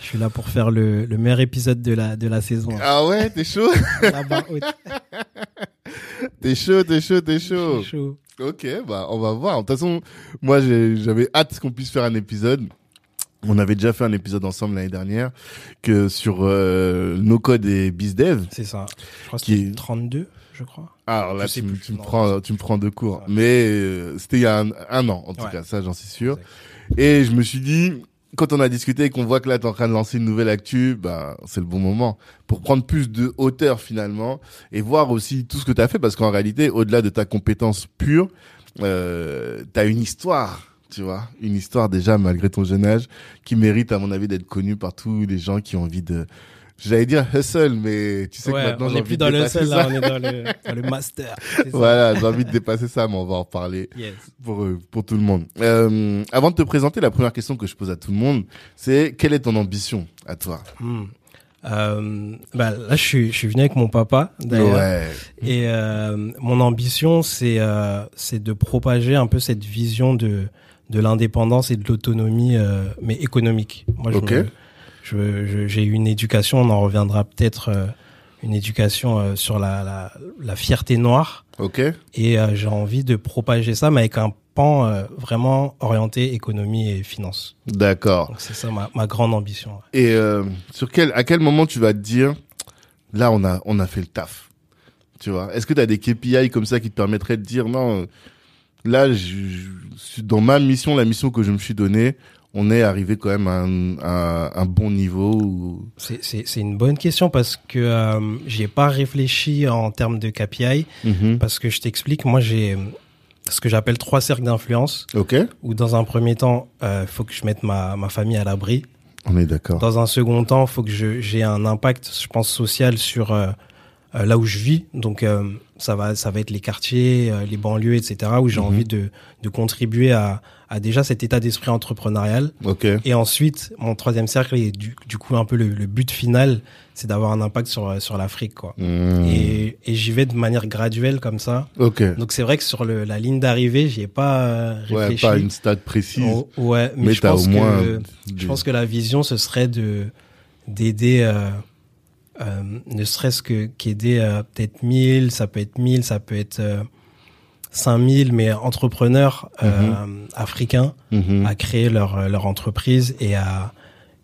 Je suis là pour faire le, le meilleur épisode de la, de la saison. Ah ouais, t'es chaud? T'es chaud, t'es chaud, t'es chaud. chaud. Ok, bah on va voir. De toute façon, moi j'avais hâte qu'on puisse faire un épisode. On avait déjà fait un épisode ensemble l'année dernière que sur euh, nos codes et BizDev. C'est ça. Je crois que c'était 32, je crois. Alors là, tu, me, tu me prends, tu me prends de cours. Mais euh, c'était il y a un, an, en tout cas, ça j'en suis sûr. Et je me suis dit, quand on a discuté et qu'on voit que là, tu es en train de lancer une nouvelle actu, bah, c'est le bon moment pour prendre plus de hauteur finalement et voir aussi tout ce que tu as fait parce qu'en réalité, au-delà de ta compétence pure, euh, tu as une histoire, tu vois, une histoire déjà malgré ton jeune âge qui mérite à mon avis d'être connue par tous les gens qui ont envie de J'allais dire hustle, mais tu sais que maintenant on n'est plus dans le hustle, là, on est dans le, dans le master. Voilà, j'ai envie de dépasser ça, mais on va en reparler yes. pour euh, pour tout le monde. Euh, avant de te présenter, la première question que je pose à tout le monde, c'est quelle est ton ambition à toi? Hmm. euh, bah, là, je suis, je suis venu avec mon papa, d'ailleurs. Ouais. Et euh, mon ambition, c'est euh, c'est de propager un peu cette vision de de l'indépendance et de l'autonomie, euh, mais économique. Moi, je okay. me, j'ai eu une éducation, on en reviendra peut-être, euh, une éducation euh, sur la, la, la, fierté noire. Ok. Et euh, j'ai envie de propager ça, mais avec un pan vraiment orienté économie et finance. D'accord. C'est ça ma, ma, grande ambition. Et sur quel, à quel moment tu vas te dire, là on a, on a fait le taf, tu vois? Est-ce que tu as des KPI comme ça qui te permettraient de dire non, là je, je, dans ma mission, la mission que je me suis donnée, on est arrivé quand même à un, à un bon niveau ou... C'est une bonne question parce que euh, j'y ai pas réfléchi en termes de KPI mm -hmm. parce que je t'explique, moi j'ai ce que j'appelle trois cercles d'influence. Ok. Où dans un premier temps, il euh, faut que je mette ma, ma famille à l'abri. On est d'accord. Dans un second temps, il faut que j'ai un impact, je pense, social sur euh, euh, là où je vis. Donc ça va, ça va être les quartiers, les banlieues, etc. Où j'ai Mhm. envie de, de contribuer à, à déjà cet état d'esprit entrepreneurial. Et ensuite, mon troisième cercle et du, du coup un peu le, le but final, c'est d'avoir un impact sur sur l'Afrique, quoi. Mmh. Et, et j'y vais de manière graduelle comme ça. Donc c'est vrai que sur le, la ligne d'arrivée, j'y ai pas euh, Ouais, réfléchi. pas une stade précise. Oh, ouais, mais, mais je pense au moins que des- je pense que la vision ce serait de d'aider euh, euh, ne serait-ce que qu'aider euh, peut-être 1000, ça peut être 1000, ça peut être euh, 5000 mais entrepreneurs euh, africains Mhm. à créer leur euh, leur entreprise et à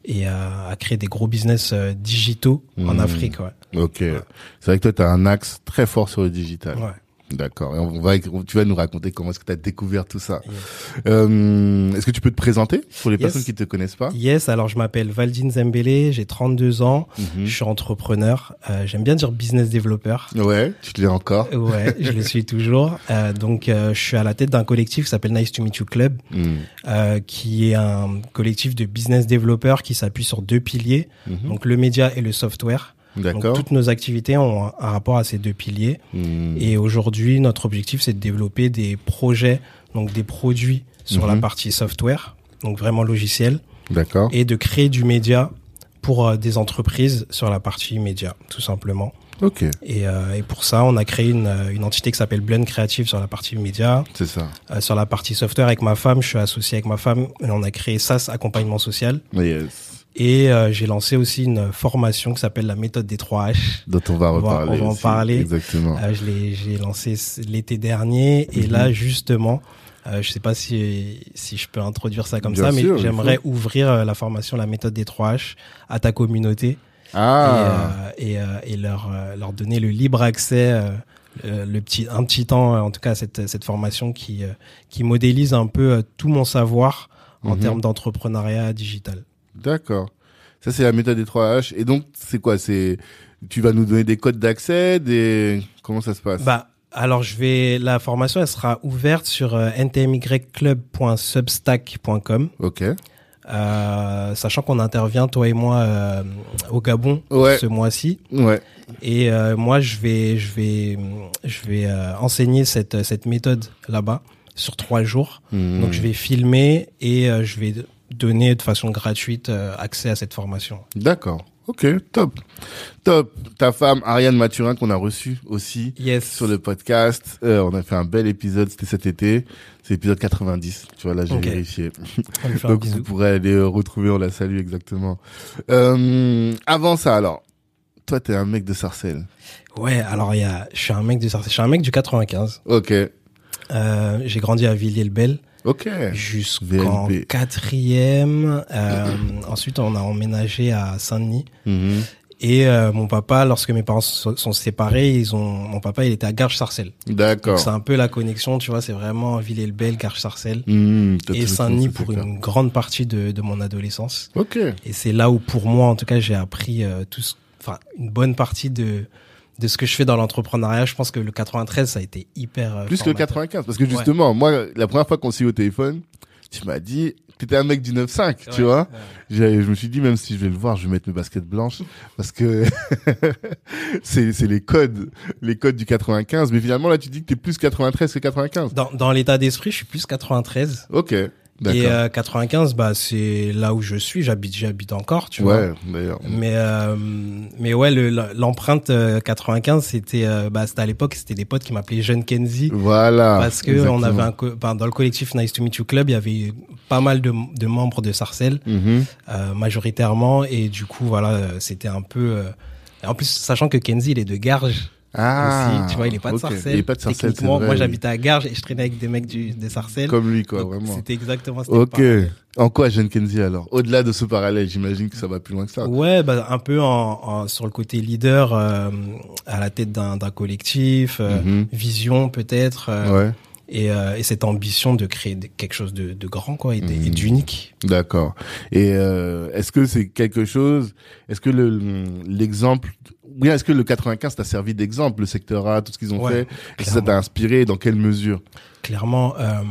et à, à créer des gros business euh, digitaux en Mhm. Afrique, ouais. Ok. C'est vrai que toi, tu as un axe très fort sur le digital. ouais. D'accord. Et on va, tu vas nous raconter comment est-ce que tu as découvert tout ça. Yes. Euh, est-ce que tu peux te présenter pour les Yes. personnes qui te connaissent pas? Yes, alors je m'appelle Valdine Zembele, j'ai 32 ans, Mhm. je suis entrepreneur, euh, j'aime bien dire business developer. Ouais, tu te l'es encore. Ouais, je le suis toujours. Euh, donc, euh, je suis à la tête d'un collectif qui s'appelle Nice to Meet You Club, Mhm. euh, qui est un collectif de business développeurs qui s'appuie sur deux piliers, Mhm. donc le média et le software. Donc, toutes nos activités ont un, un rapport à ces deux piliers. Mhm. Et aujourd'hui, notre objectif, c'est de développer des projets, donc des produits sur la Mhm. partie software, donc vraiment logiciel, D'accord. et de créer du média pour euh, des entreprises sur la partie média, tout simplement. Ok, Et, euh, et pour ça, on a créé une, euh, une entité qui s'appelle Blend Creative sur la partie média. c'est ça. Euh, sur la partie software, avec ma femme, je suis associé avec ma femme. Et on a créé SAS Accompagnement Social. Yes. Et euh, j'ai lancé aussi une formation qui s'appelle la méthode des 3 H. Dont on va On va- reparler. on va en parler. Exactement. Euh, je l'ai, j'ai lancé l'été dernier et Mhm. là justement, euh, je sais pas si si je peux introduire ça comme Bien ça, sûr, mais j'aimerais ouvrir euh, la formation la méthode des 3 H à ta communauté Ah, et, euh, et, et leur leur donner le libre accès. euh, le petit un petit temps euh, en tout cas à cette cette formation qui euh, qui modélise un peu tout mon savoir en Mhm. termes d'entrepreneuriat digital. D'accord. Ça, c'est la méthode des 3 H. Et donc, c'est quoi? C'est Tu vas nous donner des codes d'accès des... Comment ça se passe? Bah, alors je vais, la formation, elle sera ouverte sur euh, ntmyclub.substack.com, Ok. euh, sachant qu'on intervient toi et moi euh, au Gabon Ouais. ce mois-ci, Ouais. et euh, moi je vais, je vais, je vais enseigner cette cette méthode là-bas sur trois jours. Mhm. Donc je vais filmer et je vais donner de façon gratuite euh, accès à cette formation. D'accord. Ok, top. Top. Ta femme, Ariane Mathurin, qu'on a reçue aussi Yes. sur le podcast. Euh, on a fait un bel épisode, c'était cet été. C'est l'épisode 90. Tu vois, là, j'ai vérifié. Donc, vous pourrez aller euh, retrouver, on la salue exactement. Euh, avant ça, alors. Toi, t'es un mec de Sarcelles. Ouais, alors y a, je suis un mec du, je suis un mec du 95. Ok. Euh, j'ai grandi à Villiers-le-Bel Ok. jusqu'en VLP. quatrième. Euh, ensuite, on a emménagé à Saint-Denis. Mhm. Et euh, mon papa, lorsque mes parents sont, sont séparés, ils ont, mon papa, il était à Garges-Sarcelles. Donc D'accord. c'est un peu la connexion, tu vois, c'est vraiment Villiers-le-Bel, Garges-Sarcelles. Mhm, t'as Et Saint-Denis pour une grande partie de, de mon adolescence. Ok. Et c'est là où, pour moi, en tout cas, j'ai appris euh, tout, enfin, une bonne partie de de ce que je fais dans l'entrepreneuriat. Je pense que le 93, ça a été hyper euh, Plus que le formateur. 95. Parce que justement, moi, la première fois qu'on s'est eu au téléphone, tu m'as dit, t'étais un mec du 9-5, tu vois. ouais. Je me suis dit, même si je vais le voir, je vais mettre mes baskets blanches. Parce que c'est c'est les codes, les codes du 95. Mais finalement, là, tu dis que t'es plus 93 que 95. Dans, dans l'état d'esprit, je suis plus 93. Ok. Et euh, 95, bah c'est là où je suis. J'habite, j'habite encore, tu vois. ouais, d'ailleurs. Mais euh, mais ouais, le- l'empreinte euh, 95, c'était euh, bah c'était à l'époque, c'était des potes qui m'appelaient Jeune Kenzie Voilà. parce que on avait un ben, dans le collectif Nice to Meet You Club, il y avait pas mal de, de membres de Sarcelles Mhm. euh, majoritairement et du coup voilà, euh, c'était un peu euh, en plus sachant que Kenzie il est de Garges Ah. aussi, tu vois, il est pas de ok. Sarcelles. Il est pas de Sarcelles, c'est Techniquement, vrai, moi oui. j'habitais à Garges et je traînais avec des mecs du de Sarcelles. Comme lui, quoi, Donc, vraiment. C'était exactement c'était Ok. En quoi, Jeune Kenzie, alors? Au-delà de ce parallèle, j'imagine que ça va plus loin que ça. Ouais, bah, un peu en, en- sur le côté leader, euh, à la tête d'un collectif, euh, Mhm. vision peut-être, euh, Ouais. Et, euh, et cette ambition de créer quelque chose de, de grand quoi, et Mhm. d'unique. D'accord. Et euh, est-ce que c'est quelque chose Est-ce que le l'exemple oui, est-ce que le 95 t'a servi d'exemple, le secteur A, tout ce qu'ils ont Ouais, fait Est-ce que ça t'a inspiré Dans quelle mesure? Clairement, euh,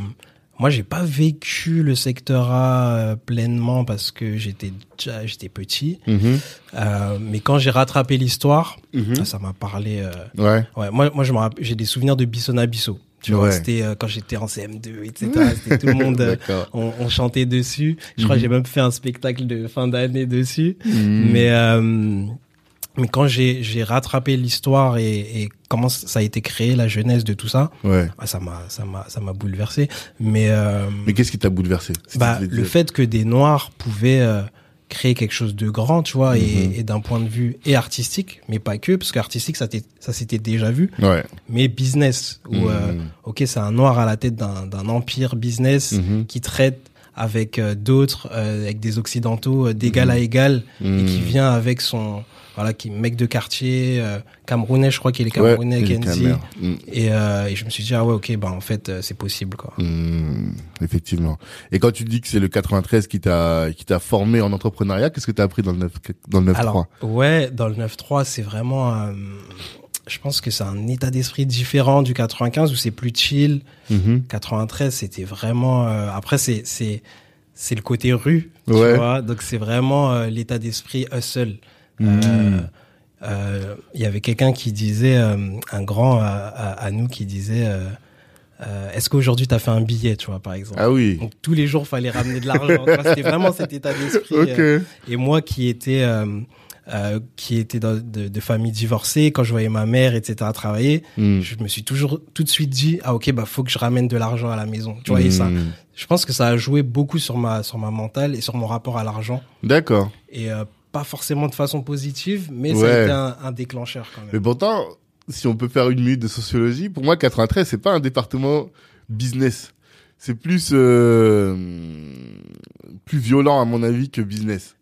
moi j'ai pas vécu le secteur A euh, pleinement parce que j'étais déjà j'étais petit, Mhm. euh, mais quand j'ai rattrapé l'histoire, Mhm. ça m'a parlé. euh, Ouais. Ouais, moi, moi, j'ai des souvenirs de Bissona Bisso. Tu vois, c'était euh, quand j'étais en CM2, etc. C'était tout le monde, euh, on, on chantait dessus. Je crois Mhm. que j'ai même fait un spectacle de fin d'année dessus. Mhm. Mais euh, mais quand j'ai j'ai rattrapé l'histoire et, et comment ça a été créé, la jeunesse de tout ça, Ouais. bah, ça m'a ça m'a ça m'a bouleversé. Mais euh, Mais qu'est-ce qui t'a bouleversé? si bah, le fait que des noirs pouvaient euh, créer quelque chose de grand, tu vois, Mhm. et, et d'un point de vue et artistique, mais pas que, parce qu'artistique ça ça s'était déjà vu Ouais. mais business où Mhm. euh, ok c'est un noir à la tête d'un d'un empire business Mhm. qui traite avec euh, d'autres euh, avec des occidentaux euh, d'égal à égal et qui vient avec son voilà qui est mec de quartier euh, camerounais je crois qu'il est camerounais Ouais, Kenzie et, euh, et je me suis dit ah ouais ok bah en fait euh, c'est possible quoi Mhm. Effectivement. Et quand tu dis que c'est le 93 qui t'a qui t'a formé en entrepreneuriat, qu'est-ce que t'as appris dans le 9 dans le 9 alors ouais dans le 9-3 c'est vraiment euh, je pense que c'est un état d'esprit différent du 95 où c'est plus chill Mhm. 93 c'était vraiment euh, après c'est c'est c'est le côté rue tu Ouais. vois donc c'est vraiment euh, l'état d'esprit hustle Euh, euh, il y avait quelqu'un qui disait euh, un grand à, à, à nous qui disait euh, est-ce qu'aujourd'hui tu as fait un billet, tu vois, par exemple? Ah oui. Donc tous les jours, fallait ramener de l'argent. C'était vraiment cet état d'esprit. euh, Ok. et moi qui étais euh, qui était de, de famille divorcée, quand je voyais ma mère, etc., travailler, Hmm. je me suis toujours tout de suite dit ah ok bah faut que je ramène de l'argent à la maison. Tu vois et ça, Hmm. je pense que ça a joué beaucoup sur ma sur ma mentale et sur mon rapport à l'argent D'accord. et pas forcément de façon positive, mais ça a été un, un déclencheur quand même. Mais pourtant, si on peut faire une minute de sociologie, pour moi, 93, c'est pas un département business. C'est plus euh, plus violent à mon avis que business.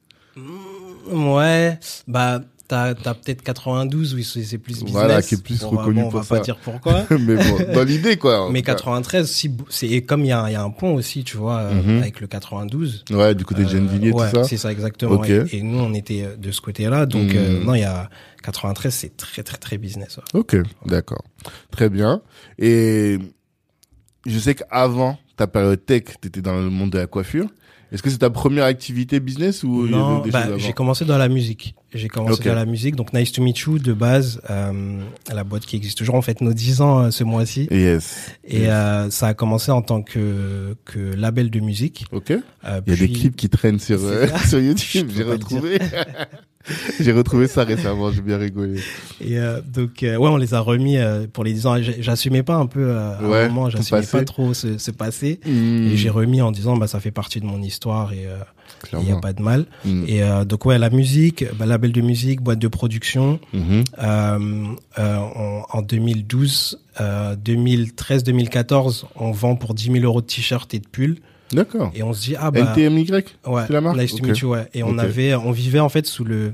Ouais, bah t'as t'as peut-être 92 oui c'est plus business. Voilà, qui est plus Bon, bah, reconnu bon, on pour va ça. pas dire pourquoi. Mais bon, dans l'idée quoi. Mais tout cas. 93, si, c'est comme il y a, y a un pont aussi, tu vois, euh, Mhm. avec le 92. Ouais, du côté de euh, Gennevilliers, ouais, tout ça. c'est ça exactement. Et, et nous, on était euh, de ce côté-là, donc euh, Mhm. non, il y a 93, c'est très très très business. ouais. Ok, d'accord. Très bien. Et je sais qu'avant ta période tech, tu étais dans le monde de la coiffure. Est-ce que c'est ta première activité business ou Non, bah, j'ai commencé dans la musique. J'ai commencé Ok. dans la musique, donc Nice to Meet You de base, euh, la boîte qui existe toujours. En fait, nos 10 ans euh, ce mois-ci. Yes. Et Yes. euh, ça a commencé en tant que que label de musique. Ok. Euh, Il y a des clips qui traînent sur, euh, sur YouTube. J'ai retrouvé. j'ai retrouvé ça récemment. J'ai bien rigolé. Et euh, donc euh, ouais, on les a remis euh, pour les 10 ans. J'assumais pas un peu à Ouais, un moment, j'assumais pas trop ce, ce passé. Hmm, Et j'ai remis en disant bah ça fait partie de mon histoire et il y a pas de mal. Hmm. Et donc ouais, la musique, bah, label de musique, boîte de production. Euh, euh, en, en 2012, euh, 2013-2014, on vend pour 10 000 euros de t-shirts et de pulls. D'accord. Et on se dit ah bah NTMY ouais, c'est la marque Nice to Ok. meet you, ouais. Et on avait, on vivait en fait sous le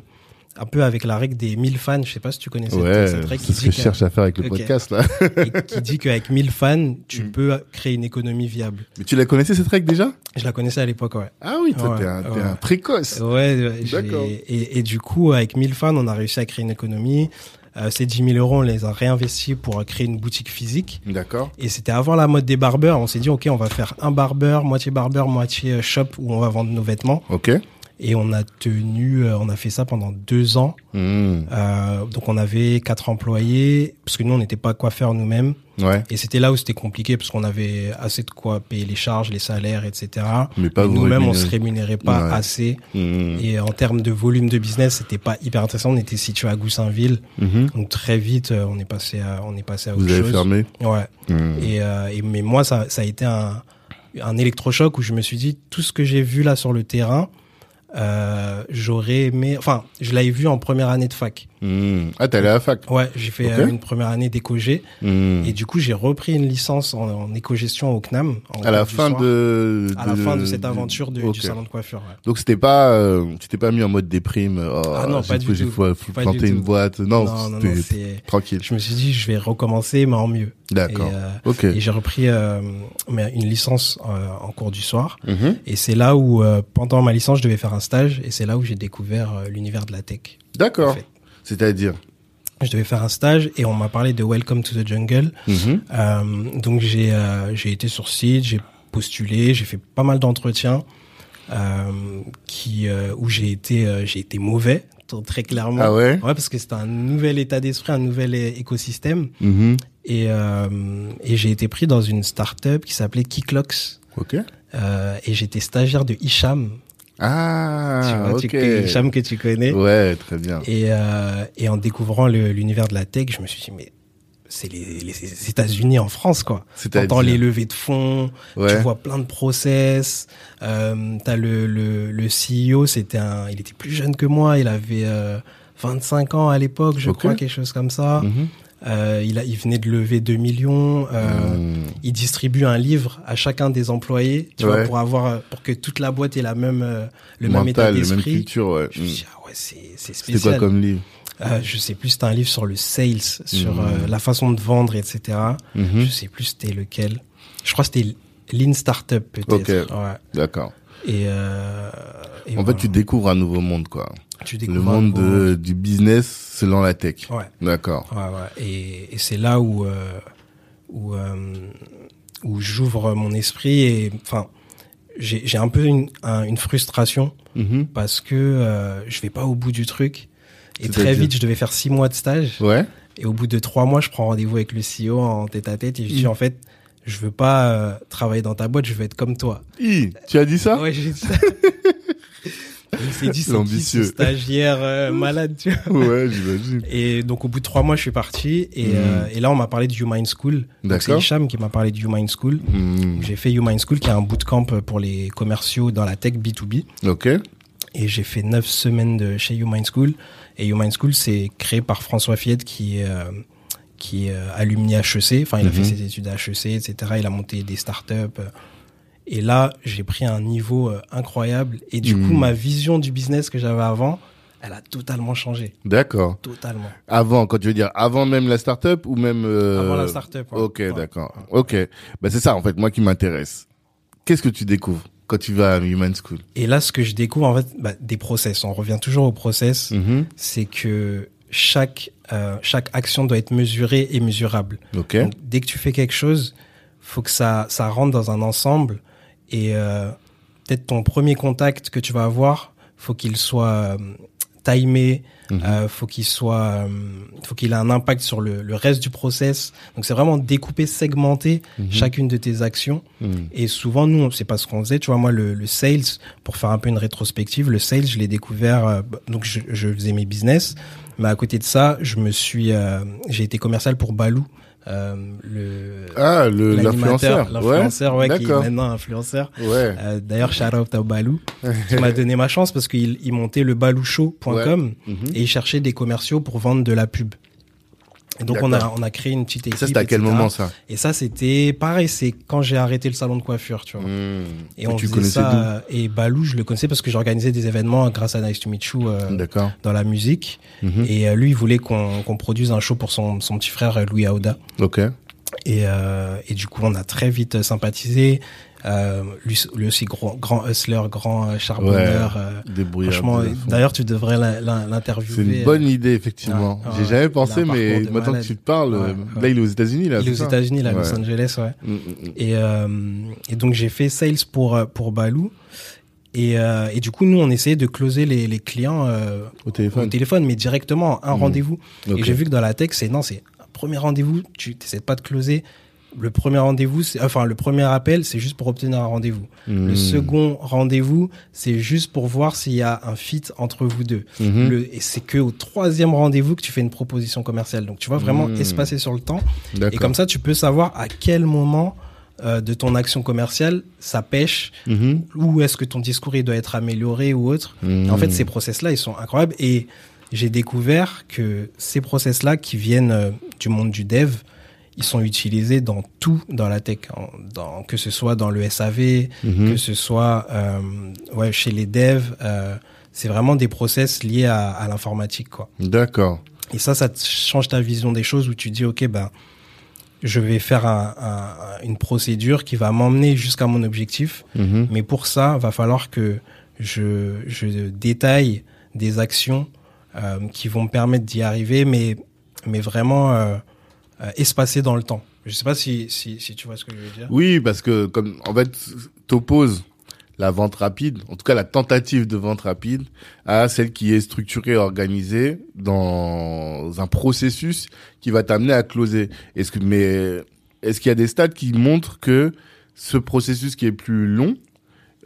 un peu avec la règle des 1000 fans. Je sais pas si tu connais cette, Ouais, cette règle c'est ce que je cherche à faire avec le podcast là. et qui dit qu'avec 1000 fans, tu Mm. peux créer une économie viable. Mais tu la connaissais cette règle déjà? Je la connaissais à l'époque, ouais. Ah oui, toi Ouais, t'es un, t'es ouais. un précoce. Ouais, D'accord. Et, et du coup, avec 1000 fans, on a réussi à créer une économie. Euh, ces 10 000 euros, on les a réinvestis pour créer une boutique physique. D'accord. Et c'était avant la mode des barbeurs. On s'est dit, OK, on va faire un barbeur, moitié barbeur, moitié euh, shop où on va vendre nos vêtements. Ok. Et on a tenu, euh, on a fait ça pendant deux ans. Hmm. Euh, donc on avait quatre employés, parce que nous, on n'était pas coiffeurs nous-mêmes. Ouais. Et c'était là où c'était compliqué, parce qu'on avait assez de quoi payer les charges, les salaires, etc. Mais pas vous Nous-mêmes, on se rémunérait pas Ouais. assez. Hmm. Et en termes de volume de business, c'était pas hyper intéressant. On était situé à Goussainville, Mhm. donc très vite, euh, on est passé à, on est passé à Vous autre avez chose. fermé. Ouais. Hmm. Et, euh, et mais moi, ça, ça a été un, un électrochoc où je me suis dit tout ce que j'ai vu là sur le terrain, euh, j'aurais aimé. Enfin, je l'avais vu en première année de fac. Hmm. Ah, t'es allé à la fac? Ouais, j'ai fait euh, une première année d'éco-G Hmm. et du coup j'ai repris une licence en, en éco-gestion au CNAM. en À la fin soir. de, à la fin de cette aventure du salon de coiffure. ouais. Donc c'était pas, euh, tu t'es pas mis en mode déprime. Oh, Ah non, j'ai pas du j'ai tout. planter du une tout. boîte. Non, non, non, non, tranquille. Je me suis dit je vais recommencer mais en mieux. D'accord. Et, euh, et j'ai repris une licence en cours du soir. Mhm. Et c'est là où, pendant ma licence, je devais faire un stage, et c'est là où j'ai découvert euh, l'univers de la tech. D'accord. en fait. C'est-à-dire. Je devais faire un stage, et on m'a parlé de Welcome to the Jungle. Mhm. Euh, donc j'ai euh, j'ai été sur site, j'ai postulé, j'ai fait pas mal d'entretiens, euh, qui où j'ai été j'ai été mauvais, très clairement. Ah ouais? Ouais, parce que c'était un nouvel état d'esprit, un nouvel écosystème, Mhm. et et j'ai été pris dans une start-up qui s'appelait Kicklocks. Ok. Et j'étais stagiaire de Hicham, tu Ah, vois, ok. tu- que- tu connais. Ouais, très bien. Et, euh, et en découvrant l'univers de la tech, je me suis dit, mais c'est les, les États-Unis en France, quoi. T'entends les levées de fonds, Ouais. tu vois plein de process. Euh, T'as le, le, le CEO, c'était un, il était plus jeune que moi, il avait euh, 25 ans à l'époque, je crois, quelque chose comme ça. Mhm. Euh, il, a, il venait de lever 2 millions. Euh, Hmm. Il distribue un livre à chacun des employés, tu Ouais. vois, pour avoir, pour que toute la boîte ait la même, euh, le même état le même d'esprit. culture, ouais. Je me Hmm. ah ouais, c'est c'est C'était quoi spécial. comme livre Euh, je sais plus, c'était un livre sur le sales, sur euh, la façon de vendre, etc. Mhm. Je sais plus c'était lequel. Je crois que c'était Lean Startup peut-être. Ok. Ouais. D'accord. Et, euh, et En voilà. fait, tu découvres un nouveau monde, quoi. Tu Le découvres un monde de, du business selon la tech. Ouais. D'accord. Ouais, ouais. Et, et c'est là où euh, où euh, où j'ouvre mon esprit et enfin j'ai un peu une, un- une frustration Mhm. parce que euh, je vais pas au bout du truc et très vite je devais faire six mois de stage Ouais. et au bout de trois mois je prends rendez-vous avec le CEO en tête à tête et je dis Mm. en fait je veux pas euh, travailler dans ta boîte, je veux être comme toi. Hi, tu as dit ça? Ouais, j'ai dit ça. Dit, c'est qui L'ambitieux. ce stagiaire euh, malade, tu vois? Ouais, j'imagine. Et donc, au bout de trois mois, je suis parti. Et, Mhm. euh, et là, on m'a parlé du Mind School. Donc, c'est D'accord. Hicham qui m'a parlé du Mind School. Hmm, J'ai fait Mind School, qui est un bootcamp pour les commerciaux dans la tech B2B. Ok. Et j'ai fait neuf semaines de chez Mind School. Et Mind School, c'est créé par François Fiette, qui est, qui est euh, alumni HEC. Enfin, il a Mhm. fait ses études à HEC, etc. Il a monté des startups. Et là, j'ai pris un niveau euh, incroyable. Et du Mhm. coup, ma vision du business que j'avais avant, elle a totalement changé. D'accord. Totalement. Avant, quand tu veux dire avant même la startup ou même euh, Avant la startup. ouais. Ok, Ouais. d'accord. Ok. Bah c'est ça en fait moi qui m'intéresse. Qu'est-ce que tu découvres quand tu vas à Human School? Et là, ce que je découvre, en fait, bah, des process. On revient toujours au process. Mhm. C'est que chaque, euh, chaque action doit être mesurée et mesurable. Donc, dès que tu fais quelque chose, faut que ça, ça rentre dans un ensemble. Et euh, peut-être ton premier contact que tu vas avoir, faut qu'il soit euh, timé, euh, faut qu'il soit, faut qu'il ait un impact sur le, le reste du process. Donc c'est vraiment découper, segmenter Mhm. chacune de tes actions. Mhm. Et souvent, nous, c'est pas ce qu'on faisait. Tu vois, moi, le, le sales, pour faire un peu une rétrospective, le sales, je l'ai découvert. donc, je, je faisais mes business, mais à côté de ça, je me suis, euh, j'ai été commercial pour Balou, euh, le Ah le l'influenceur. l'influenceur, ouais, qui est maintenant influenceur. Ouais. Euh, D'ailleurs, shout out à Balou, qui m'a donné ma chance parce qu'il il montait le balouchou.com Mhm. et il cherchait des commerciaux pour vendre de la pub. Et donc, on a, on a créé une petite équipe. Ça c'était à quel etc. moment ça? Et ça, c'était pareil, c'est quand j'ai arrêté le salon de coiffure, tu vois. Mhm. Et on tu faisait ça, euh, et Balou, je le connaissais parce que j'organisais des événements grâce à Nice to Meet You euh, dans la musique. Mhm. Et euh, lui, il voulait qu'on qu'on produise un show pour son, son petit frère euh, Louis Aouda. Ok. Et, euh, et du coup, on a très vite sympathisé. Euh, lui, lui aussi, grand, grand hustler, grand euh, charbonneur. euh, Débrouillard. franchement, d'ailleurs, tu devrais l'interviewer. C'est une bonne idée effectivement. Ouais, J'ai ouais. jamais pensé mais maintenant que tu te parles, Ouais, euh, ouais. là il est aux États-Unis là. Il est aux États-Unis, là, à Los Ouais. Angeles, ouais. Mhm. Et, euh, et donc j'ai fait sales pour euh, pour Balou. Et, euh, et du coup, nous, on essayait de closer les, les clients euh, Au au téléphone. téléphone, mais directement, un rendez-vous. Ok. Et j'ai vu que dans la tech, c'est non, c'est un premier rendez-vous, tu n'essaies pas de closer. Le premier rendez-vous, enfin le premier appel, c'est juste pour obtenir un rendez-vous. Le Mhm. second rendez-vous, c'est juste pour voir s'il y a un fit entre vous deux. Mhm. Le, et c'est que au troisième rendez-vous que tu fais une proposition commerciale. Donc tu vas vraiment Mhm. espacer sur le temps. Et comme ça, tu peux savoir à quel moment euh, de ton action commerciale ça pêche, Mhm. où est-ce que ton discours il doit être amélioré ou autre. Mhm. En fait, ces process-là, ils sont incroyables. Et j'ai découvert que ces process-là qui viennent euh, du monde du dev, ils sont utilisés dans tout dans la tech, en- dans, que ce soit dans le SAV, Mhm. que ce soit euh, ouais, chez les devs. euh, c'est vraiment des process liés à, à l'informatique, quoi. D'accord. Et ça, ça te change ta vision des choses où tu dis, OK, ben, je vais faire un- un- une procédure qui va m'emmener jusqu'à mon objectif. Mhm. Mais pour ça, va falloir que je, je détaille des actions euh, qui vont me permettre d'y arriver, mais, mais vraiment euh, espacées dans le temps. Je sais pas si, si, si tu vois ce que je veux dire. Oui, parce que comme en fait, t'opposes la vente rapide, en tout cas la tentative de vente rapide, à celle qui est structurée, organisée dans un processus qui va t'amener à closer. Est-ce que mais est-ce qu'il y a des stades qui montrent que ce processus qui est plus long,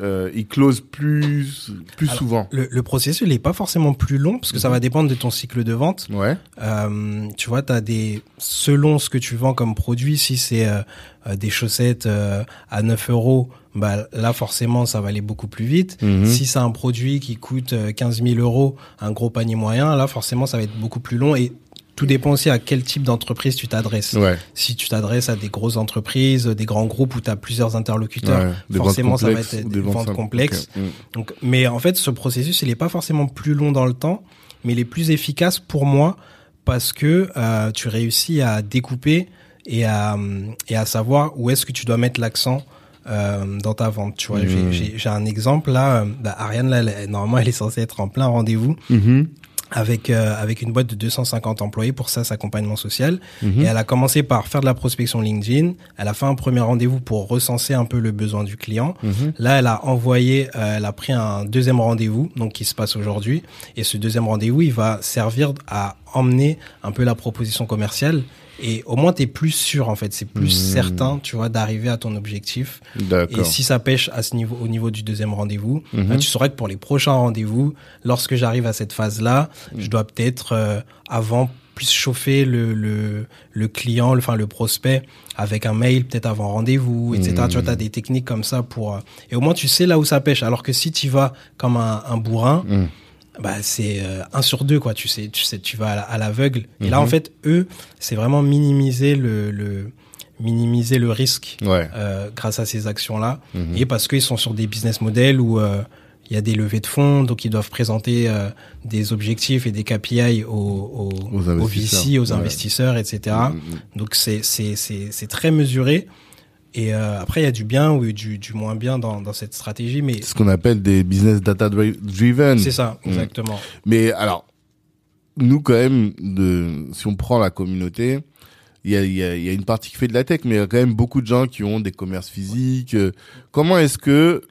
euh, il close plus plus Alors, souvent Le, le processus, il est pas forcément plus long parce que ça va dépendre de ton cycle de vente. Ouais. Euh, tu vois, t'as des selon ce que tu vends comme produit, si c'est euh, euh, des chaussettes euh, à 9 euros, bah là forcément ça va aller beaucoup plus vite. Mhm. Si c'est un produit qui coûte euh, 15 000 euros, un gros panier moyen, là forcément ça va être beaucoup plus long et tout dépend aussi à quel type d'entreprise tu t'adresses. Ouais. Si tu t'adresses à des grosses entreprises, des grands groupes où tu as plusieurs interlocuteurs, ouais. Des forcément ça va être ou des, ventes complexes. Mm. Donc, mais en fait, ce processus, il est pas forcément plus long dans le temps, mais il est plus efficace pour moi parce que euh, tu réussis à découper et à, et à savoir où est-ce que tu dois mettre l'accent euh, dans ta vente. Tu vois, Mhm. j'ai- un exemple là. euh, Bah, Ariane, là, elle normalement, elle est censée être en plein rendez-vous Mhm. Avec euh, avec une boîte de 250 employés pour ça, accompagnement social. Mhm. Et elle a commencé par faire de la prospection LinkedIn. Elle a fait un premier rendez-vous pour recenser un peu le besoin du client. Mhm. Là, elle a envoyé, euh, elle a pris un deuxième rendez-vous, donc qui se passe aujourd'hui. Et ce deuxième rendez-vous, il va servir à emmener un peu la proposition commerciale et au moins t'es plus sûr en fait c'est plus Mmh. certain tu vois d'arriver à ton objectif et si ça pêche à ce niveau au niveau du deuxième rendez-vous Mhm. bah, tu sauras que pour les prochains rendez-vous lorsque j'arrive à cette phase là Mmh. je dois peut-être euh, avant plus chauffer le, le, le client, le, enfin le prospect avec un mail peut-être avant rendez-vous, etc. Mhm. Tu vois, t'as des techniques comme ça pour euh, et au moins tu sais là où ça pêche. Alors que si tu vas comme un, un bourrin, Mhm. Bah c'est euh, un sur deux quoi. Tu sais, tu sais, tu vas à la- à l'aveugle. Et là Mhm. en fait, eux, c'est vraiment minimiser le, le minimiser le risque Ouais. euh, grâce à ces actions-là. Mhm. Et parce qu'ils sont sur des business models où euh, il y a des levées de fonds, donc ils doivent présenter euh, des objectifs et des KPI aux, aux, Aux. VC, aux Ouais. investisseurs, etc. Mhm. Donc c'est c'est c'est c'est très mesuré. Et euh, après il y a du bien ou du du moins bien dans dans cette stratégie, mais ce qu'on appelle des business data dri- driven. c'est ça Mhm. exactement. Mais alors, nous quand même, de, si on prend la communauté, il y a, il y, a, il y a une partie qui fait de la tech, mais il y a quand même beaucoup de gens qui ont des commerces physiques. Euh, Comment est-ce que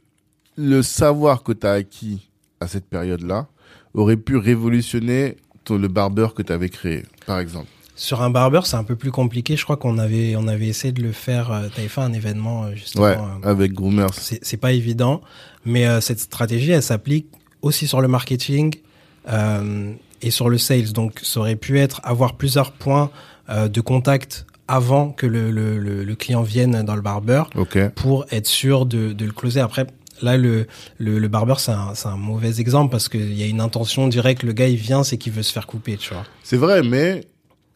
le savoir que tu as acquis à cette période-là aurait pu révolutionner ton, le barbeur que tu avais créé, par exemple? Sur un barbeur, c'est un peu plus compliqué. Je crois qu'on avait on avait essayé de le faire. euh, T'avais fait un événement euh, justement. Ouais, euh, avec Groomers. c'est pas évident, mais euh, cette stratégie, elle s'applique aussi sur le marketing euh, et sur le sales. Donc, ça aurait pu être avoir plusieurs points euh, de contact avant que le, le, le, le client vienne dans le barbeur Ok. pour être sûr de, de le closer. Après, là, le, le, le barbeur, c'est un, c'est un mauvais exemple parce qu'il y a une intention directe. Le gars, il vient, c'est qu'il veut se faire couper, tu vois. C'est vrai, mais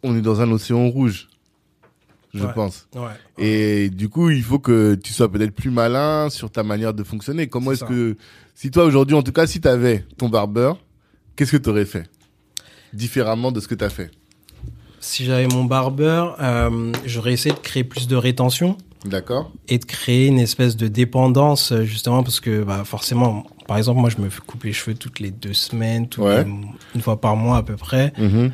on est dans un océan rouge, je Ouais. pense. Ouais. Et du coup, il faut que tu sois peut-être plus malin sur ta manière de fonctionner. Comment est-ce que, si toi aujourd'hui, en tout cas, si tu avais ton barbeur, qu'est-ce que tu aurais fait? Différemment de ce que tu as fait. Si j'avais mon barbeur, euh, j'aurais essayé de créer plus de rétention. D'accord et de créer une espèce de dépendance euh, justement parce que bah, forcément par exemple moi je me coupe les cheveux toutes les deux semaines toutes Ouais. les- une fois par mois à peu près Mhm. euh,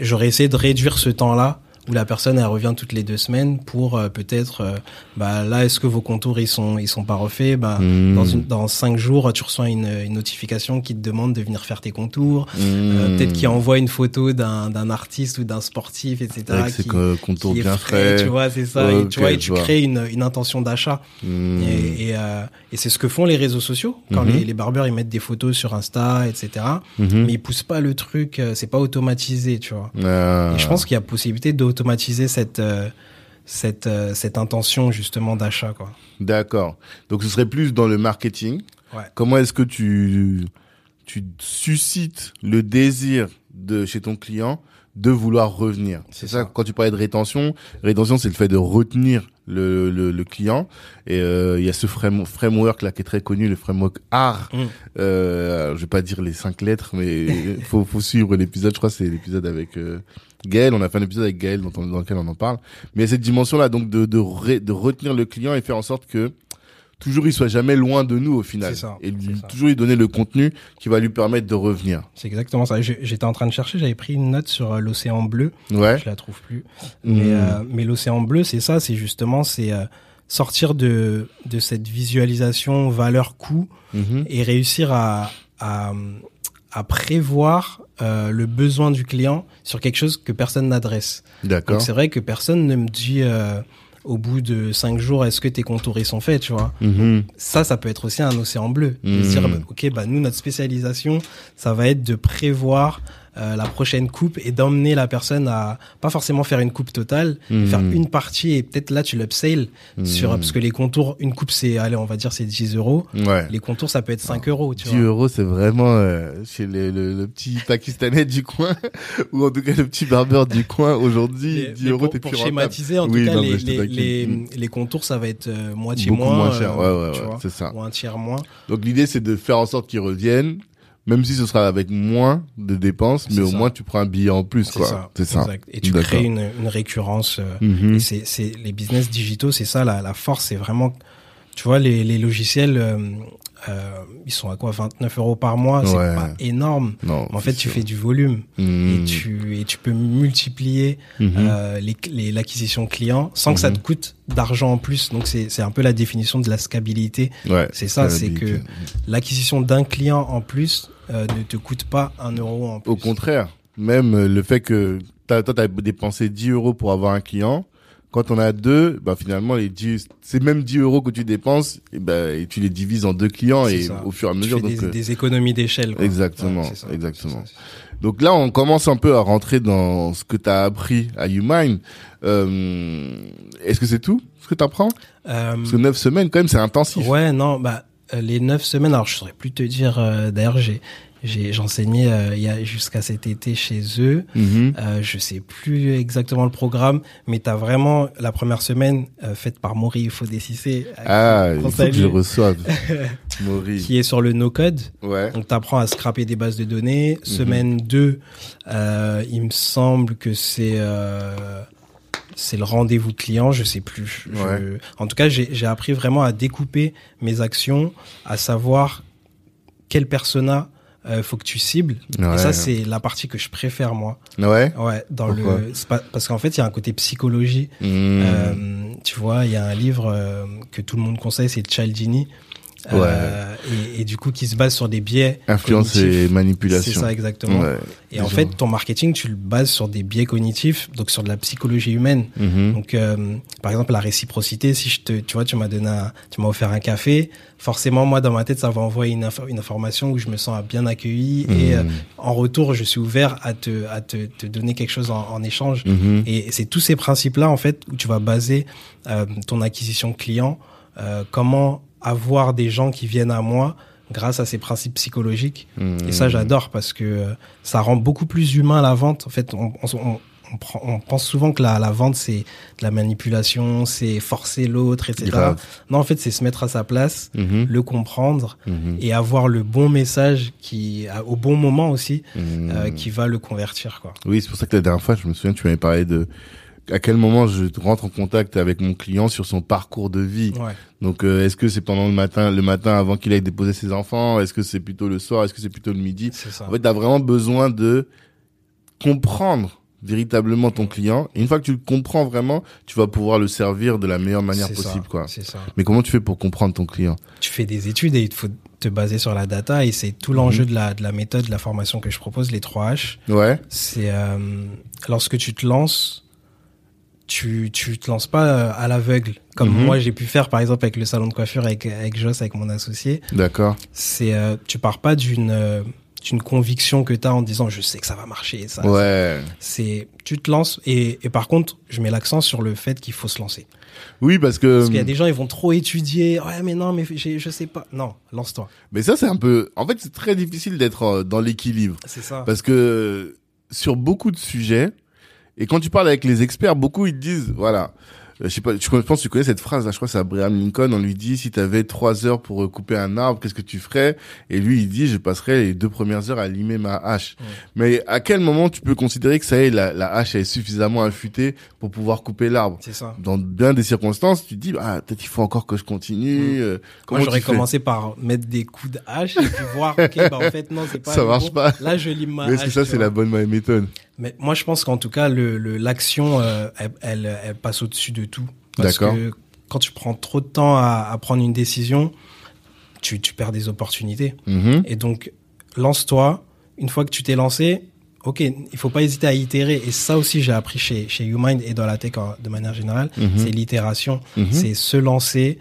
j'aurais essayé de réduire ce temps là où la personne elle revient toutes les deux semaines pour euh, peut-être euh, bah là est-ce que vos contours ils sont ils sont pas refaits? Bah Mhm. dans une dans cinq jours tu reçois une, une notification qui te demande de venir faire tes contours Euh, Mhm. peut-être qu'il envoie une photo d'un d'un artiste ou d'un sportif etc Avec ses qui, co- contours qui est bien frais, frais. tu vois c'est ça et tu vois et tu vois. crées une, une intention d'achat Mhm. et, et, euh, et c'est ce que font les réseaux sociaux quand les, les barbeurs ils mettent des photos sur Insta etc mais ils poussent pas le truc euh, c'est pas automatisé tu vois Ah. et je pense qu'il y a possibilité d'automatiser cette euh, cette euh, cette intention justement d'achat quoi D'accord. Donc ce serait plus dans le marketing. Ouais. Comment est-ce que tu tu suscites le désir de chez ton client de vouloir revenir C'est ça. ça. Quand tu parlais de rétention, rétention c'est le fait de retenir le le, le client. Et euh, il y a ce frame- framework là qui est très connu, le framework R. Mm. Euh, je vais pas dire les cinq lettres, mais faut faut suivre l'épisode. Je crois c'est l'épisode avec euh, Gaël. On a fait un épisode avec Gaël dans, dans lequel on en parle. Mais il y a cette dimension là donc de de, ré- de retenir le client et faire en sorte que toujours il soit jamais loin de nous au final. Ça, et lui, toujours lui donner le contenu qui va lui permettre de revenir. c'est exactement ça j'étais en train de chercher j'avais pris une note sur euh, l'océan bleu Ouais. je la trouve plus mais euh, mais l'océan bleu c'est ça c'est justement c'est euh, sortir de de cette visualisation valeur coût Mhm. et réussir à, à, à prévoir euh, le besoin du client sur quelque chose que personne n'adresse. D'accord. C'est vrai que personne ne me dit au bout de cinq jours est-ce que tes contours ils sont faits, tu vois. Mhm. Ça, ça peut être aussi un océan bleu. De Mhm. se dire bah, ok bah nous notre spécialisation ça va être de prévoir euh, la prochaine coupe et d'emmener la personne à pas forcément faire une coupe totale, Mhm. faire une partie et peut-être là tu l'upsale sur Mhm. parce que les contours une coupe c'est allez on va dire c'est 10 euros Ouais. les contours, ça peut être 5 euros, tu 10 vois. euros, c'est vraiment euh, chez le, le, le petit Pakistanais du coin, ou en tout cas le petit barbeur du coin. Aujourd'hui, Mais- 10 mais euros, pour, t'es pour plus rentable. schématiser, en Oui, tout cas, non, les, les, taquine. les, les contours, ça va être euh, moitié Beaucoup moins, moins cher, ouais, ouais, c'est ça. ou un tiers moins. Donc l'idée, c'est de faire en sorte qu'ils reviennent, même si ce sera avec moins de dépenses, mais au ça. moins tu prends un billet en plus, quoi. C'est ça. exact. Et tu crées une, une récurrence. euh, Mhm. C'est, c'est les business digitaux, c'est ça la, la force, c'est vraiment, tu vois, les, les logiciels, euh, euh, ils sont à quoi 29 euros par mois, c'est pas énorme. Non. Mais en fait, tu fais du volume Mhm. et tu et tu peux multiplier Mhm. euh, les, l'acquisition client sans que ça te Mhm. coûte d'argent en plus. Donc c'est c'est un peu la définition de la scalabilité. Ouais. C'est ça, c'est que l'acquisition d'un client en plus euh, ne te coûte pas un euro en plus. Au contraire. même euh, le fait que t'as, toi, t'as dépensé 10 euros pour avoir un client. Quand on a deux, bah finalement les 10, c'est même 10 euros que tu dépenses, et ben et tu les divises en deux clients et ça. au fur et à Tu mesure. fais donc, des, euh, des économies d'échelle. quoi. Exactement, Ouais, ça, exactement. ça, Donc là, on commence un peu à rentrer dans ce que tu as appris à YouMind. Euh, Est-ce que c'est tout ce que tu apprends. Euh, Parce que neuf semaines, quand même, c'est intensif. Ouais, non, bah les neuf semaines. Alors, je saurais plus te dire. euh, D'ailleurs, j'ai j'ai j'enseignais euh, il y a jusqu'à cet été chez eux. Mhm. Euh, je sais plus exactement le programme, mais t'as vraiment la première semaine euh, faite par Maury Il faut décider Ah, il faut que je reçoive. Maury. qui est sur le no code. Ouais. Donc t'apprends à scraper des bases de données. Mhm. Semaine 2, euh, il me semble que c'est euh, c'est le rendez-vous client, je sais plus. Je- Ouais. En tout cas, j'ai j'ai appris vraiment à découper mes actions, à savoir quel persona euh, faut que tu cibles. Ouais. Et ça, c'est la partie que je préfère moi. Ouais. Ouais, dans Pourquoi le pas- parce qu'en fait, il y a un côté psychologie. Mhm. Euh, tu vois, il y a un livre euh, que tout le monde conseille, c'est Euh, et, et du coup, qui se base sur des biais. Influence cognitifs. et manipulation. C'est ça, exactement. Ouais. Et en fait, ton marketing, tu le bases sur des biais cognitifs, donc sur de la psychologie humaine. Mhm. Donc, euh, par exemple, la réciprocité, si je te, tu vois, tu m'as donné un, tu m'as offert un café, forcément, moi, dans ma tête, ça va envoyer une, info- une information où je me sens bien accueilli et euh, Mhm. en retour, je suis ouvert à te, à te, te donner quelque chose en, en échange. Mhm. Et c'est tous ces principes-là, en fait, où tu vas baser euh, ton acquisition client, euh, comment avoir des gens qui viennent à moi grâce à ces principes psychologiques. Et ça, Mhm. j'adore parce que euh, ça rend beaucoup plus humain la vente. En fait, on, on, on, on prend- on pense souvent que la, la vente, c'est de la manipulation, c'est forcer l'autre, etc. Grave. Non, en fait, c'est se mettre à sa place, Mhm. le comprendre Mhm. et avoir le bon message qui, au bon moment aussi, euh, qui va le convertir, quoi. Oui, c'est pour ça que la dernière fois, je me souviens, tu m'avais parlé de à quel moment je rentre en contact avec mon client sur son parcours de vie. Ouais. Donc, euh, est-ce que c'est pendant le matin, le matin avant qu'il aille déposer ses enfants? Est-ce que c'est plutôt le soir? Est-ce que c'est plutôt le midi? En fait, tu as vraiment besoin de comprendre véritablement ton client. Et une fois que tu le comprends vraiment, tu vas pouvoir le servir de la meilleure manière possible, ça, quoi. C'est ça. Mais comment tu fais pour comprendre ton client? Tu fais des études et il faut te baser sur la data et c'est tout l'enjeu de la de la méthode de la formation que je propose les 3 H Ouais. c'est euh, lorsque tu te lances tu tu te lances pas euh, à l'aveugle comme Mhm. moi j'ai pu faire par exemple avec le salon de coiffure avec avec Joss avec mon associé D'accord. c'est euh, tu pars pas d'une euh, d'une conviction que tu as en disant je sais que ça va marcher ça Ouais. c'est tu te lances et, et par contre je mets l'accent sur le fait qu'il faut se lancer Oui, parce que. parce qu'il y a des gens ils vont trop étudier ouais mais non mais je sais pas non lance-toi Mais ça, c'est un peu. En fait, c'est très difficile d'être euh, dans l'équilibre. c'est ça Parce que sur beaucoup de sujets, et quand tu parles avec les experts, beaucoup ils te disent, voilà, euh, je sais pas, je pense que tu connais cette phrase là, je crois que c'est Abraham Lincoln, on lui dit si tu avais trois heures pour euh, couper un arbre, qu'est-ce que tu ferais? Et lui il dit je passerais les deux premières heures à limer ma hache. Ouais. Mais à quel moment tu peux considérer que ça y est, la, la hache est suffisamment affûtée pour pouvoir couper l'arbre? C'est ça Dans bien des circonstances, tu te dis ah peut-être il faut encore que je continue. euh, Moi, j'aurais commencé par mettre des coups de hache et puis voir, ok, bah en fait, non, c'est pas. Ça marche bon. pas. Là, je lime ma Mais est-ce que ça c'est la bonne méthode? Mais moi, je pense qu'en tout cas, le, le- l'action, euh, elle, elle, elle passe au-dessus de tout. Parce que quand tu prends trop de temps à, à prendre une décision, tu, tu perds des opportunités. Mhm. Et donc, lance-toi. Une fois que tu t'es lancé, ok, il faut pas hésiter à itérer. Et ça aussi, j'ai appris chez, chez YouMind et dans la tech en- de manière générale, Mhm. c'est l'itération. Mhm. C'est se lancer,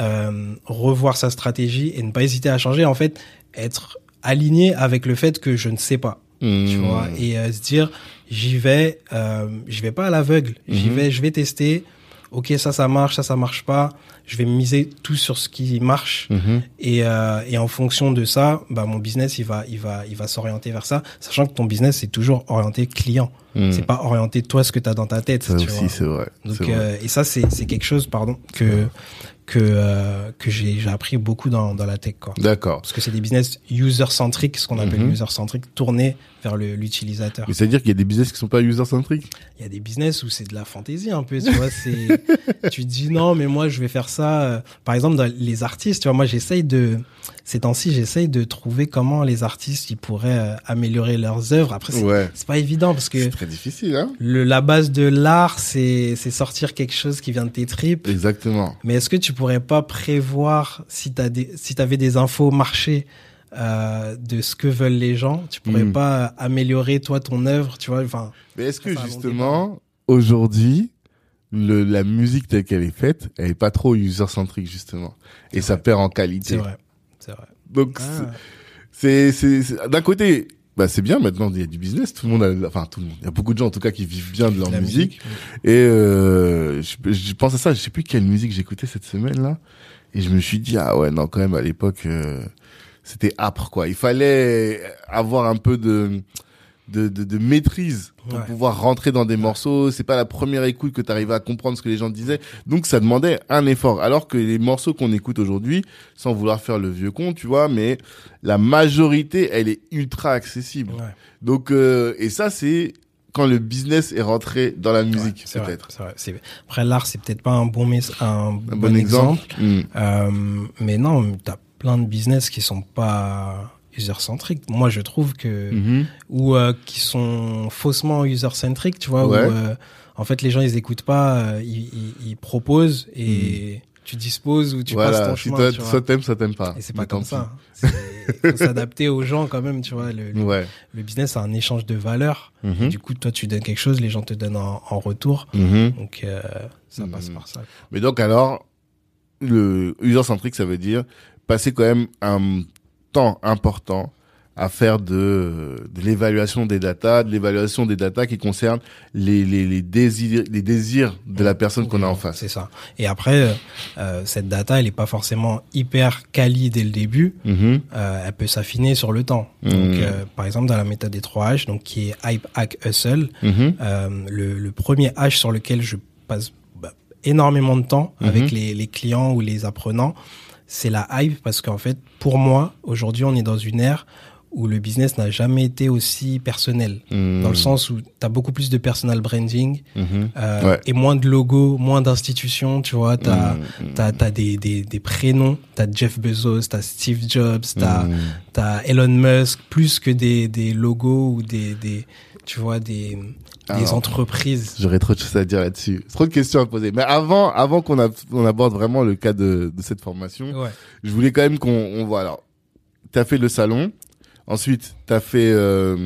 euh, revoir sa stratégie et ne pas hésiter à changer. En fait, être aligné avec le fait que je ne sais pas, tu Mhm. vois, et euh, se dire, j'y vais, euh, j'y vais pas à l'aveugle. J'y Mhm. vais, je vais tester. Ok, ça, ça marche, ça, ça marche pas. Je vais miser tout sur ce qui marche. Mhm. Et, euh, et en fonction de ça, bah, mon business, il va, il va, il va s'orienter vers ça, sachant que ton business, c'est toujours orienté client. C'est pas orienté toi, ce que tu as dans ta tête. Ça tu aussi, vois. c'est vrai. Donc, vrai. et ça, c'est, c'est quelque chose, pardon, que, que, euh, que j'ai, j'ai appris beaucoup dans, dans la tech, quoi. D'accord. Parce que c'est des business user-centriques, ce qu'on appelle Mhm. user-centrique, tournés vers l'utilisateur. Mais c'est-à-dire qu'il y a des business qui sont pas user-centriques? Il y a des business où c'est de la fantaisie un peu, tu vois. C'est, tu te dis non, mais moi je vais faire ça. euh, Par exemple, dans les artistes, tu vois, moi j'essaye de, ces temps-ci, j'essaye de trouver comment les artistes ils pourraient euh, améliorer leurs œuvres. Après, c'est, Ouais. pas évident parce que C'est très difficile, hein? le, la base de l'art, c'est, c'est sortir quelque chose qui vient de tes tripes. Exactement. Mais est-ce que tu pourrais pas prévoir si t'as des, si t'avais des infos marché euh, de ce que veulent les gens. Tu pourrais Mm. pas améliorer toi ton œuvre, tu vois. Enfin, Mais est-ce que c'est justement, aujourd'hui, le, la musique telle qu'elle est faite, elle est pas trop user-centrique, justement. Et ça perd en c'est qualité. vrai, c'est vrai. Donc, Ah, c'est, c'est, c'est- d'un côté, bah, c'est bien, maintenant, il y a du business. Tout le monde a, enfin, tout le monde. Il y a beaucoup de gens, en tout cas, qui vivent bien de leur la musique. Et, euh, je, je pense à ça, je sais plus quelle musique j'écoutais cette semaine-là. Et je me suis dit, ah ouais, non, quand même, à l'époque, euh, c'était âpre, quoi. Il fallait avoir un peu de, de, de, de maîtrise pour Ouais. pouvoir rentrer dans des morceaux. C'est pas la première écoute que tu arrivais à comprendre ce que les gens disaient. Donc, ça demandait un effort. Alors que les morceaux qu'on écoute aujourd'hui, sans vouloir faire le vieux con, tu vois, mais la majorité, elle est ultra accessible. Ouais. Donc, euh, et ça, c'est quand le business est rentré dans la Ouais, musique, c'est vrai, peut-être. c'est vrai. C'est- Après, l'art, c'est peut-être pas un bon, un, Un bon, bon exemple. exemple. Mm. Euh, mais non, t'as plein de business qui sont pas user-centriques. Moi, je trouve que, Mhm. ou euh, qui sont faussement user-centriques, tu vois, Ouais. où euh, en fait les gens ils écoutent pas, euh, ils, ils, ils proposent et tu disposes ou tu passes voilà, ton si chemin. tu soit t'aimes, soit t'aimes pas. Et c'est pas comme ça. Il faut s'adapter aux gens quand même, tu vois. Le, le, Ouais. le business, c'est un échange de valeurs. Mhm. Du coup, toi, tu donnes quelque chose, les gens te donnent en, en retour. Mhm. Donc, euh, ça Mhm. passe par ça. Mais donc alors, le user-centrique, ça veut dire passer quand même un temps important à faire de, de l'évaluation des datas, de l'évaluation des datas qui concernent les, les, les, désirs, les désirs de la personne qu'on a en face. C'est ça. Et après, euh, euh, cette data, elle est pas forcément hyper quali dès le début. Mhm. Euh, elle peut s'affiner sur le temps. Donc, Mhm. euh, par exemple, dans la méthode des 3 H, donc qui est hype, hack, hustle, euh, le, le premier H sur lequel je passe bah, énormément de temps Mhm. avec les, les clients ou les apprenants, c'est la hype parce qu'en fait, pour moi, aujourd'hui, on est dans une ère où le business n'a jamais été aussi personnel. Mhm. Dans le sens où tu as beaucoup plus de personal branding Mhm. euh, Ouais. et moins de logos, moins d'institutions, tu vois. Tu as, t'as des, des, des prénoms, t'as Jeff Bezos, t'as Steve Jobs, t'as Mhm. t'as Elon Musk, plus que des, des logos ou des, des tu vois, des, Alors. entreprises. J'aurais trop de choses à dire là-dessus. Trop de questions à poser. Mais avant, avant qu'on aborde vraiment le cas de, de cette formation, Ouais. je voulais quand même qu'on on voit. Alors, t'as fait le salon. Ensuite, t'as fait euh,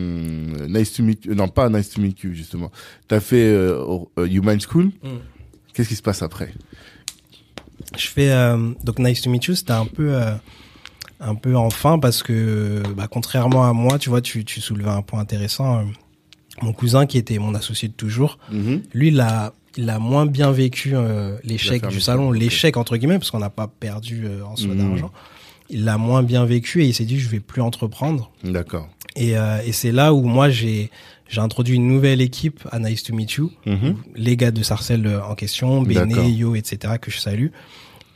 Nice to Meet You. Non, pas Nice to Meet You, justement. T'as fait euh, euh, Human School. Mm. Qu'est-ce qui se passe après? Je fais euh, donc Nice to Meet You, c'était un peu un peu enfin parce que bah, contrairement à moi, tu vois, tu, tu soulevais un point intéressant. Mon cousin qui était mon associé de toujours, lui il a il a moins bien vécu euh, l'échec du salon, l'échec entre guillemets parce qu'on n'a pas perdu euh, en soi Mhm. d'argent. Il l'a moins bien vécu et il s'est dit je vais plus entreprendre. D'accord. Et, euh, et c'est là où moi j'ai j'ai introduit une nouvelle équipe à Nice to Meet You, Mhm. les gars de Sarcelles euh, en question. Béné, Yo, etc. que je salue.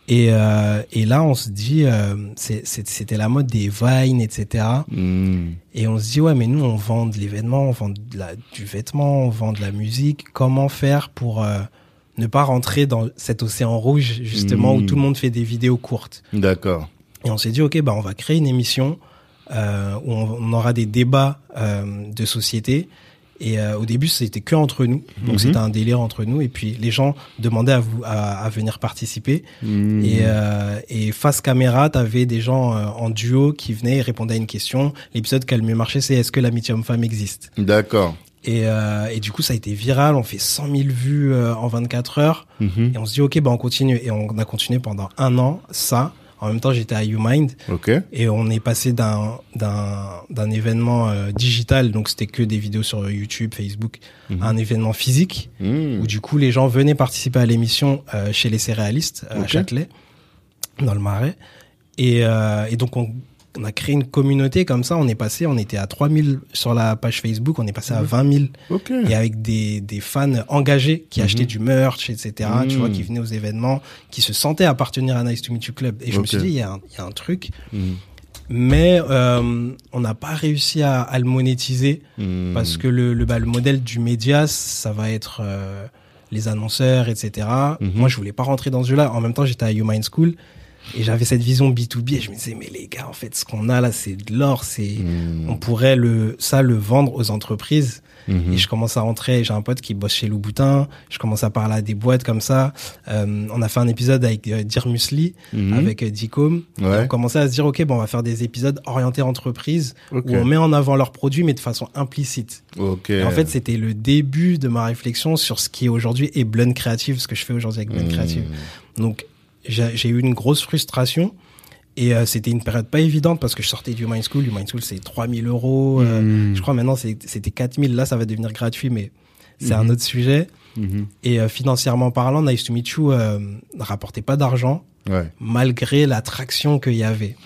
Et, euh, et là on se dit euh, c'était la mode des vines, etc. Mm. Et on se dit ouais mais nous on vend de l'événement, on vend de la, du vêtement, on vend de la musique. Comment faire pour euh, ne pas rentrer dans cet océan rouge justement où tout le monde fait des vidéos courtes? D'accord. et on s'est dit, ok, bah on va créer une émission euh, où on, on aura des débats euh, de société. Et euh, au début, c'était que entre nous, donc Mhm. c'était un délire entre nous. Et puis les gens demandaient à vous à, à venir participer. Mm. Et, euh, et face caméra, t'avais des gens euh, en duo qui venaient et répondaient à une question. L'épisode qui a le mieux marché, c'est est-ce que l'amitié homme-femme existe? D'accord. et, euh, et du coup, ça a été viral. On fait 100 000 vues euh, en 24 heures. Mhm. Et on se dit, ok, bah on continue. Et on a continué pendant un an ça. En même temps, j'étais à YouMind. Ok. Et on est passé d'un d'un d'un événement euh, digital, donc c'était que des vidéos sur YouTube, Facebook, Mhm. à un événement physique Mm. où du coup les gens venaient participer à l'émission euh, chez les céréalistes euh, à. Châtelet, dans le Marais. Et, et donc on, on a créé une communauté comme ça. On est passé, on était à 3000 sur la page Facebook, on est passé à Mhm. 20 000 Ok. et avec des, des fans engagés qui Mhm. achetaient du merch, etc. Tu Mhm. vois, qui venaient aux événements, qui se sentaient appartenir à Nice to Meet You Club. Et je me suis dit, il y, a un- il y a un truc mais euh, on n'a pas réussi à, à le monétiser parce que le, le, bah, le modèle du média, ça va être euh, les annonceurs, etc. Mhm. Moi, je voulais pas rentrer dans ce jeu-là. En même temps, j'étais à YouMind School. Et j'avais cette vision B2B et je me disais, mais les gars, en fait, ce qu'on a là, c'est de l'or. C'est, Hmm. on pourrait le, ça, le vendre aux entreprises. Mhm. Et je commence à rentrer, j'ai un pote qui bosse chez Louboutin, je commence à parler à des boîtes comme ça. Euh, on a fait un épisode avec euh, Dear Musli, Mhm. avec euh, Dicom. Et Ouais. On commençait à se dire, ok, bon, on va faire des épisodes orientés entreprises Ok. où on met en avant leurs produits, mais de façon implicite. Ok. Et en fait, c'était le début de ma réflexion sur ce qui est aujourd'hui est Blend Creative, ce que je fais aujourd'hui avec Blend Mhm. Creative. Donc, j'ai eu une grosse frustration. Et euh, c'était une période pas évidente parce que je sortais du Mind School. Du Mind School, c'est 3000 euros. euh, Mhm. je crois maintenant, c'était 4000. Là, ça va devenir gratuit, mais c'est un Mhm. autre sujet. Mhm. Et euh, financièrement parlant, Nice to Meet You euh, ne rapportait pas d'argent Ouais. malgré l'attraction qu'il y avait.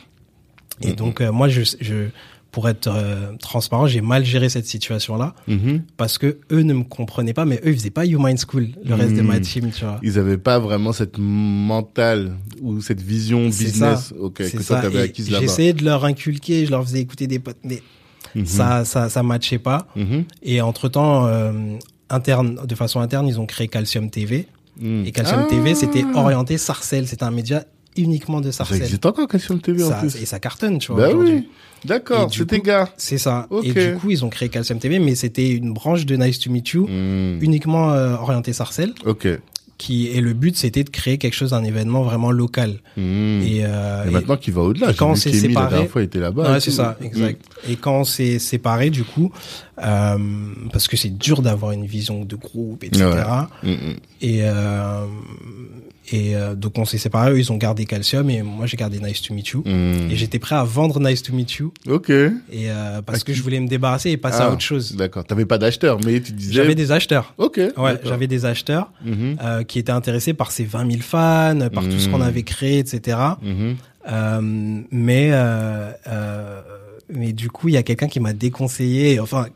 Et donc, euh, moi, je, je, pour être euh, transparent, j'ai mal géré cette situation-là Mhm. parce que eux ne me comprenaient pas, mais eux, ils faisaient pas You Mind School, le reste de ma Mhm. team, tu vois. Ils avaient pas vraiment cette mentale ou cette vision business ça. que toi ça. Et acquise là-bas. J'essayais de leur inculquer, je leur faisais écouter des potes, mais Mhm. ça, ça, ça matchait pas. Et entre temps, interne, de façon interne, ils ont créé Calcium TV. Et Calcium Ah. TV, c'était orienté Sarcelles. C'était un média uniquement de Ça Sarcelles. existe encore Calcium TV en Ça- plus. et ça cartonne, tu vois. Bah oui. D'accord, c'était coup- gars. C'est ça. Et du coup, ils ont créé Calcium TV, mais c'était une branche de Nice to Meet You, Mhm. uniquement euh, orientée Sarcelles. Ok. Qui, et le but, c'était de créer quelque chose, un événement vraiment local. Et, euh, Et maintenant qu'il va au-delà, quand on s'est qu'Emile, la dernière fois, il était là-bas. Ouais, c'est ça, exact. Et quand on s'est séparés, du coup, euh, parce que c'est dur d'avoir une vision de groupe, etc. Et, euh, et euh, donc on s'est séparés, eux, ils ont gardé Calcium et moi j'ai gardé Nice to Meet You. Mhm. Et j'étais prêt à vendre Nice to Meet You Ok. et euh, parce que je voulais me débarrasser et passer Ah, à autre chose. D'accord. T'avais pas d'acheteur, mais tu disais. J'avais des acheteurs. Ok. Ouais, j'avais des acheteurs Mhm. euh, qui étaient intéressés par ces 20 000 fans, par tout ce qu'on Mhm. avait créé, etc. Mhm. Euh, mais euh, euh, mais du coup, il y a quelqu'un qui m'a déconseillé. Enfin,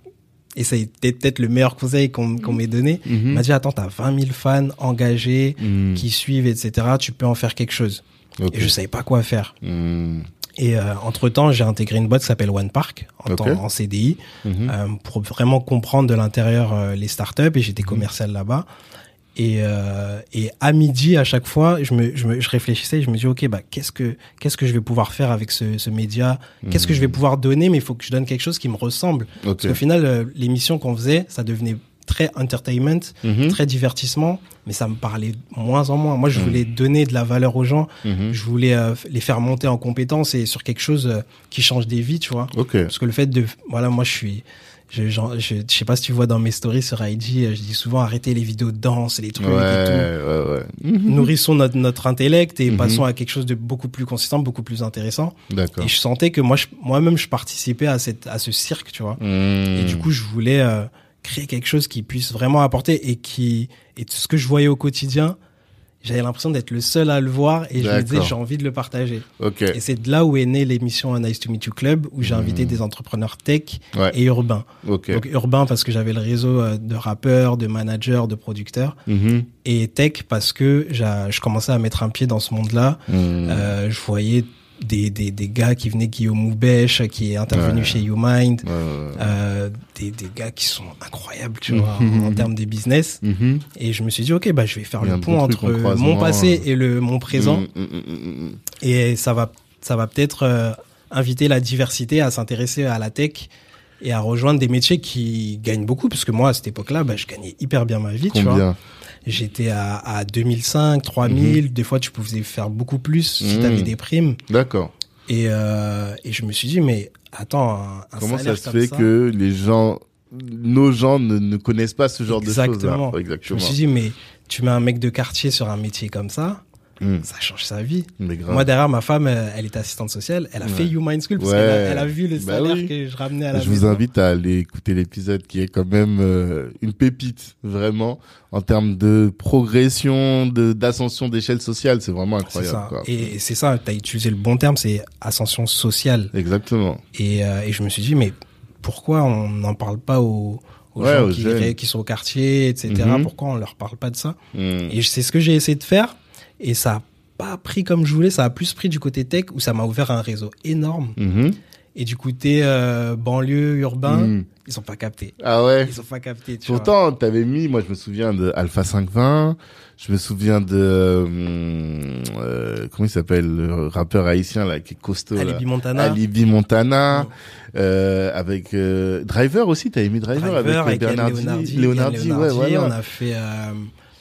et ça a été peut-être le meilleur conseil qu'on m'ait donné. Il Mhm. m'a dit attends, t'as 20 000 fans engagés Mhm. qui suivent, etc. Tu peux en faire quelque chose. Et je savais pas quoi faire. Mhm. Et euh, entre temps, j'ai intégré une boîte qui s'appelle One Park en, Ok. temps- en CDI Mhm. euh, pour vraiment comprendre de l'intérieur euh, les startups. Et Mhm. j'étais commercial là-bas. Et, euh, et à midi, à chaque fois, je me, je me, je réfléchissais et je me dis, OK, bah, qu'est-ce que, qu'est-ce que je vais pouvoir faire avec ce, ce média? Qu'est-ce que je vais pouvoir donner? Mais il faut que je donne quelque chose qui me ressemble. Mhm. Ok. Parce qu'au final, euh, l'émission qu'on faisait, ça devenait très entertainment, Mhm. très divertissement, mais ça me parlait moins en moins. Moi, je Mhm. voulais donner de la valeur aux gens. Mhm. Je voulais euh, les faire monter en compétences et sur quelque chose euh, qui change des vies, tu vois. Ok. Parce que le fait de, voilà, moi, je suis, je, genre, je, je sais pas si tu vois dans mes stories sur IG, euh, je dis souvent arrêtez les vidéos de danse, les trucs Ouais, et ouais, ouais. tout. Mhm. Nourrissons notre, notre intellect et Mhm. passons à quelque chose de beaucoup plus consistant, beaucoup plus intéressant. D'accord. Et je sentais que moi, je- moi-même, je participais à cette, à ce cirque, tu vois. Mhm. Et du coup, je voulais euh, créer quelque chose qui puisse vraiment apporter et qui, et tout ce que je voyais au quotidien, j'avais l'impression d'être le seul à le voir et je me disais, j'ai envie de le partager. Ok. Et c'est de là où est née l'émission Nice to Meet You Club, où j'ai invité des entrepreneurs tech Ouais. et urbains. Ok. Donc urbain parce que j'avais le réseau euh, de rappeurs, de managers, de producteurs, Mhm. et tech parce que je commençais à mettre un pied dans ce monde-là. Mhm. Euh, je voyais des, des, des gars qui venaient, Guillaume Moubèche, qui est intervenu Ouais. chez YouMind, Ouais, ouais, ouais. euh, des, des gars qui sont incroyables, tu vois, en, termes de business. Mhm. Et je me suis dit, ok, bah, je vais faire le pont bon entre mon passé euh. et le, mon présent. Mhm, mhm, mhm. Et ça va, ça va peut-être euh, inviter la diversité à s'intéresser à la tech et à rejoindre des métiers qui gagnent beaucoup. Parce que moi, à cette époque-là, bah, je gagnais hyper bien ma vie, tu vois. J'étais à, à 2005, 3000. Des fois, tu pouvais faire beaucoup plus si Mhm. tu avais des primes. D'accord. Et, euh, et je me suis dit, mais attends, un, un Comment ça se comme fait ça, que les gens, nos gens ne, ne connaissent pas ce genre Exactement. de choses Je Exactement. me suis dit, mais tu mets un mec de quartier sur un métier comme ça, Mhm. ça change sa vie. Moi, derrière, ma femme, elle était assistante sociale. Elle a Ouais. fait You Mind School parce Ouais. qu'elle a, elle a vu le Bah salaire oui. que je ramenais à la Je vous invite à aller écouter l'épisode qui est quand même euh, une pépite, vraiment, en termes de progression, de d'ascension d'échelle sociale. C'est vraiment incroyable. ça. Quoi. Et c'est ça, tu as utilisé le bon terme, c'est ascension sociale. Exactement. Et, euh, et je me suis dit, mais pourquoi on n'en parle pas aux, aux Ouais, gens aux qui, sont au quartier, etc. Mhm. Pourquoi on leur parle pas de ça? Mhm. Et c'est ce que j'ai essayé de faire. Et ça a pas pris comme je voulais, ça a plus pris du côté tech où ça m'a ouvert un réseau énorme. Mhm. Et du côté euh, banlieue, urbain, Mm. ils sont pas captés. Ah ouais. Ils sont pas captés, tu. Pourtant, t'avais mis, moi je me souviens de Alpha 520, je me souviens de, euh, euh, comment il s'appelle, le rappeur haïtien là, qui est costaud là. Alibi Montana. Alibi Montana, euh, avec Driver aussi, t'avais mis Driver, Driver avec, avec Bernardi, Leonardi. Leonardi, Yann ouais, Leonardi. voilà. On a fait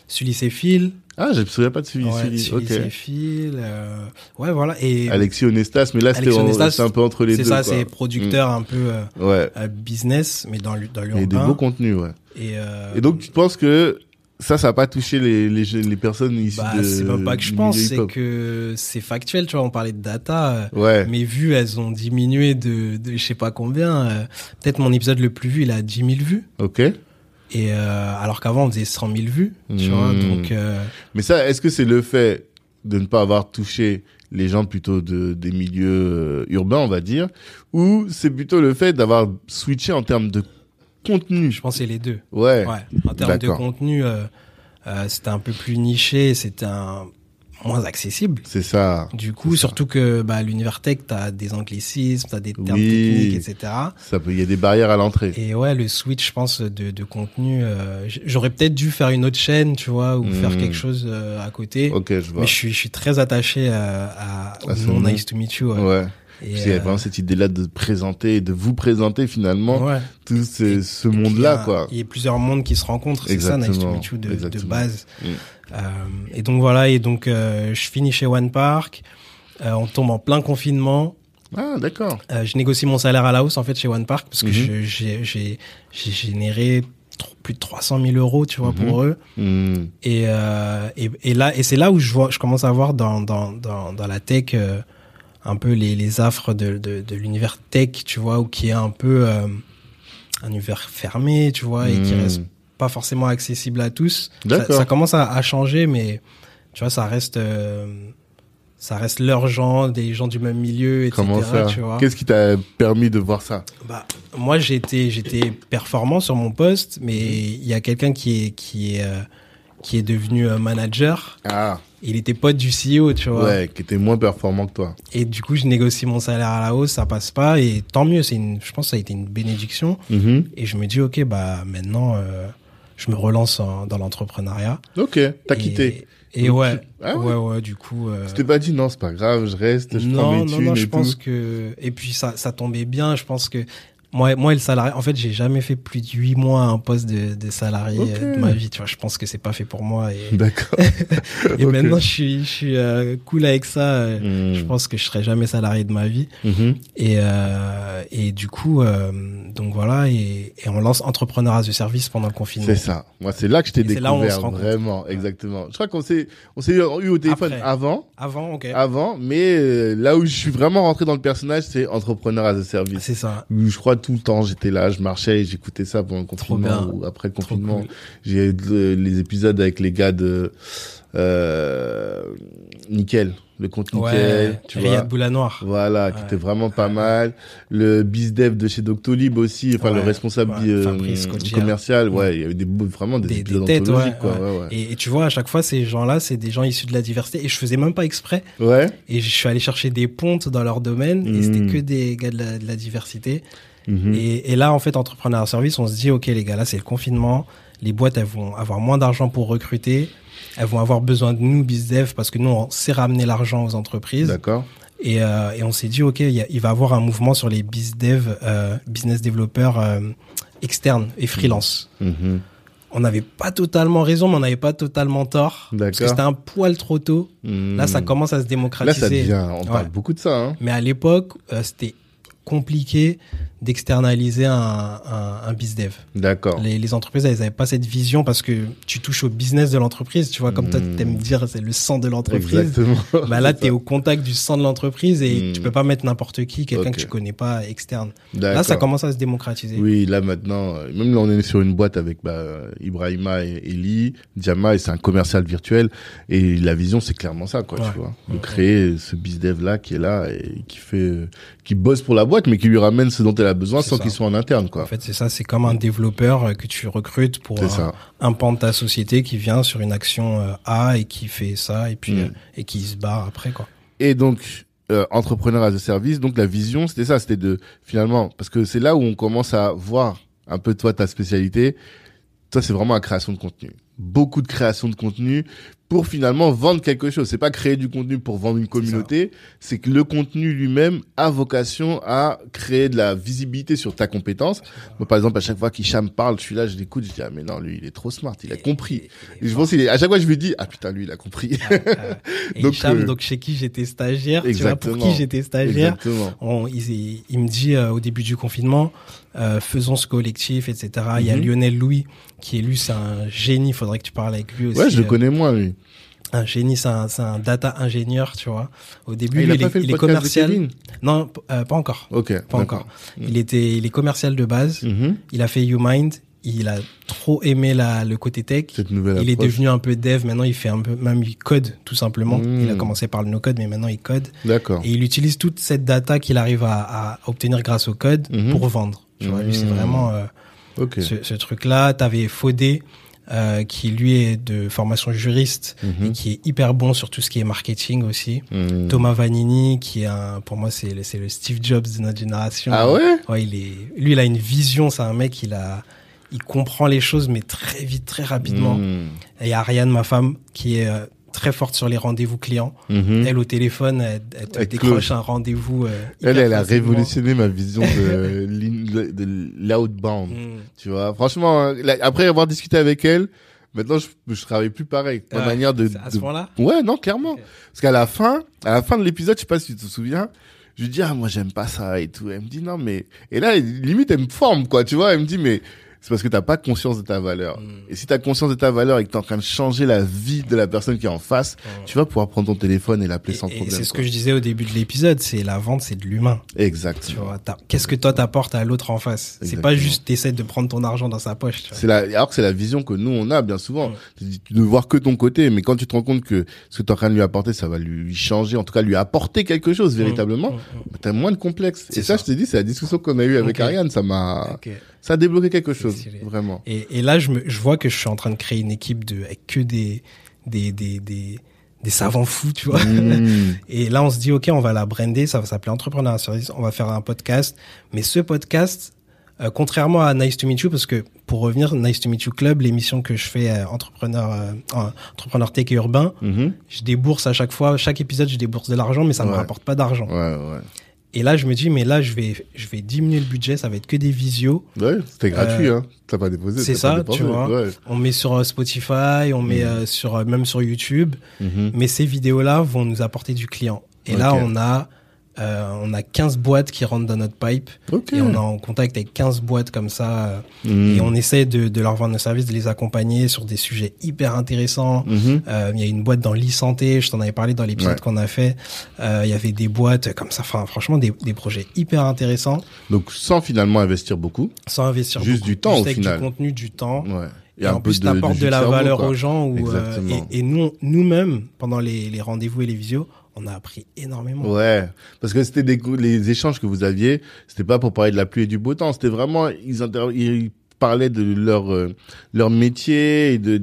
Sully Phil. Ah, je me souviens pas de celui, Ouais, Phil. euh, ouais, voilà. Et Alexis Onestas, mais là c'était en- un peu entre les deux. c'est ça, c'est producteur un peu euh, Ouais. euh, business, mais dans, dans Et des l'urbain. beaux contenus, ouais. Et, euh, Et donc tu penses que ça, ça a pas touché les les, les personnes issues bah, de. c'est même pas que je pense, c'est que c'est factuel, tu vois, on parlait de data. Ouais. Mes vues, elles ont diminué de, de je sais pas combien. Peut-être mon épisode le plus vu, il a 10 000 vues. Ok. Et euh, alors qu'avant, on faisait 100 000 vues, tu Hmm. vois. Donc, euh, Mais ça, est-ce que c'est le fait de ne pas avoir touché les gens plutôt de des milieux euh, urbains, on va dire, ou c'est plutôt le fait d'avoir switché en termes de contenu? Je pense que c'est les deux. Ouais. Ouais. En termes de contenu, euh, euh, c'était un peu plus niché, c'était un moins accessible. C'est ça. Du coup, ça. surtout que bah, l'univers tech, t'as des anglicismes, t'as des termes Oui. techniques, etc. Ça peut, il y a des barrières à l'entrée. Et ouais, le switch, je pense, de, de contenu, euh, j'aurais peut-être dû faire une autre chaîne, tu vois, ou Hmm. faire quelque chose euh, à côté. Ok, je vois. Mais je suis, je suis très attaché à, à, À nom. Nice to Meet You. ouais. Ouais. Et, Parce y a euh, vraiment cette idée-là de présenter, et de vous présenter finalement ouais. tout ce, Et- monde-là, il y a- quoi. Il y a plusieurs mondes qui se rencontrent, c'est ça, Nice to. Meet You de, base. Mm. Euh, et donc voilà, et donc euh, je finis chez One Park, on tombe en plein confinement. Ah, d'accord. Je négocie mon salaire à la hausse en fait chez One Park parce que je- j'ai généré plus de 300 000 euros, tu vois, pour eux. Hmm. Et, euh, et, et là, et c'est là où je vois, je commence à voir dans dans dans, dans la tech euh, un peu les les affres de de, de l'univers tech, tu vois, ou qui est un peu euh, un univers fermé, tu vois, et qui Hmm. reste pas forcément accessible à tous. Ça, ça commence à, à changer, mais tu vois, ça reste euh, ça reste leurs gens, des gens du même milieu, etc. Comment ça. Qu'est-ce qui t'a permis de voir ça Bah, moi, j'étais, j'étais performant sur mon poste, mais il y a quelqu'un qui est, qui est, euh, qui est devenu euh, manager. Ah, Il était pote du CEO, tu vois. ouais, qui était moins performant que toi. Et du coup, je négocie mon salaire à la hausse, ça passe pas, et tant mieux. C'est une, je pense, que ça a été une bénédiction. Mhm. Et je me dis, ok, bah maintenant, euh, je me relance en- dans l'entrepreneuriat. Ok, t'as quitté. Et Donc, ouais, tu- ah ouais, ouais. ouais, du coup. euh, Tu t'es pas dit non, c'est pas grave, je reste, je prends non, mes non, non, et je tout. pense que et puis ça, ça tombait bien. Je pense que moi, moi, le salarié, en fait, j'ai jamais fait plus de huit mois à un poste de, de salarié de ma vie. Tu vois, je pense que c'est pas fait pour moi. Et, D'accord. et maintenant, je suis, je suis euh, cool avec ça. euh, Hmm. Je pense que je serai jamais salarié de ma vie. Mhm. Et euh, et du coup, euh, donc voilà, et, et on lance Entrepreneur as a Service pendant le confinement. C'est ça. Moi, c'est là que je t'ai Et c'est là où on se découvert, vraiment, exactement. Je crois qu'on s'est, on s'est eu au téléphone Après. avant, Avant, ok. avant, mais euh, là où je suis vraiment rentré dans le personnage, c'est entrepreneur as a service. C'est ça. Je crois tout le temps, j'étais là, je marchais et j'écoutais ça pendant le confinement ou après le confinement. cool. J'ai le- les épisodes avec les gars de euh, Nickel, le compte Nickel, Ouais. tu vois. Riyad Boulanoir. Voilà, qui était vraiment pas mal. Le bizdev de chez Doctolib aussi, enfin le responsable euh, Fabrice commercial, ouais, il y avait des vraiment des, Des- têtes, quoi. Et, et tu vois, à chaque fois, ces gens-là, c'est des gens issus de la diversité. Et je faisais même pas exprès. Ouais. Et je suis allé chercher des pontes dans leur domaine. Et Mm. c'était que des gars de la, de la diversité. Mhm. Et, et là, en fait, entrepreneur service, on se dit, OK, les gars, là, c'est le confinement. Les boîtes, elles vont avoir moins d'argent pour recruter. Elles vont avoir besoin de nous, BizDev, parce que nous, on sait ramener l'argent aux entreprises. D'accord. Et, euh, et on s'est dit, OK, il, va y avoir un mouvement sur les BizDev, euh, business développeurs euh, externes et freelance. Mhm. On n'avait pas totalement raison, mais on n'avait pas totalement tort. Parce que c'était un poil trop tôt. Mhm. Là, ça commence à se Là, démocratiser. ça devient, on parle Ouais. beaucoup de ça, hein. Mais à l'époque, euh, c'était compliqué d'externaliser un, un, un bizdev. D'accord. Les, les entreprises, elles n'avaient pas cette vision parce que tu touches au business de l'entreprise. Tu vois, comme toi, Hmm. tu aimes dire, c'est le sang de l'entreprise. Exactement. Bah là, tu es au contact du sang de l'entreprise et Hmm. tu peux pas mettre n'importe qui, quelqu'un que tu connais pas externe. Là, ça commence à se démocratiser. Oui, là maintenant, euh, même là on est sur une boîte avec bah, Ibrahima et Eli, Diama, et c'est un commercial virtuel. Et la vision, c'est clairement ça, quoi, Ouais. tu vois. De créer ce bizdev là qui est là et qui fait, euh, qui bosse pour la boîte, mais qui lui ramène ce dont elle a besoin sans qu'il soit en interne, quoi. En fait, c'est ça, c'est comme un développeur euh, que tu recrutes pour un, un pan de ta société qui vient sur une action euh, A et qui fait ça et puis Mm. euh, et qui se barre après quoi. Et donc, euh, entrepreneur as a service. Donc la vision, c'était ça, c'était de finalement, parce que c'est là où on commence à voir un peu toi ta spécialité. Toi, c'est vraiment la création de contenu. Beaucoup de création de contenu pour finalement vendre quelque chose. C'est pas créer du contenu pour vendre une communauté, c'est que le contenu lui-même a vocation à créer de la visibilité sur ta compétence. Moi, par exemple, à chaque fois qu'Hicham parle, je suis là, je l'écoute, je dis ah mais non, lui il est trop smart, il a compris. Et, je pense à chaque fois je lui dis ah putain lui il a compris. Ah, ah. donc, Hicham, euh, donc chez qui j'étais stagiaire, tu vois pour qui j'étais stagiaire. On, il, il, me dit euh, au début du confinement, euh, faisons ce collectif, etc. Il y a mhm. Lionel Louis qui est lui, c'est un génie. Faudrait que tu parles avec lui aussi. Ouais, je le connais moi lui un génie, c'est un, un, data ingénieur, tu vois. Au début, ah, il, est, il est commercial. Non, euh, pas encore. Ok. Pas encore. Il était, il est commercial de base. Mm-hmm. Il a fait YouMind. Il a trop aimé la, le côté tech. Cette nouvelle il est devenu un peu dev. Maintenant, il fait un peu, même il code tout simplement. Mm. Il a commencé par le no-code, mais maintenant il code. D'accord. Et il utilise toute cette data qu'il arrive à, à, obtenir grâce au code mm-hmm. pour vendre. Tu vois, lui, c'est mm. vraiment euh, ce, ce truc-là. T'avais Fodé euh, qui lui est de formation juriste et mhm. qui est hyper bon sur tout ce qui est marketing aussi. Mhm. Thomas Vanini, qui est un, pour moi c'est le, c'est le Steve Jobs de notre génération. Ah ouais? Ouais, il est, lui il a une vision, c'est un mec il a, il comprend les choses mais très vite, très rapidement. Mhm. Et Ariane, ma femme, qui est euh, très forte sur les rendez-vous clients. Mhm. Elle au téléphone, elle, décroche un rendez-vous. Euh, elle, elle a révolutionné ma vision de, de l'outbound. Mm. Tu vois, franchement, hein, après avoir discuté avec elle, maintenant je, je travaille plus pareil. Ma manière de. À ce point-là. Ouais, non, clairement. Parce qu'à la fin, à la fin de l'épisode, je sais pas si tu te souviens. Je lui dis ah moi j'aime pas ça et tout. Elle me dit non mais et là limite elle me forme quoi tu vois. Elle me dit mais c'est parce que t'as pas conscience de ta valeur. Mm. Et si t'as conscience de ta valeur et que t'es en train de changer la vie de la personne qui est en face, mm. tu vas pouvoir prendre ton téléphone et l'appeler sans problème. C'est ce que je disais au début de l'épisode, c'est la vente, c'est de l'humain. Exactement. Qu'est-ce que toi t'apportes à l'autre en face? C'est pas juste t'essaies de prendre ton argent dans sa poche. C'est la, alors que c'est la vision que nous on a bien souvent. Mm. Tu ne voir que ton côté, mais quand tu te rends compte que ce que t'es en train de lui apporter, ça va lui changer, en tout cas lui apporter quelque chose véritablement, bah, t'as moins de complexe. Et ça, je te dis, c'est la discussion qu'on a eue avec Ariane, ça m'a, ça a débloqué quelque chose, vraiment. Et, et là, je, me, je vois que je suis en train de créer une équipe de avec que des des des des, des savants fous, tu vois. Mmh. Et là, on se dit, ok, on va la brander, ça va s'appeler Entrepreneur Service, on va faire un podcast. Mais ce podcast, euh, contrairement à Nice to Meet You, parce que pour revenir, Nice to Meet You Club, l'émission que je fais euh, entrepreneur euh, entrepreneur tech et urbain, mmh. je débourse à chaque fois, chaque épisode, je débourse de l'argent, mais ça ne me rapporte pas d'argent. Ouais, ouais. Et là, je me dis, mais là, je vais, je vais diminuer le budget, ça va être que des visios. Ouais, c'était gratuit, euh, hein. T'as pas déposé. C'est ça, tu vois. On met sur euh, Spotify, on met mhm. euh, sur, même sur YouTube. Mhm. Mais ces vidéos-là vont nous apporter du client. Et là, on a euh, on a 15 boîtes qui rentrent dans notre pipe et on est en contact avec 15 boîtes comme ça hmm. et on essaie de, leur vendre nos services, de les accompagner sur des sujets hyper intéressants. Mhm. Euh, il y a une boîte dans l'e-santé, je t'en avais parlé dans l'épisode qu'on a fait. Euh, il y avait des boîtes comme ça, enfin franchement des, projets hyper intéressants. Donc sans finalement investir beaucoup. Sans investir juste du temps juste au final. Du contenu, du temps. Et, en plus, t'apportes de, la valeur aux gens. et, nous, nous-mêmes, pendant les, les rendez-vous et les visios, on a appris énormément. Ouais, parce que c'était des les échanges que vous aviez, c'était pas pour parler de la pluie et du beau temps, c'était vraiment ils, ils parlaient de leur euh, leur métier et de,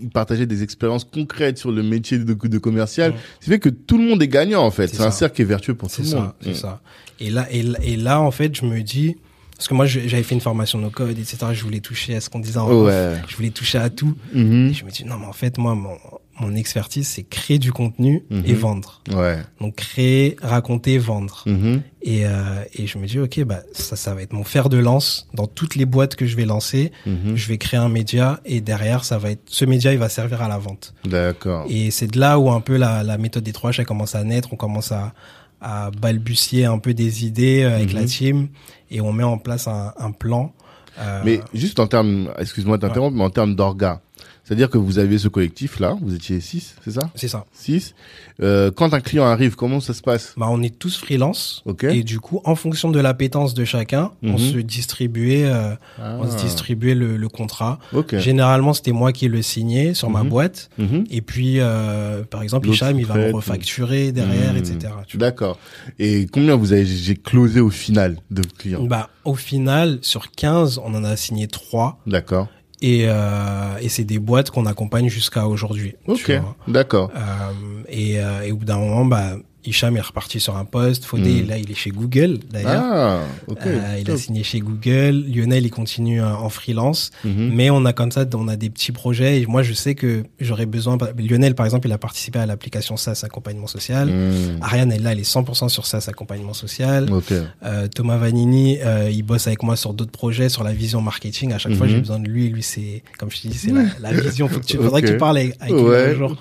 ils partageaient des expériences concrètes sur le métier de, de commercial. Ouais. Ce fait que tout le monde est gagnant en fait. C'est un cercle qui est vertueux pour tout le monde. C'est ça. Et là et, là en fait, je me dis parce que moi j'avais fait une formation no code etc. Je voulais toucher à ce qu'on disait en ouais. je voulais toucher à tout. Mm-hmm. Et je me dis non mais en fait moi mon mon expertise, c'est créer du contenu et mhm. vendre. Ouais. Donc créer, raconter, vendre. Mhm. Et, euh, et je me dis, ok, bah ça, ça va être mon fer de lance dans toutes les boîtes que je vais lancer. Mhm. Je vais créer un média et derrière, ça va être ce média, il va servir à la vente. D'accord. Et c'est de là où un peu la, la méthode des trois H commence à naître. On commence à, à balbutier un peu des idées euh, avec la team et on met en place un, un plan. Euh, mais juste en termes, excuse-moi d'interrompre, mais en termes d'orga, c'est-à-dire que vous aviez ce collectif-là, vous étiez six, c'est ça C'est ça. Six. Euh, quand un client arrive, comment ça se passe Bah, on est tous freelance. Ok. Et du coup, en fonction de l'appétence de chacun, on mhm. se distribuait, euh, on se ah. distribuait le, le contrat. Okay. Généralement, c'était moi qui le signais sur ma mhm. boîte. Mhm. Et puis, euh, par exemple, Hicham, il va me refacturer derrière, etc. D'accord. Et combien vous avez j'ai closé au final de clients Bah, au final, sur 15, on en a signé 3. D'accord. Et, euh, et c'est des boîtes qu'on accompagne jusqu'à aujourd'hui. Ok, d'accord. Euh, et, euh, et au bout d'un moment, bah, Hicham est reparti sur un poste. Faudé, Mm. là, il est chez Google, d'ailleurs. Ah, ok. Euh, il a signé chez Google. Lionel, il continue euh, en freelance. Mhm. Mais on a comme ça, on a des petits projets. Et moi, je sais que j'aurais besoin. Lionel, par exemple, il a participé à l'application SAS accompagnement social. Mhm. Ariane, elle, là, elle est 100% sur SAS accompagnement social. Ok. Euh, Thomas Vanini, euh, il bosse avec moi sur d'autres projets, sur la vision marketing. À chaque fois, Mhm. j'ai besoin de lui. Lui, c'est, comme je te dis, c'est la, la vision. Faut que tu, faudrait que tu parles avec, avec lui Ouais. un jour.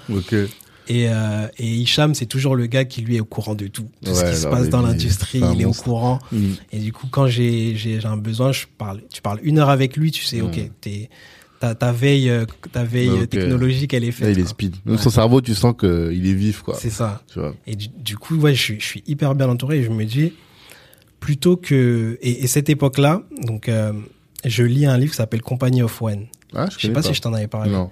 Et, euh, et Hicham, c'est toujours le gars qui lui est au courant de tout. Tout ce qui se passe dans l'industrie, il est au courant. Mhm. Et du coup, quand j'ai j'ai j'ai un besoin, je parle. Tu parles une heure avec lui, tu sais, Mm. ok, t'es ta, ta veille ta veille euh, technologique, elle est Là, faite. il est speed. Même Ouais. son cerveau, tu sens que il est vif, quoi. C'est ça. Tu vois. Et du, du coup, ouais, je suis je suis hyper bien entouré. Et je me dis plutôt que et, et cette époque-là, donc euh, je lis un livre qui s'appelle Company of One. Ah, je Je sais connais pas, si je t'en avais parlé. Non.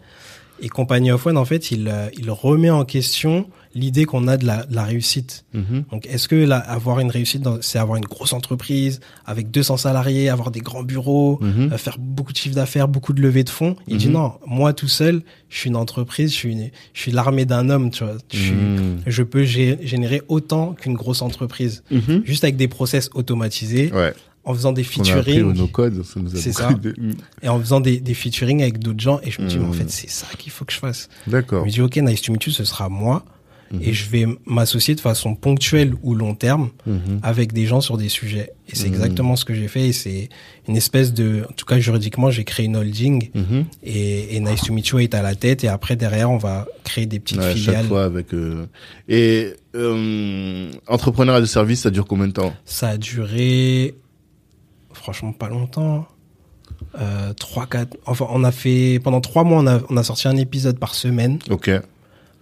Et Company of One, en fait, il euh, il remet en question l'idée qu'on a de la, de la réussite. Mhm. Donc, est-ce que là, avoir une réussite, c'est avoir une grosse entreprise avec 200 salariés, avoir des grands bureaux, Mhm. euh, faire beaucoup de chiffre d'affaires, beaucoup de levées de fonds? Il dit Mhm. non, moi tout seul, je suis une entreprise, je suis, une- je suis l'armée d'un homme, tu vois. Je, suis- je peux gé- générer autant qu'une grosse entreprise, juste avec des process automatisés, Ouais. En faisant des featuring no-code, ça nous a ça. Mhm. et en faisant des, des featuring avec d'autres gens. Et je me dis, mais en Mhm. fait, c'est ça qu'il faut que je fasse. Je D'accord. me dis, ok, Nice to Meet You, ce sera moi. Mhm. Et je vais m'associer de façon ponctuelle ou long terme Mhm. avec des gens sur des sujets. Et c'est Mhm. exactement ce que j'ai fait. Et c'est une espèce de, en tout cas juridiquement, j'ai créé une holding Mhm. et, et Nice to Meet You est à la tête. Et après derrière, on va créer des petites Ouais, à chaque filiales. fois avec. euh, Et euh, entrepreneur de service, ça dure combien de temps? Ça a duré, franchement, pas longtemps. Euh, trois, quatre. Enfin, on a fait pendant trois mois, on a, on a sorti un épisode par semaine. Ok.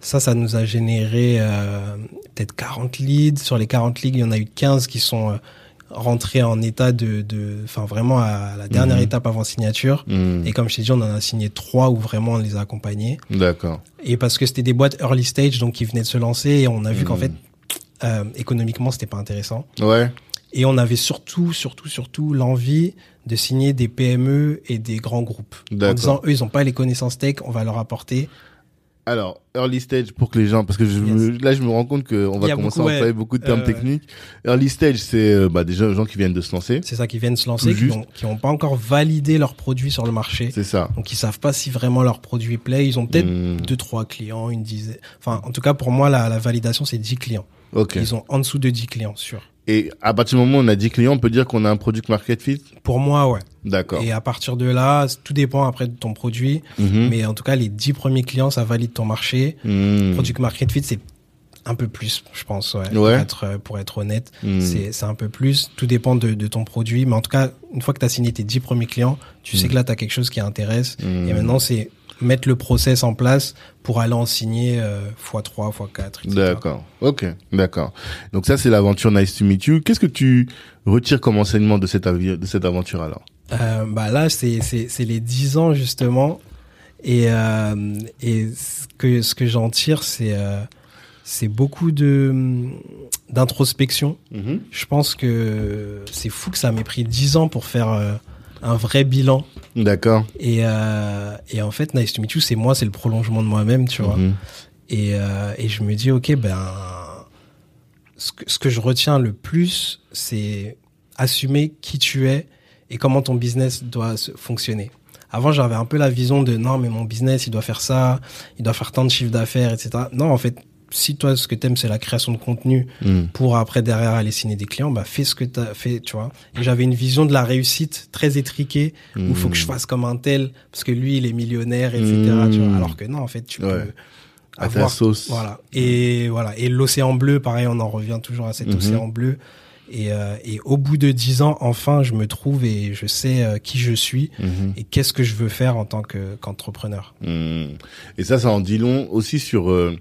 Ça, ça nous a généré euh, peut-être 40 leads. Sur les 40 leads, il y en a eu 15 qui sont euh, rentrés en état de, de, enfin vraiment à la dernière Mhm. étape avant signature. Mhm. Et comme je t'ai dit, on en a signé trois où vraiment on les a accompagnés. D'accord. Et parce que c'était des boîtes early stage, donc qui venaient de se lancer, et on a vu qu'en Mhm. fait, euh, économiquement, c'était pas intéressant. Ouais. Et on avait surtout, surtout, surtout l'envie de signer des PME et des grands groupes. En disant, eux, ils ont pas les connaissances tech, on va leur apporter. Alors, early stage pour que les gens, parce que je me- là je me rends compte qu'on va commencer beaucoup, à employer ouais. beaucoup de termes Euh, techniques. Early stage, c'est euh, bah, les gens qui viennent de se lancer. C'est ça qui viennent se lancer, qui juste. ont, qui ont pas encore validé leurs produits sur le marché. C'est ça. Donc ils savent pas si vraiment leur produit plaît. Ils ont peut-être Mhm. deux, trois clients, une dizaine. Enfin, en tout cas, pour moi, la, la validation, c'est 10 clients. Ok. Ils ont en dessous de 10 clients, sûr. Et à partir du moment où on a 10 clients, on peut dire qu'on a un product market fit Pour moi, ouais. D'accord. Et à partir de là, tout dépend après de ton produit. Mhm. Mais en tout cas, les 10 premiers clients, ça valide ton marché. Mhm. Product market fit, c'est un peu plus, je pense, ouais. Ouais. Pour, être, pour être honnête, Mhm. c'est un peu plus. Tout dépend de, de ton produit. Mais en tout cas, une fois que tu as signé tes 10 premiers clients, tu sais Mhm. que là, tu as quelque chose qui intéresse. Mhm. Et maintenant, c'est mettre le process en place pour aller en signer euh, x3, x4, etc. D'accord. Ok. D'accord. Donc ça, c'est l'aventure Nice to Meet You. Qu'est-ce que tu retires comme enseignement de cette, de cette aventure alors? Euh, bah là, c'est c'est c'est les 10 ans justement, et euh, et ce que ce que j'en tire, c'est euh, c'est beaucoup de d'introspection. Mhm. Je pense que c'est fou que ça m'ait pris 10 ans pour faire euh, un vrai bilan. D'accord. Et euh, et en fait, Nice to Meet You, c'est moi, c'est le prolongement de moi-même, tu vois. Mhm. Et, euh, et je me dis, ok, ben, ce que, ce que je retiens le plus, c'est assumer qui tu es et comment ton business doit se- fonctionner. Avant, j'avais un peu la vision de non, mais mon business, il doit faire ça, il doit faire tant de chiffre d'affaires, etc. Non, en fait, si toi, ce que t'aimes, c'est la création de contenu Mhm. pour après derrière aller signer des clients, bah fais ce que t'as fait, tu vois. Et j'avais une vision de la réussite très étriquée où il faut que je fasse comme un tel parce que lui, il est millionnaire, etc. tu vois. Mhm. Alors que non, en fait, tu Ouais. peux À ta avoir sauce. voilà. Et voilà. Et l'océan bleu, pareil, on en revient toujours à cet Mhm. océan bleu. Et, euh, et au bout de dix ans, enfin, je me trouve et je sais euh, qui je suis Mhm. et qu'est-ce que je veux faire en tant que qu'entrepreneur. Et ça, ça en dit long aussi sur euh,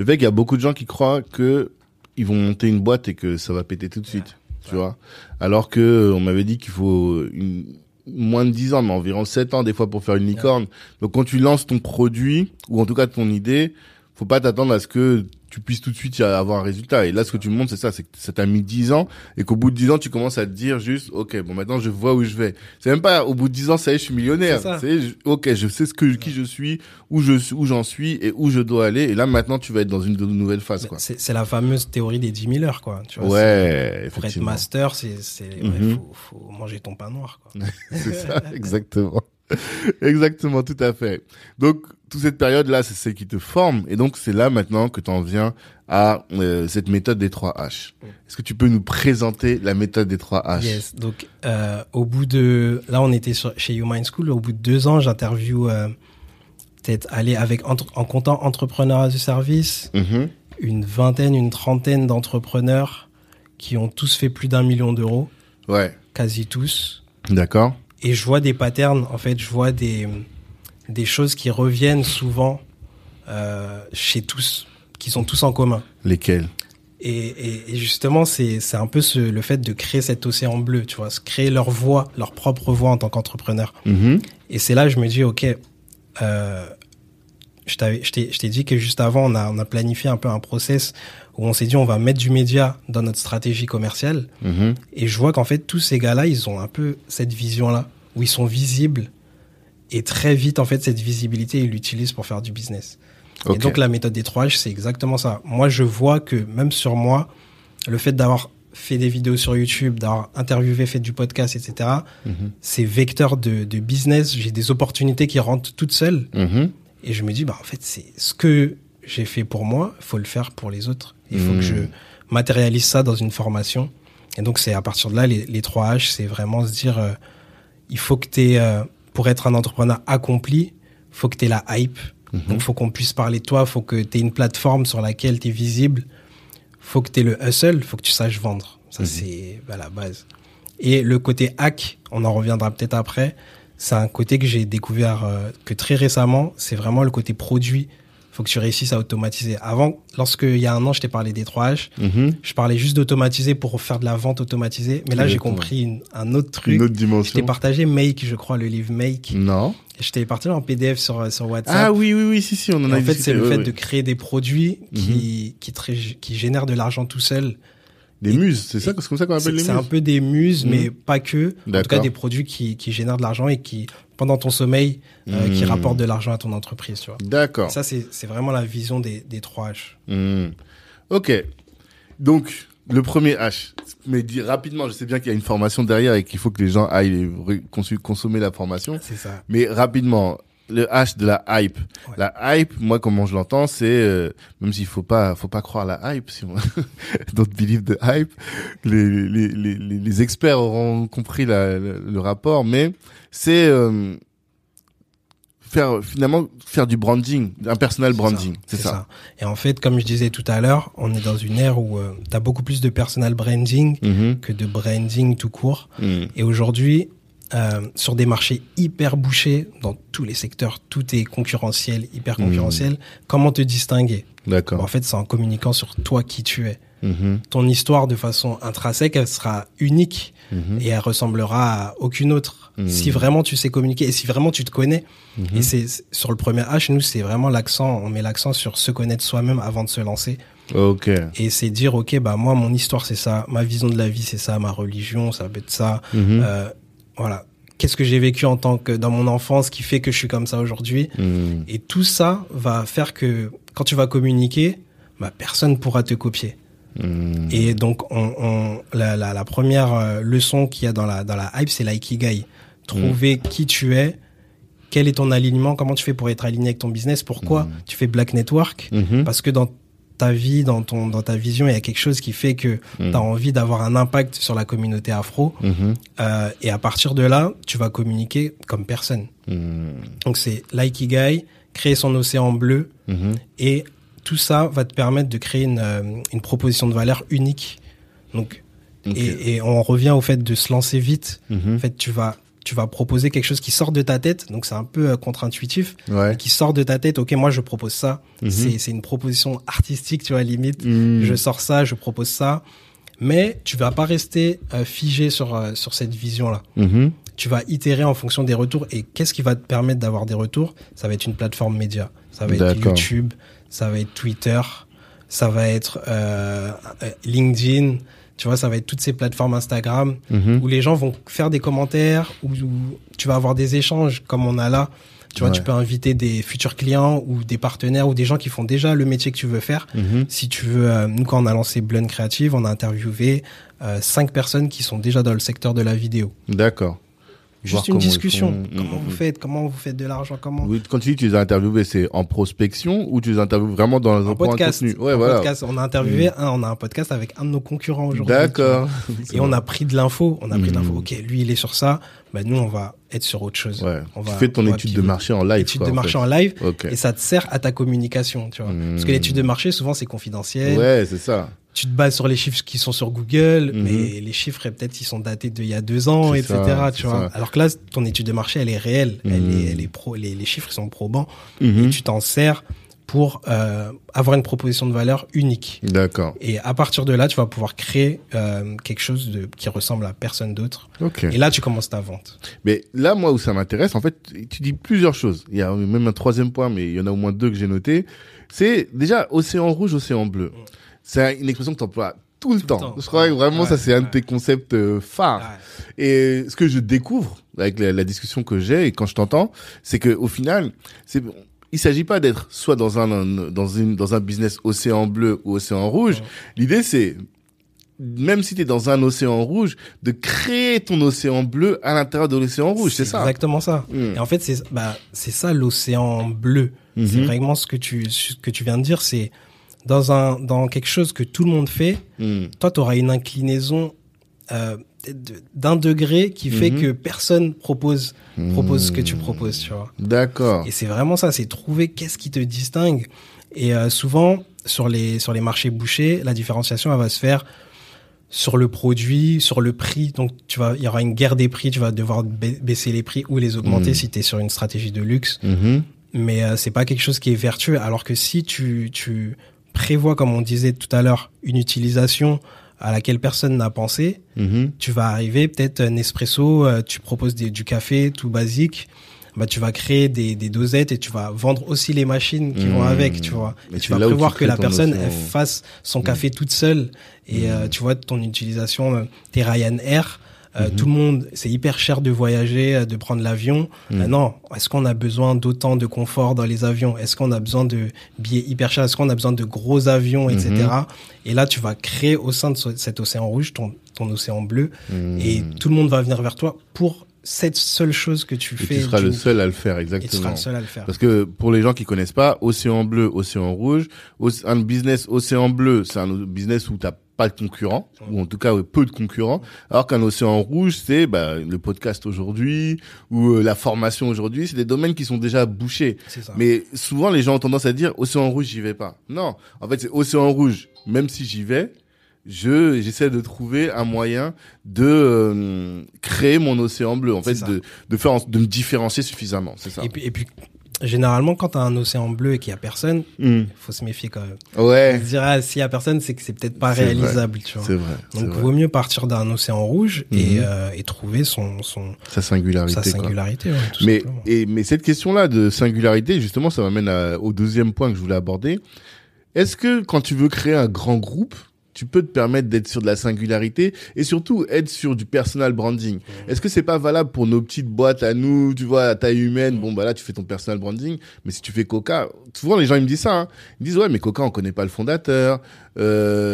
le fait qu'il y a beaucoup de gens qui croient que ils vont monter une boîte et que ça va péter tout de suite, tu vois. Alors que euh, on m'avait dit qu'il faut une, moins de 10 ans, mais environ 7 ans des fois pour faire une licorne. Donc quand tu lances ton produit ou en tout cas ton idée, faut pas t'attendre à ce que tu puisses tout de suite y avoir un résultat. Et là, ce que tu me montres, c'est ça, c'est que ça t'a mis 10 ans et qu'au bout de 10 ans, tu commences à te dire juste, OK, bon, maintenant, je vois où je vais. C'est même pas, au bout de 10 ans, ça y est, je suis millionnaire. C'est, OK, je sais ce que, qui je suis, où je suis, où j'en suis et où je dois aller. Et là, maintenant, tu vas être dans une nouvelle phase, quoi. C'est la fameuse théorie des 10 000 heures, quoi. Tu vois, ouais, Pour être master, c'est, c'est, mhm. faut, faut manger ton pain noir, quoi. c'est ça, exactement. Exactement, tout à fait. Donc, toute cette période-là, c'est celle qui te forme. Et donc, c'est là maintenant que tu en viens à euh, cette méthode des 3 H. Est-ce que tu peux nous présenter la méthode des 3 H? Yes. Donc, euh, au bout de... Là, on était sur, chez YouMind School. Au bout de deux ans, j'interview euh, peut-être aller avec en comptant entrepreneurs du service, mm-hmm. une vingtaine, une trentaine d'entrepreneurs qui ont tous fait plus d'un million d'euros. Ouais. Quasi tous. D'accord et je vois des patterns, en fait, je vois des, des choses qui reviennent souvent euh, chez tous, qui sont tous en commun. Lesquelles? Et, et, justement, c'est un peu ce, le fait de créer cet océan bleu, tu vois, créer leur voix, leur propre voix en tant qu'entrepreneur. Mm-hmm. Et c'est là que je me dis, ok, euh, je t'ai dit que juste avant, on a, on a planifié un peu un process où on s'est dit on va mettre du média dans notre stratégie commerciale. Mhm. Et je vois qu'en fait, tous ces gars-là, ils ont un peu cette vision-là, où ils sont visibles. Et très vite, en fait, cette visibilité, ils l'utilisent pour faire du business. Et donc, la méthode des 3 H, c'est exactement ça. Moi, je vois que même sur moi, le fait d'avoir fait des vidéos sur YouTube, d'avoir interviewé, fait du podcast, etc., mhm. c'est vecteur de, business. J'ai des opportunités qui rentrent toutes seules. Mhm. Et je me dis, bah, en fait, c'est ce que j'ai fait pour moi, il faut le faire pour les autres. Il faut que je hmm. matérialise ça dans une formation. Et donc, c'est à partir de là, les, les 3 H, c'est vraiment se dire, euh, il faut que tu euh, pour être un entrepreneur accompli, faut que tu aies la hype. Mhm. Donc, faut qu'on puisse parler de toi, faut que tu aies une plateforme sur laquelle tu es visible, faut que tu aies le hustle, faut que tu saches vendre. Ça, mhm. c'est bah, la base. Et le côté hack, on en reviendra peut-être après, c'est un côté que j'ai découvert euh, que très récemment, c'est vraiment le côté produit faut que tu réussisses à automatiser. Avant, lorsque il y a un an, je t'ai parlé des 3 H, mhm. je parlais juste d'automatiser pour faire de la vente automatisée. Mais là, j'ai compris un autre truc. Une autre dimension. Je t'ai partagé Make, je crois, le livre Make. Non. Je t'ai partagé en PDF sur, sur WhatsApp. Ah oui, oui, oui, si, si, on en a En fait, c'est le fait de créer des produits qui, mhm. qui, qui génèrent de l'argent tout seul. Des muses, c'est ça, c'est comme ça qu'on appelle les muses. C'est un peu des muses, mais mhm. pas que. En tout cas, des produits qui, qui génèrent de l'argent et qui pendant ton sommeil euh, qui hmm. rapporte de l'argent à ton entreprise. D'accord. Ça, c'est vraiment la vision des, des 3 H. Hmm. Ok. Donc, le premier H. Mais dis rapidement, je sais bien qu'il y a une formation derrière et qu'il faut que les gens aillent consommer la formation. C'est ça. Mais rapidement, le H de la hype. La hype, moi, comment je l'entends, c'est euh, même s'il faut pas, faut pas croire la hype. Si on don't believe the hype, les, les, les, les experts auront compris la, le rapport, mais c'est euh, faire finalement faire du branding, un personal branding, c'est ça, Et en fait, comme je disais tout à l'heure, on est dans une ère où euh, tu as beaucoup plus de personal branding mm-hmm. que de branding tout court. Mm. Et aujourd'hui, euh, sur des marchés hyper bouchés dans tous les secteurs, tout est concurrentiel, hyper concurrentiel. Mm. Comment te distinguer? D'accord. En fait, c'est en communiquant sur toi qui tu es. Mm-hmm. Ton histoire de façon intrinsèque, elle sera unique mm-hmm. et elle ressemblera à aucune autre. Si vraiment tu sais communiquer et si vraiment tu te connais. Et c'est sur le premier H, nous c'est vraiment l'accent, on met l'accent sur se connaître soi-même avant de se lancer. Ok. Et c'est dire ok bah moi mon histoire c'est ça, ma vision de la vie c'est ça, ma religion ça peut être ça. Euh, voilà. Qu'est-ce que j'ai vécu en tant que dans mon enfance qui fait que je suis comme ça aujourd'hui? Mm. Et tout ça va faire que quand tu vas communiquer, bah, personne pourra te copier. Hmm. Et donc, on, on la, la, la, première euh, leçon qu'il y a dans la, dans la hype, c'est l'ikigai. Trouver hmm. qui tu es, quel est ton alignement, comment tu fais pour être aligné avec ton business, pourquoi hmm. tu fais Black Network, parce que dans ta vie, dans, ton, dans ta vision, il y a quelque chose qui fait que tu as envie d'avoir un impact sur la communauté afro. Euh, et à partir de là, tu vas communiquer comme personne. Donc, c'est l'ikigai, créer son océan bleu et tout ça va te permettre de créer une, euh, une proposition de valeur unique. Donc, et, et, on revient au fait de se lancer vite. Mhm. En fait, tu vas tu vas proposer quelque chose qui sort de ta tête, donc c'est un peu euh, contre-intuitif, qui sort de ta tête. Ok, moi je propose ça. Mhm. C'est une proposition artistique, tu vois limite. Mhm. Je sors ça, je propose ça, mais tu vas pas rester euh, figé sur sur cette vision là. Tu vas itérer en fonction des retours. Et qu'est-ce qui va te permettre d'avoir des retours? Ça va être une plateforme média ça va être YouTube, ça va être Twitter, ça va être euh, euh, LinkedIn, tu vois, ça va être toutes ces plateformes Instagram Mhm. où les gens vont faire des commentaires, où, où tu vas avoir des échanges comme on a là. Tu vois, Ouais. tu peux inviter des futurs clients ou des partenaires ou des gens qui font déjà le métier que tu veux faire. Mhm. Si tu veux, euh, nous quand on a lancé Blend Creative, on a interviewé euh, cinq personnes qui sont déjà dans le secteur de la vidéo. D'accord. Juste une discussion. font. Comment Mhm. vous faites Comment vous faites de l'argent Comment Oui, quand tu dis que tu les as interviewés, c'est en prospection ou tu les interviews vraiment dans un podcast. contenu? Ouais, voilà. podcast. On a interviewé un, on a un podcast avec un de nos concurrents aujourd'hui. D'accord. Et on a pris de l'info. On a pris de l'info. Ok, lui il est sur ça. Bah nous on va être sur autre chose. Ouais. On tu va- fais ton on va étude de marché en live. Étude quoi, de en marché fait. en live. Ok. Et ça te sert à ta communication, tu vois. Parce que l'étude de marché, souvent, c'est confidentiel. Ouais, c'est ça. Tu te bases sur les chiffres qui sont sur Google, Mhm. mais les chiffres, peut-être, ils sont datés d'il y a deux ans, etc. ça, tu vois. ça. Alors que là, ton étude de marché, elle est réelle. Elle Mhm. est, elle est pro, les, les chiffres ils sont probants. Mhm. Et tu t'en sers pour euh, avoir une proposition de valeur unique. D'accord. Et à partir de là, tu vas pouvoir créer euh, quelque chose de, qui ressemble à personne d'autre. Ok. Et là, tu commences ta vente. Mais là, moi, où ça m'intéresse, en fait, tu dis plusieurs choses. Il y a même un troisième point, mais il y en a au moins deux que j'ai noté. C'est déjà océan rouge, océan bleu. C'est une expression que tu emploies tout le temps. temps. Je crois que vraiment, Ouais, ça, c'est un de tes concepts euh, phares. Et ce que je découvre avec la, la discussion que j'ai et quand je t'entends, c'est que au final, c'est il s'agit pas d'être soit dans un, dans une dans un business océan bleu ou océan rouge. L'idée c'est même si tu es dans un océan rouge, de créer ton océan bleu à l'intérieur de l'océan rouge, c'est ça. Exactement ça. Mm. Et en fait, c'est bah, c'est ça l'océan bleu. C'est Mhm. vraiment ce que tu ce que tu viens de dire. C'est dans un dans quelque chose que tout le monde fait. Mm. Toi, tu auras une inclinaison euh, d'un degré qui fait Mhm. que personne propose propose ce que tu proposes. Tu vois. D'accord. Et c'est vraiment ça. C'est trouver qu'est-ce qui te distingue. Et euh, souvent sur les sur les marchés bouchers, la différenciation elle va se faire sur le produit, sur le prix. Donc, tu vas, il y aura une guerre des prix. Tu vas devoir ba- baisser les prix ou les augmenter Mhm. si tu es sur une stratégie de luxe. Mhm. Mais euh, c'est pas quelque chose qui est vertueux. Alors que si tu, tu prévois, comme on disait tout à l'heure, une utilisation à laquelle personne n'a pensé, Mhm. tu vas arriver peut-être un espresso, euh, tu proposes des- du café tout basique. Bah, tu vas créer des, des dosettes et tu vas vendre aussi les machines qui vont Mmh. avec, tu vois. Mais Et tu vas prévoir tu que la personne elle fasse son Mmh. café toute seule et euh, tu vois ton utilisation, euh, t'es Ryanair, euh, Mmh. tout le monde, c'est hyper cher de voyager, euh, de prendre l'avion. Mmh. Euh, non, est-ce qu'on a besoin d'autant de confort dans les avions? Est-ce qu'on a besoin de billets hyper chers? Est-ce qu'on a besoin de gros avions, etc. Mmh. Et là, tu vas créer au sein de ce- cet océan rouge ton, ton océan bleu Mhm. et tout le monde va venir vers toi pour cette seule chose que tu Et fais. tu seras le seul à le faire, Et tu seras exactement. le seul à le faire. Parce que pour les gens qui connaissent pas, océan bleu, océan rouge, un business océan bleu, c'est un business où t'as pas de concurrents, ou en tout cas ouais, peu de concurrents, alors qu'un océan rouge, c'est bah, le podcast aujourd'hui, ou euh, la formation aujourd'hui, c'est des domaines qui sont déjà bouchés. Mais souvent, les gens ont tendance à dire océan rouge, j'y vais pas. Non, en fait, c'est océan rouge. Même si j'y vais, je j'essaie de trouver un moyen de euh, créer mon océan bleu. En fait, de de faire en- de me différencier suffisamment. C'est ça. Et puis, et puis, généralement, quand t'as un océan bleu et qu'il y a personne, Hmm. faut se méfier quand même. Ouais, Se dire, ah, s'il y a personne, c'est que c'est peut-être pas C'est vrai. réalisable, tu vois. c'est vrai. Donc, vrai. vaut mieux partir d'un océan rouge et, Mhm. euh, et trouver son, son, Sa singularité. sa singularité, ouais, tout Mais simplement. et mais cette question-là de singularité, justement, ça m'amène au deuxième point que je voulais aborder. Est-ce que quand tu veux créer un grand groupe, tu peux te permettre d'être sur de la singularité et surtout être sur du personal branding. Est-ce que c'est pas valable pour nos petites boîtes à nous, tu vois, à taille humaine, bon bah là tu fais ton personal branding, mais si tu fais Coca, souvent les gens ils me disent ça, hein. ils me disent ouais mais Coca on connaît pas le fondateur,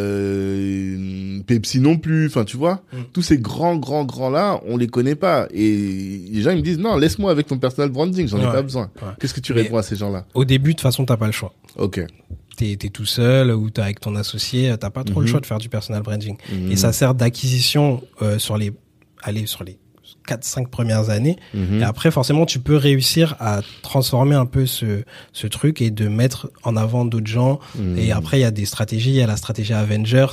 euh, Pepsi non plus, enfin tu vois, Mm. tous ces grands grands grands là on les connaît pas et les gens ils me disent non laisse-moi avec ton personal branding, j'en ai pas besoin. Ouais. Qu'est-ce que tu Mais- réponds à ces gens-là? Au début, de toute façon, t'as pas le choix. Ok. T'es, tout seul ou t'es avec ton associé, t'as pas trop le Mhm. choix de faire du personal branding. Mhm. Et ça sert d'acquisition euh, sur les, allez, sur les 4-5 premières années. Mhm. Et après, forcément, tu peux réussir à transformer un peu ce, ce truc et de mettre en avant d'autres gens. Mhm. Et après, il y a des stratégies. Il y a la stratégie Avengers,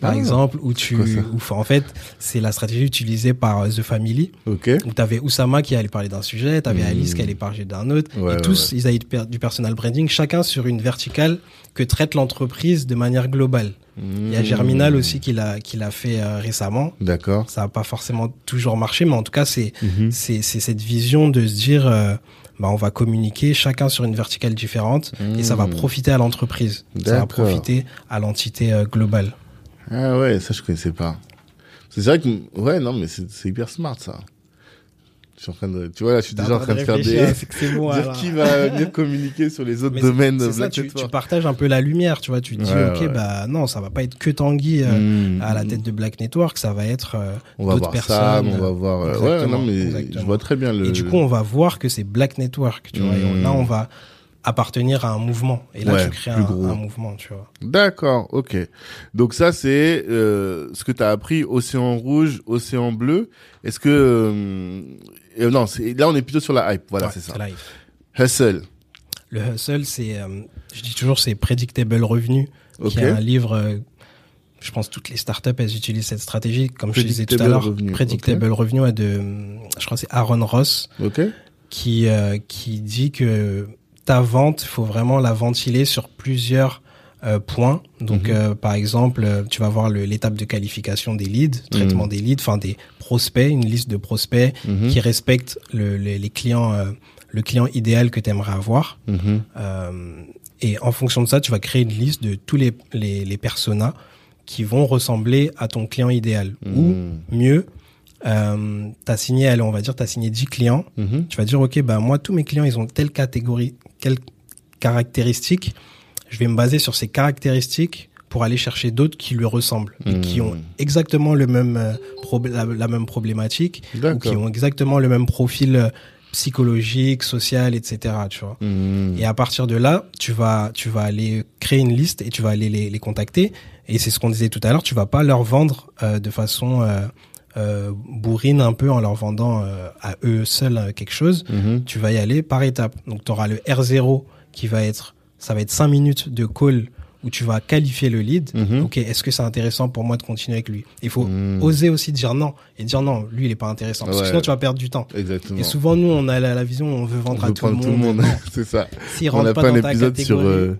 par Ah, exemple, où tu, où, en fait, c'est la stratégie utilisée par euh, The Family, Ok. où t'avais Oussama qui allait parler d'un sujet, t'avais Mhm. Alice qui allait parler d'un autre. Ouais, et ouais, tous, ils avaient du per- du personal branding, chacun sur une verticale que traite l'entreprise de manière globale. Il y a. Germinal aussi qui l'a, qui l'a fait euh, récemment. D'accord. Ça n'a pas forcément toujours marché, mais en tout cas, c'est, Mhm. c'est c'est cette vision de se dire euh, bah, on va communiquer chacun sur une verticale différente et ça va Mmh. profiter à l'entreprise. Ça va profiter à l'entité euh, globale. Ah ouais, ça je connaissais pas. C'est vrai que ouais, non mais c'est hyper smart ça. Je suis en train de tu vois là, je suis déjà en train de faire des C'est bon. dire alors. qui va venir communiquer sur les autres domaines de ça, Black tu, Network. tu partages un peu la lumière, tu vois. Tu te dis, Ouais, ok, ouais. bah non, ça va pas être que Tanguy euh, Mmh, à la tête de Black Network, ça va être euh, on va voir personnes. on va voir euh, ouais, non mais exactement. je vois très bien le Et du coup, on va voir que c'est Black Network, tu vois. Et on- là, on va appartenir à un mouvement. Et là, Ouais, tu crées un mouvement, tu vois. D'accord, OK. Donc ça c'est euh, ce que tu as appris océan rouge, océan bleu. Est-ce que euh, euh, non, là on est plutôt sur la hype, voilà, Ouais, c'est ça. Hustle. Le hustle, c'est, euh, je dis toujours, c'est predictable revenu, OK. qui est un livre. euh, je pense toutes les startups elles utilisent cette stratégie, comme je disais tout à Predictable l'heure. Predictable revenu à de, je crois que c'est Aaron Ross qui euh, qui dit que ta vente, faut vraiment la ventiler sur plusieurs euh, points. Donc, Mhm. euh, par exemple, tu vas voir l'étape de qualification des leads, traitement Mhm. des leads, enfin des prospects, une liste de prospects Mhm. qui respectent le, les, les clients, euh, le client idéal que tu aimerais avoir. Mhm. Euh, et en fonction de ça, tu vas créer une liste de tous les, les, les personas qui vont ressembler à ton client idéal. Ou Mhm. mieux, euh, tu as signé, allez, on va dire, tu as signé 10 clients. Tu vas dire, OK, bah, moi, tous mes clients, ils ont telle catégorie, quelle caractéristique. Je vais me baser sur ces caractéristiques pour aller chercher d'autres qui lui ressemblent et qui ont Mhm. exactement le même, euh, la, la même problématique ou qui ont exactement le même profil euh, psychologique, social, etc. Tu vois. Mhm. Et à partir de là, tu vas, tu vas aller créer une liste et tu vas aller les, les contacter. Et c'est ce qu'on disait tout à l'heure, tu vas pas leur vendre euh, de façon euh, euh, bourrine un peu en leur vendant à eux seuls quelque chose. Mhm. Tu vas y aller par étapes. Donc tu auras le R0 qui va être, ça va être cinq minutes de call où tu vas qualifier le lead. Mhm. Ok, est-ce que c'est intéressant pour moi de continuer avec lui? Il faut Mhm. oser aussi dire non et dire non, lui il est pas intéressant parce que sinon tu vas perdre du temps. Exactement. Et souvent nous on a la, la vision, on veut on vendre veut à tout le monde. Non. c'est ça. S'il On a pas pas un épisode sur euh,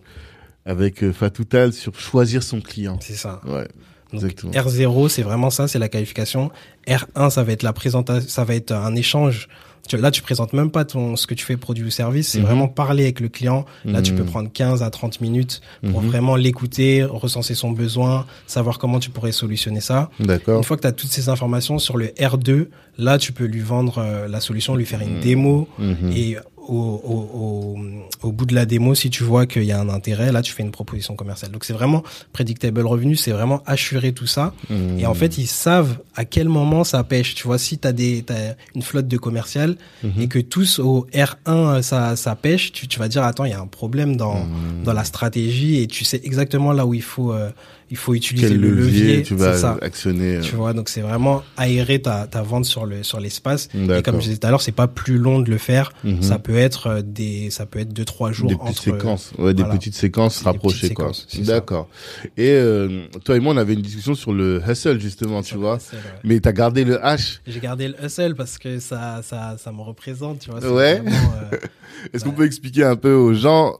avec euh, Fatou Tal sur choisir son client. c'est ça. Ouais. Donc, Exactement. R0, c'est vraiment ça, c'est la qualification. R1, ça va être la présentation, ça va être un échange. Tu- Là, tu présentes même pas ton ce que tu fais produit ou service, c'est Mhm. vraiment parler avec le client. Là, tu Mhm. peux prendre 15 à 30 minutes pour Mhm. vraiment l'écouter, recenser son besoin, savoir comment tu pourrais solutionner ça. D'accord. Une fois que tu as toutes ces informations sur le R2, là, tu peux lui vendre euh, la solution, lui faire une Mhm. démo. Mhm. Et au, au, au, bout de la démo, si tu vois qu'il y a un intérêt, là, tu fais une proposition commerciale. Donc, c'est vraiment predictable revenu, c'est vraiment assurer tout ça. Et en fait, ils savent à quel moment ça pêche. Tu vois, si tu as, t'as une flotte de commercial Mhm. et que tous au R1, ça, ça pêche, tu, tu vas dire, attends, il y a un problème dans, dans la stratégie et tu sais exactement là où il faut, euh, il faut utiliser Quel le levier. levier tu vas ça. actionner euh, Tu vois, donc c'est vraiment aérer ta, ta vente sur le sur l'espace. Et comme je disais tout à l'heure, c'est pas plus long de le faire. Mhm. Ça peut être euh, des, ça peut être deux trois jours des petites entre. séquences, ouais, des voilà. petites séquences rapprochées petites quoi. D'accord. Et euh, toi et moi on avait une discussion sur le hustle justement, tu vois. hustle, ouais. Mais t'as gardé le H? J'ai gardé le hustle parce que ça, ça, ça me représente, tu vois. Ouais. euh, Est-ce qu'on peut expliquer un peu aux gens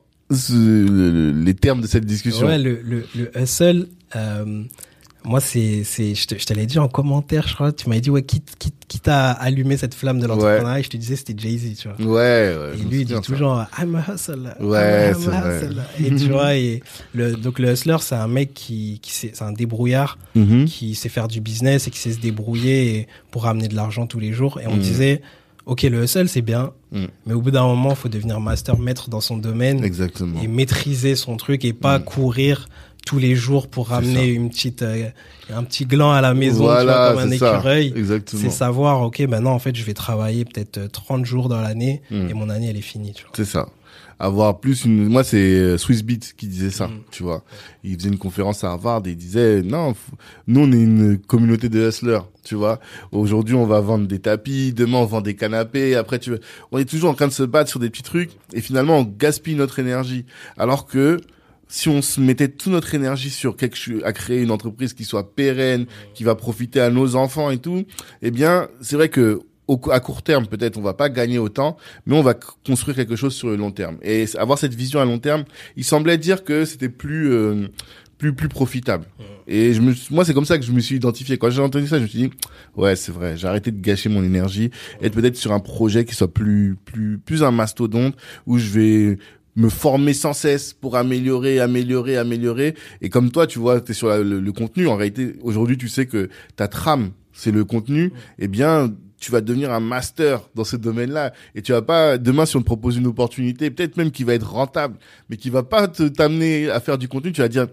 les termes de cette discussion? Ouais, le, le, le hustle, euh, moi, c'est, c'est, je te, je te l'ai dit en commentaire, je crois. Tu m'avais dit, ouais, qui, t- qui, t- qui t'a allumé cette flamme de l'entrepreneuriat? Et je te disais, c'était Jay-Z, tu vois. Ouais, ouais. Et lui, il dit toujours, I'm a hustler. Ouais, I'm c'est a vrai. hustler. Et tu vois, et le, donc le hustler, c'est un mec qui, qui sait, c'est un débrouillard, Mhm. qui sait faire du business et qui sait se débrouiller pour ramener de l'argent tous les jours. Et on Mhm. disait, ok, le hustle, c'est bien, Mhm. mais au bout d'un moment, il faut devenir master maître dans son domaine Exactement. et maîtriser son truc et pas Mhm. courir tous les jours pour ramener une petite, euh, un petit gland à la maison, tu vois, comme un ça. écureuil. C'est savoir, ok, maintenant, en fait, je vais travailler peut-être euh, 30 jours dans l'année Mhm. et mon année, elle est finie. C'est ça. Avoir plus une, moi c'est euh, Swissbeat qui disait ça, Mhm. tu vois. Il faisait une conférence à Harvard et il disait, non, nous on est une communauté de hustlers, tu vois. Aujourd'hui on va vendre des tapis, demain on vend des canapés, après tu on est toujours en train de se battre sur des petits trucs et finalement on gaspille notre énergie. Alors que, si on se mettait toute notre énergie sur quelque chose, à créer une entreprise qui soit pérenne, qui va profiter à nos enfants et tout, eh bien, c'est vrai que au, à court terme, peut-être, on va pas gagner autant, mais on va construire quelque chose sur le long terme. Et avoir cette vision à long terme, il semblait dire que c'était plus euh, plus plus profitable. Et je me, moi, c'est comme ça que je me suis identifié. Quand j'ai entendu ça, je me suis dit, ouais, c'est vrai, j'ai arrêté de gâcher mon énergie, être peut-être sur un projet qui soit plus, plus, plus un mastodonte, où je vais me former sans cesse pour améliorer, améliorer, améliorer. Et comme toi, tu vois, tu es sur le, le, contenu. En réalité, aujourd'hui, tu sais que ta trame, c'est le contenu. Eh bien, tu vas devenir un master dans ce domaine-là et tu vas pas demain si on te propose une opportunité peut-être même qui va être rentable mais qui va pas te t'amener à faire du contenu tu vas dire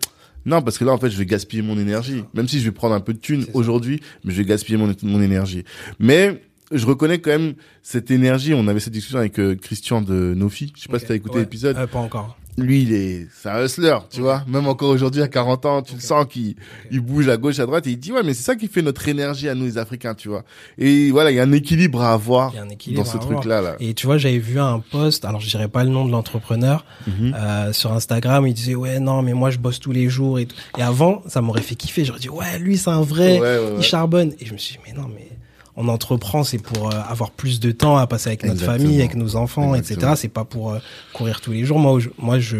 non parce que là en fait je vais gaspiller mon énergie même si je vais prendre un peu de thunes aujourd'hui mais je vais gaspiller mon mon énergie mais je reconnais quand même cette énergie. On avait cette discussion avec euh, Christian de Nofi. Je sais pas si tu as écouté l'épisode. Euh, pas encore. Lui, il est, c'est un hustler, tu vois. Même encore aujourd'hui, à 40 ans, tu le sens qu'il il bouge à gauche, à droite, et il dit, ouais, mais c'est ça qui fait notre énergie à nous, les Africains, tu vois. Et voilà, il y a un équilibre à avoir dans ce truc-là. Là. Et tu vois, j'avais vu un post, alors je dirais pas le nom de l'entrepreneur, mhm. euh, sur Instagram, il disait, ouais, non, mais moi, je bosse tous les jours et tout. Et avant, ça m'aurait fait kiffer. J'aurais dit, ouais, lui, c'est un vrai, il charbonne. Et je me suis dit, mais non, mais on entreprend, c'est pour euh, avoir plus de temps à passer avec notre famille, avec nos enfants, etc. C'est pas pour euh, courir tous les jours. Moi, je, moi, je,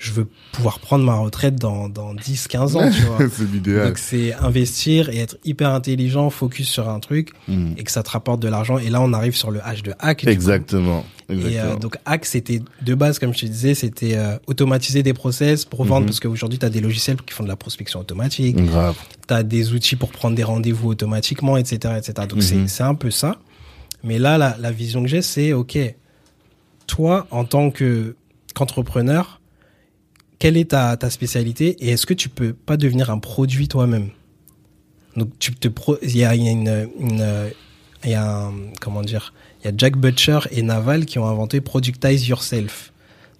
je veux pouvoir prendre ma retraite dans, dans 10, 15 ans, tu vois. c'est l'idéal. Donc, c'est investir et être hyper intelligent, focus sur un truc hmm. et que ça te rapporte de l'argent. Et là, on arrive sur le H de hack. Exactement. Et euh, donc Hack, c'était de base, comme je te disais, c'était euh, automatiser des process pour vendre, mhm. parce qu'aujourd'hui, tu as des logiciels qui font de la prospection automatique. Tu as des outils pour prendre des rendez-vous automatiquement, etc. etc. Donc mhm. c'est un peu ça. Mais là, la, la vision que j'ai, c'est, OK, toi, en tant que qu'entrepreneur, quelle est ta, ta spécialité et est-ce que tu peux pas devenir un produit toi-même? Donc, tu te il y a, une, une, y a un, comment dire, il y a Jack Butcher et Naval qui ont inventé Productize Yourself.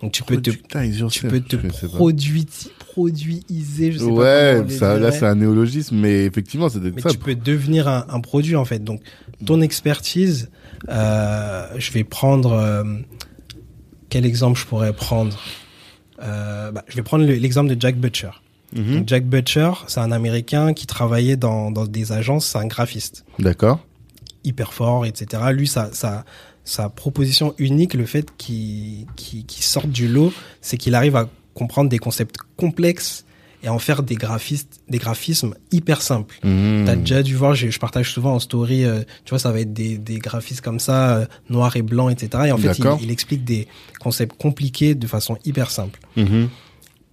Donc tu peux te, tu peux te produit, produiser, je sais ouais, pas ça, là c'est un néologisme, mais effectivement c'est ça. Tu peux devenir un, un, produit en fait. Donc ton expertise, euh, je vais prendre euh, quel exemple je pourrais prendre? Euh, bah, je vais prendre l'exemple de Jack Butcher. Mhm. Jack Butcher, c'est un Américain qui travaillait dans, dans des agences, c'est un graphiste. D'accord hyper fort, etc. Lui, sa, proposition unique, le fait qu'il qu sorte du lot, c'est qu'il arrive à comprendre des concepts complexes et en faire des graphistes, des graphismes hyper simples. Mmh. T'as déjà dû voir, je, je, partage souvent en story, euh, tu vois, ça va être des, des graphismes comme ça, euh, noir et blanc, etc. Et en fait, il, il, explique des concepts compliqués de façon hyper simple. Mmh.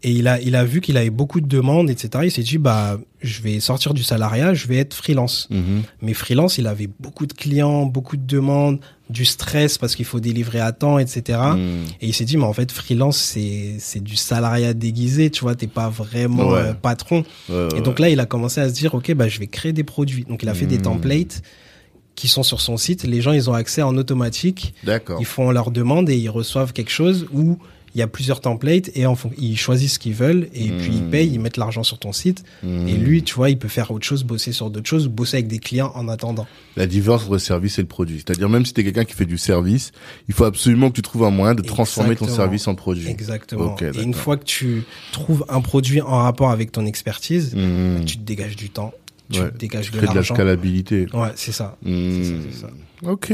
Et il a, il a vu qu'il avait beaucoup de demandes, etc. Il s'est dit, bah, je vais sortir du salariat, je vais être freelance. Mhm. Mais freelance, il avait beaucoup de clients, beaucoup de demandes, du stress parce qu'il faut délivrer à temps, etc. Mhm. Et il s'est dit, mais en fait, freelance, c'est, c'est du salariat déguisé, tu vois, t'es pas vraiment euh, patron. et donc là, il a commencé à se dire, OK, bah, je vais créer des produits. Donc il a fait des mhm. templates qui sont sur son site. Les gens, ils ont accès en automatique. D'accord. Ils font leur demande et ils reçoivent quelque chose où il y a plusieurs templates et en ils choisissent ce qu'ils veulent et puis ils hmm. payent, ils mettent l'argent sur ton site. Et hmm. lui, tu vois, il peut faire autre chose, bosser sur d'autres choses, bosser avec des clients en attendant. La divorce entre service et le produit. C'est-à-dire même si tu es quelqu'un qui fait du service, il faut absolument que tu trouves un moyen de transformer ton service en produit. Exactement. et une fois que tu trouves un produit en rapport avec ton expertise, hmm. tu te dégages du temps tu ouais, dégages de l'argent. de la scalabilité. Ouais, c'est ça. C'est ça. Ok,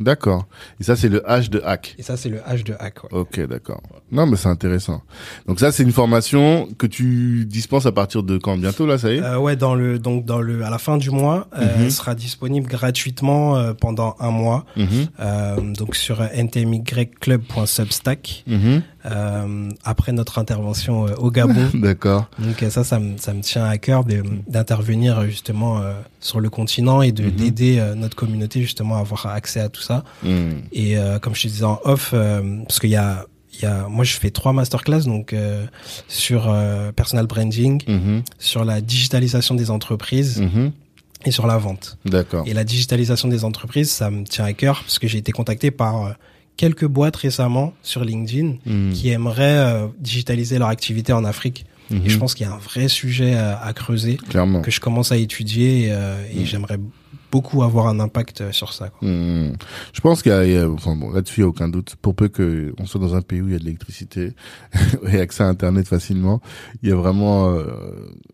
d'accord. Et ça, c'est le H de hack. Et ça, c'est le H de hack. Ouais. Ok, d'accord. Non, mais c'est intéressant. Donc ça, c'est une formation que tu dispenses à partir de quand? Bientôt, là, ça y est? Euh, Ouais, dans le donc dans le à la fin du mois, euh, mhm. elle sera disponible gratuitement euh, pendant un mois. Mhm. euh, donc sur ntmyclub.substack. Euh, après notre intervention euh, au Gabon. d'accord. Donc ça, ça me ça me tient à cœur d'intervenir justement sur le continent et de d'aider notre communauté justement à avoir accès à tout ça. Hmm. Et euh, comme je te disais en off, euh, parce qu'il y a il y a, moi, je fais trois masterclass donc euh, sur personal branding, mhm. sur la digitalisation des entreprises mhm. et sur la vente. D'accord. Et la digitalisation des entreprises, ça me tient à cœur parce que j'ai été contacté par quelques boîtes récemment sur LinkedIn hmm. qui aimeraient digitaliser leur activité en Afrique. Et je mhm. pense qu'il y a un vrai sujet à, creuser Clairement. que je commence à étudier et, et j'aimerais beaucoup avoir un impact euh, sur ça. Quoi. Hmm. Je pense qu'il y a, enfin bon, là-dessus il n'y a aucun doute. Pour peu que on soit dans un pays où il y a de l'électricité et accès à Internet facilement, il y a vraiment euh,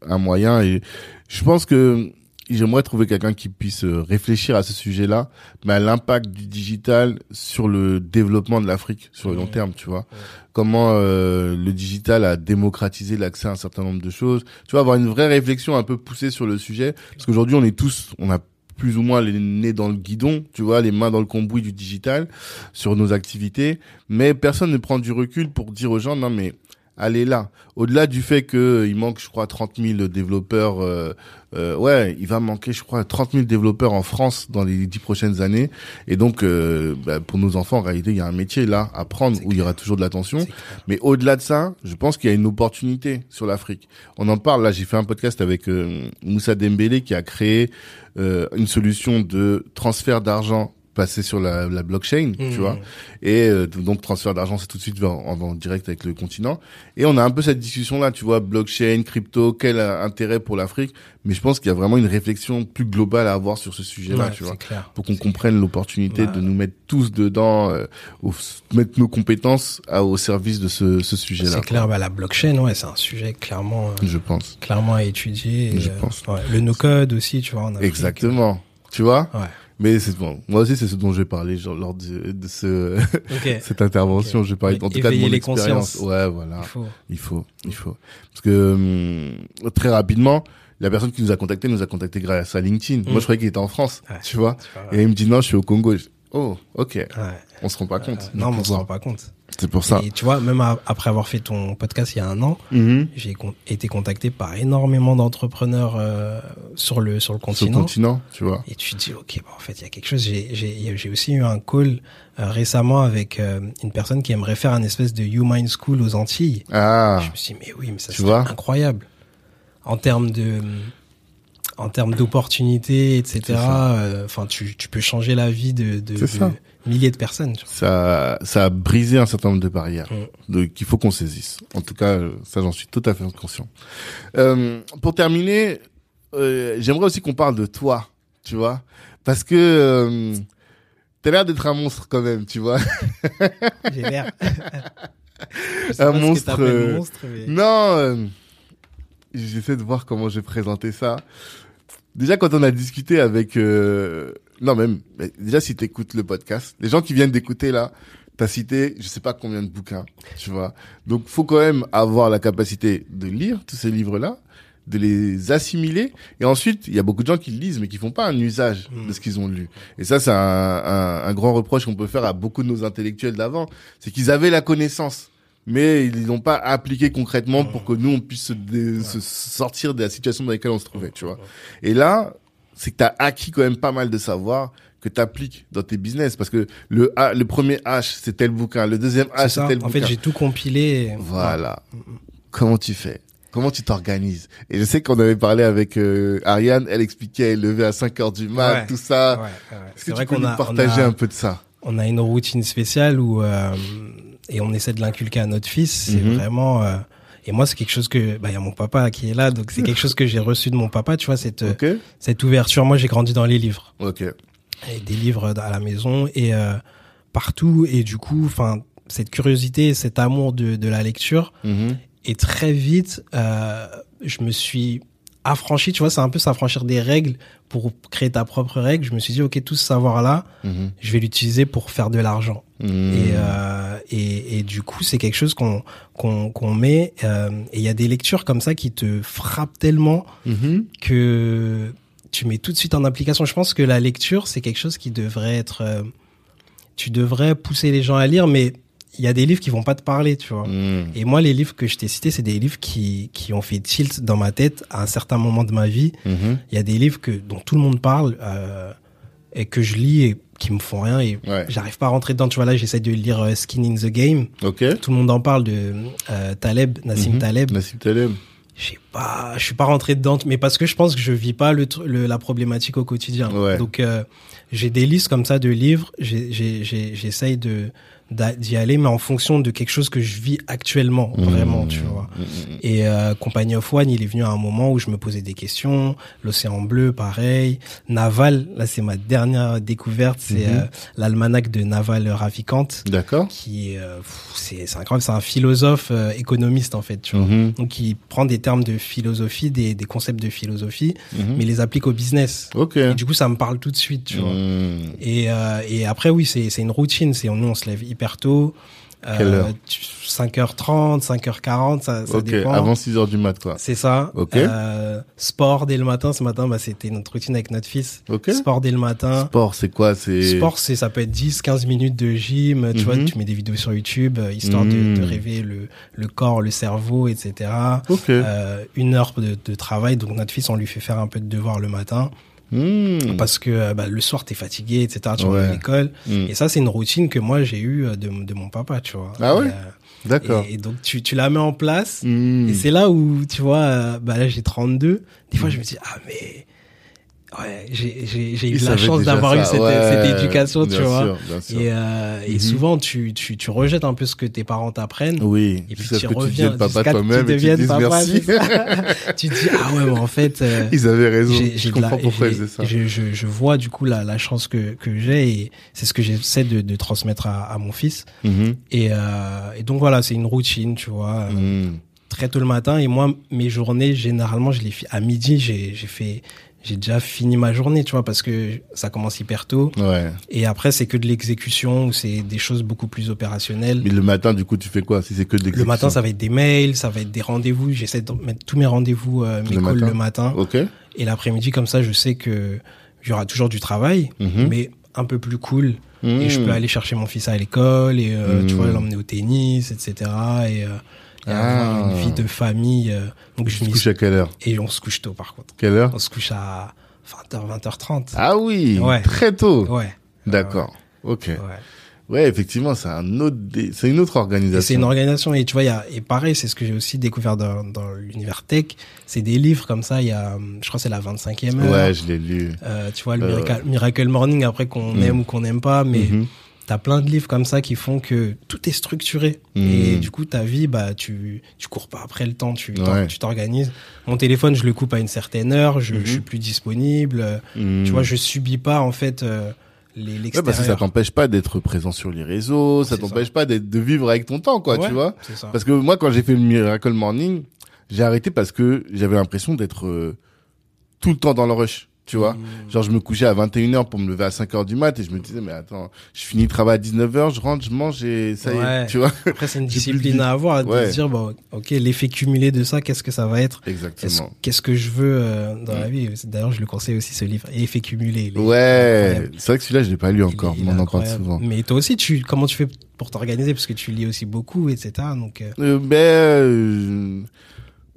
un moyen. Et je pense que j'aimerais trouver quelqu'un qui puisse euh, réfléchir à ce sujet-là, mais à l'impact du digital sur le développement de l'Afrique sur le long terme, tu vois. Comment euh, le digital a démocratisé l'accès à un certain nombre de choses. Tu vois, avoir une vraie réflexion un peu poussée sur le sujet, parce qu'aujourd'hui, on est tous, on a plus ou moins les nez dans le guidon, tu vois, les mains dans le cambouis du digital sur nos activités, mais personne ne prend du recul pour dire aux gens non mais allez là. Au-delà du fait que euh, il manque, je crois, 30 000 développeurs, euh, euh, ouais, il va manquer, je crois, 30 000 développeurs en France dans les dix prochaines années. Et donc, euh, bah, pour nos enfants, en réalité, il y a un métier là à prendre où il y aura toujours de l'attention. Mais au-delà de ça, je pense qu'il y a une opportunité sur l'Afrique. On en parle là. J'ai fait un podcast avec euh, Moussa Dembélé qui a créé euh, une solution de transfert d'argent passer sur la, la blockchain, tu Mhm. vois. Et euh, donc transfert d'argent, c'est tout de suite en, en, en direct avec le continent. Et on a un peu cette discussion là, tu vois, blockchain, crypto, quel euh, intérêt pour l'Afrique? Mais je pense qu'il y a vraiment une réflexion plus globale à avoir sur ce sujet-là, Ouais, tu vois, clair. pour qu'on comprenne l'opportunité de nous mettre tous dedans, euh, au- mettre nos compétences à- au service de ce, ce sujet-là. C'est clair, bah, la blockchain, ouais, c'est un sujet clairement, euh, Je pense. clairement à étudier. et, Je pense. ouais, le no-code aussi, tu vois, en Afrique. Exactement. Tu vois? Ouais. Mais c'est bon. Moi aussi, c'est ce dont je vais parler genre, lors de, de ce, Ok. cette intervention. Ok. Je vais parler Mais en tout cas de mon les expérience. Ouais, voilà. Il faut. Il faut, il faut. Parce que hum, très rapidement, la personne qui nous a contacté nous a contacté grâce à LinkedIn. Moi, je croyais qu'il était en France, Ouais. tu vois. Et il me dit non, je suis au Congo. Je- Oh, ok. Ouais. On se rend pas compte. Euh, du non, mais on se rend pas compte. C'est pour ça. Et tu vois, même après avoir fait ton podcast il y a un an, Mhm. j'ai con- été contacté par énormément d'entrepreneurs euh, sur le sur le Sur le continent. continent, tu vois. Et tu te dis, ok, bah, en fait, il y a quelque chose. J'ai- J'ai j'ai aussi eu un call euh, récemment avec euh, une personne qui aimerait faire un espèce de Human School aux Antilles. Ah, Je me suis dit, mais oui, mais ça serait incroyable. En termes de, en termes d'opportunités, etc. Euh, Enfin, tu, tu peux changer la vie de, de, de milliers de personnes. tu vois. ça, ça a brisé un certain nombre de barrières de, qu'il faut qu'on saisisse. En tout cas, ça, j'en suis tout à fait conscient. Euh, pour terminer, euh, j'aimerais aussi qu'on parle de toi, tu vois, parce que euh, t'as l'air d'être un monstre quand même, tu vois. J'ai l'air. Un monstre, euh, monstre, mais- Non, j'essaie de voir comment je vais présenter ça. Déjà, quand on a discuté avec... euh, non, même, déjà, si t'écoutes le podcast, les gens qui viennent d'écouter là, t'as cité, je sais pas combien de bouquins, tu vois. Donc, faut quand même avoir la capacité de lire tous ces livres-là, de les assimiler. Et ensuite, il y a beaucoup de gens qui le lisent, mais qui font pas un usage Mm. de ce qu'ils ont lu. Et ça, c'est un, un, un grand reproche qu'on peut faire à beaucoup de nos intellectuels d'avant. C'est qu'ils avaient la connaissance, mais ils l'ont pas appliqué concrètement pour que nous, on puisse se, dé- se sortir de la situation dans laquelle on se trouvait, tu vois. Et là, c'est que tu as acquis quand même pas mal de savoir que tu appliques dans tes business. Parce que le, A, le premier H, c'est tel bouquin. Le deuxième H, c'est tel En bouquin. fait, j'ai tout compilé. et- Voilà. Comment tu fais? Comment tu t'organises? Et je sais qu'on avait parlé avec euh, Ariane, elle expliquait, elle levait à 5 heures du mat, Ouais. tout ça. Ouais, ouais. Est-ce C'est que vrai tu peux qu'on nous a, partager a- un peu de ça? on a une routine spéciale où euh, et on essaie de l'inculquer à notre fils. C'est Mhm. vraiment euh, et moi c'est quelque chose que bah il y a mon papa qui est là donc c'est quelque chose que j'ai reçu de mon papa. Tu vois cette cette ouverture. Moi j'ai grandi dans les livres Ok. et des livres à la maison et euh, partout et du coup enfin cette curiosité, cet amour de de la lecture Mhm. et très vite euh, je me suis affranchi. Tu vois c'est un peu s'affranchir des règles pour créer ta propre règle. Je me suis dit ok tout ce savoir là Mhm. je vais l'utiliser pour faire de l'argent. Mhm. Et, euh, et, et du coup, c'est quelque chose qu'on qu'on qu'on met. euh, et il y a des lectures comme ça qui te frappent tellement Mhm. que tu mets tout de suite en application. Je pense que la lecture, c'est quelque chose qui devrait être... euh, tu devrais pousser les gens à lire, mais il y a des livres qui vont pas te parler, tu vois. Mhm. Et moi, les livres que je t'ai cités, c'est des livres qui, qui ont fait tilt dans ma tête à un certain moment de ma vie. Mhm. Il y a des livres que, dont tout le monde parle euh, et que je lis et qui me font rien et Ouais. j'arrive pas à rentrer dedans. Tu vois, là, j'essaie de lire euh, Skin in the Game. Ok. Tout le monde en parle de euh, Taleb, Nassim Mhm. Taleb. Nassim Taleb. Je sais pas, je suis pas rentré dedans, mais parce que je pense que je vis pas le, le- la problématique au quotidien. Ouais. Donc, euh, j'ai des listes comme ça de livres. J'essaye de, d'y aller, mais en fonction de quelque chose que je vis actuellement, Mmh. vraiment, tu vois. Mmh, mmh. Et euh, Company of One, il est venu à un moment où je me posais des questions. L'océan bleu, pareil. Naval, là c'est ma dernière découverte, c'est euh, l'almanach de Naval Ravikant, D'accord. qui euh, c'est incroyable, c'est un philosophe euh, économiste en fait, tu vois. Donc il prend des termes de philosophie, des, des concepts de philosophie, mais les applique au business. Ok. Et du coup, ça me parle tout de suite, tu vois. Et, euh, et après, oui, c'est c'est une routine. C'est nous, on se lève tôt. Euh, Quelle heure tu- 5h30, 5h40, ça, ça dépend. avant 6 heures du mat, quoi. C'est ça. Ok. Euh, sport dès le matin. Ce matin, bah, c'était notre routine avec notre fils. Ok. Sport dès le matin. Sport, c'est quoi? C'est Sport, c'est ça peut être 10, 15 minutes de gym. Tu vois, Mhm. tu mets des vidéos sur YouTube, euh, histoire Mhm. de, de rêver le, le corps, le cerveau, etc. Ok. Euh, une heure de, de travail. Donc notre fils, on lui fait faire un peu de devoir le matin Mmh. parce que euh, bah, le soir t'es fatigué, etc. Tu Ouais. vas à l'école. Mmh. Et ça, c'est une routine que moi j'ai eue euh, de, de mon papa, tu vois. Ah ouais euh, D'accord. et, et donc tu, tu la mets en place. Mmh. Et c'est là où, tu vois, bah là j'ai 32. Des fois je me dis, ah mais... Ouais, j'ai eu la chance d'avoir eu cette, Ouais, cette éducation, tu vois. sûr, bien sûr. Et, euh, et Mhm. souvent tu, tu, tu rejettes un peu ce que tes parents t'apprennent. Oui, Et puis tu ce que tu reviens papa toi-même tu dises papa, merci. tu te dis, ah ouais, mais en fait... euh, Ils avaient raison. j'ai- Je j'ai de la- comprends pourquoi ils faisaient ça. Je, je, je vois du coup la, la chance que, que j'ai et c'est ce que j'essaie de, de transmettre à, à mon fils. Mhm. Et, euh, et donc voilà, c'est une routine, tu vois, euh, Mmh. très tôt le matin. Et moi, mes journées, généralement, je les fais à midi. J'ai j'ai fait, j'ai déjà fini ma journée, tu vois, parce que ça commence hyper tôt. Ouais. Et après, c'est que de l'exécution ou c'est des choses beaucoup plus opérationnelles. Mais le matin, du coup, tu fais quoi? Si c'est que de Le l'exécution matin, ça va être des mails, ça va être des rendez-vous. J'essaie de mettre tous mes rendez-vous, euh, mes Le calls matin. le matin. Ok. Et l'après-midi, comme ça, je sais que il y aura toujours du travail, Mhm. mais un peu plus cool. Et je peux aller chercher mon fils à l'école et euh, tu Mhm. vois l'emmener au tennis, etc. Et, euh, et Ah. avoir une vie de famille. euh, donc je te m'y couches à quelle heure et on se couche tôt par contre. Quelle heure On se couche à 20h, 20h30. Ah oui, Ouais. très tôt. Ouais. D'accord. Ok. Ouais. Ouais, effectivement, c'est un autre, dé- c'est une autre organisation. c'est une organisation et tu vois, il y a, et pareil, c'est ce que j'ai aussi découvert dans, dans l'univers tech. C'est des livres comme ça. Il y a, je crois, que c'est la 25e heure. Ouais, je l'ai lu. Euh, tu vois, le Euh, Miracle, Miracle Morning, après qu'on Mm. aime ou qu'on n'aime pas, mais Mhm. T'as plein de livres comme ça qui font que tout est structuré. Et du coup, ta vie, bah, tu, tu cours pas après le temps, tu, Ouais. t'organises. Mon téléphone, je le coupe à une certaine heure, je, je suis plus disponible. Mhm. Tu vois, je subis pas, en fait, euh, les, Ouais, l'extérieur. parce que ça t'empêche pas d'être présent sur les réseaux, ça t'empêche pas d'être, de vivre avec ton temps, quoi, Ouais, tu vois. C'est ça. Parce que moi, quand j'ai fait le Miracle Morning, j'ai arrêté parce que j'avais l'impression d'être euh, tout le temps dans le rush, tu vois. Mm. Genre, je me couchais à 21h pour me lever à 5h du mat et je me disais, mais attends, je finis le travail à 19h, je rentre, je mange et ça y est, tu vois. Après, c'est une plus discipline à avoir, de Ouais. se dire, bon, ok, l'effet cumulé de ça, qu'est-ce que ça va être? Exactement. Qu'est-ce que je veux euh, dans Mm. la vie? D'ailleurs, je le conseille aussi, ce livre, Effet cumulé. Ouais, c'est vrai que celui-là, je l'ai pas lu encore, il on en parle souvent. Mais toi aussi, tu, comment tu fais pour t'organiser? Parce que tu lis aussi beaucoup, etc. Donc, euh, Euh, ben, euh,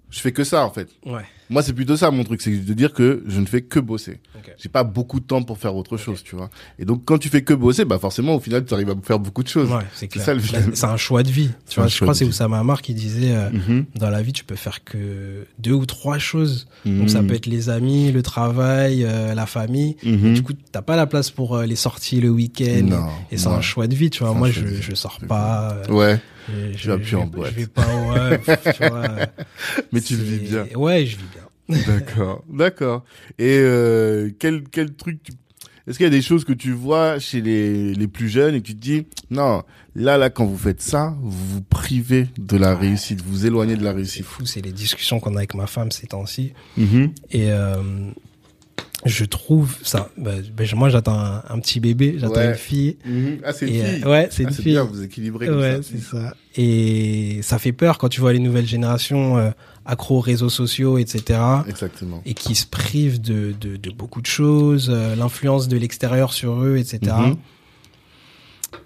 je fais que ça, en fait. ouais. Moi, c'est plutôt ça mon truc, c'est de dire que je ne fais que bosser. Ok. J'ai pas beaucoup de temps pour faire autre chose, tu vois. Et donc, quand tu fais que bosser, bah forcément, au final, tu arrives à faire beaucoup de choses. Ouais, c'est clair. ça, le- Bah, C'est un choix de vie. Tu vois, je crois c'est. Oussama Amar qui disait euh, Mhm. dans la vie, tu peux faire que deux ou trois choses. Mhm. Donc ça peut être les amis, le travail, euh, la famille. Mhm. Et du coup, t'as pas la place pour euh, les sorties le week-end. Non, Et c'est un choix de vie, tu vois. Moi, je, je sors pas. euh, Ouais, je, Tu vas plus en boîte. Je vais pas, pff, tu vois. mais tu le c'est- vis bien. Ouais, je vis bien. D'accord, d'accord. Et euh, quel quel truc tu... Est-ce qu'il y a des choses que tu vois chez les, les plus jeunes et que tu te dis non là là quand vous faites ça vous vous privez de la réussite vous vous éloignez de la C'est réussite. fou, c'est les discussions qu'on a avec ma femme ces temps-ci. Mhm. Et euh, je trouve ça. bah, bah, moi, j'attends un, un petit bébé, j'attends Ouais. une fille. Mhm. Ah c'est une Et, fille. euh, ouais, c'est Ah, une c'est fille. bien vous équilibrez comme Ouais, ça. c'est ça. Et ça fait peur quand tu vois les nouvelles générations euh, accro aux réseaux sociaux, etc. Exactement. Et qui se privent de, de, de beaucoup de choses, euh, l'influence de l'extérieur sur eux, etc.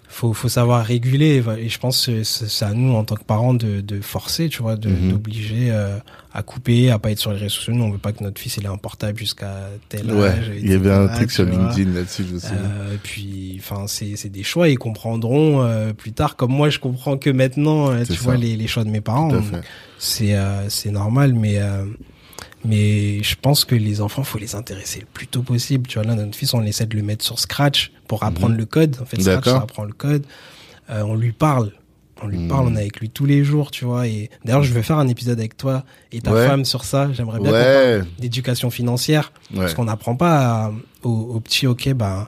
Faut, faut savoir réguler. Et je pense que c'est à nous, en tant que parents, de, de forcer, tu vois, de- Mhm. d'obliger euh, à couper, à pas être sur les réseaux sociaux. Nous, on veut pas que notre fils il ait un portable jusqu'à tel Ouais, âge. il y avait un truc sur. LinkedIn là-dessus je me souviens. Euh, et puis, enfin, c'est c'est des choix. Ils comprendront euh, plus tard, comme moi, je comprends que maintenant. tu ça. vois les, les choix de mes parents. C'est c'est normal, mais mais je pense que les enfants, faut les intéresser le plus tôt possible. Tu vois là, notre fils, on essaie de le mettre sur Scratch pour apprendre le code. En fait, Scratch, Mhm. Ça apprend le code. euh, on lui parle. On lui Mm. parle, on est avec lui tous les jours, tu vois. Et d'ailleurs, je vais faire un épisode avec toi et ta Ouais. femme sur ça. J'aimerais bien qu'on Ouais. parle d'éducation financière. Ouais. Parce qu'on n'apprend pas à- aux, aux petits, ok, ben,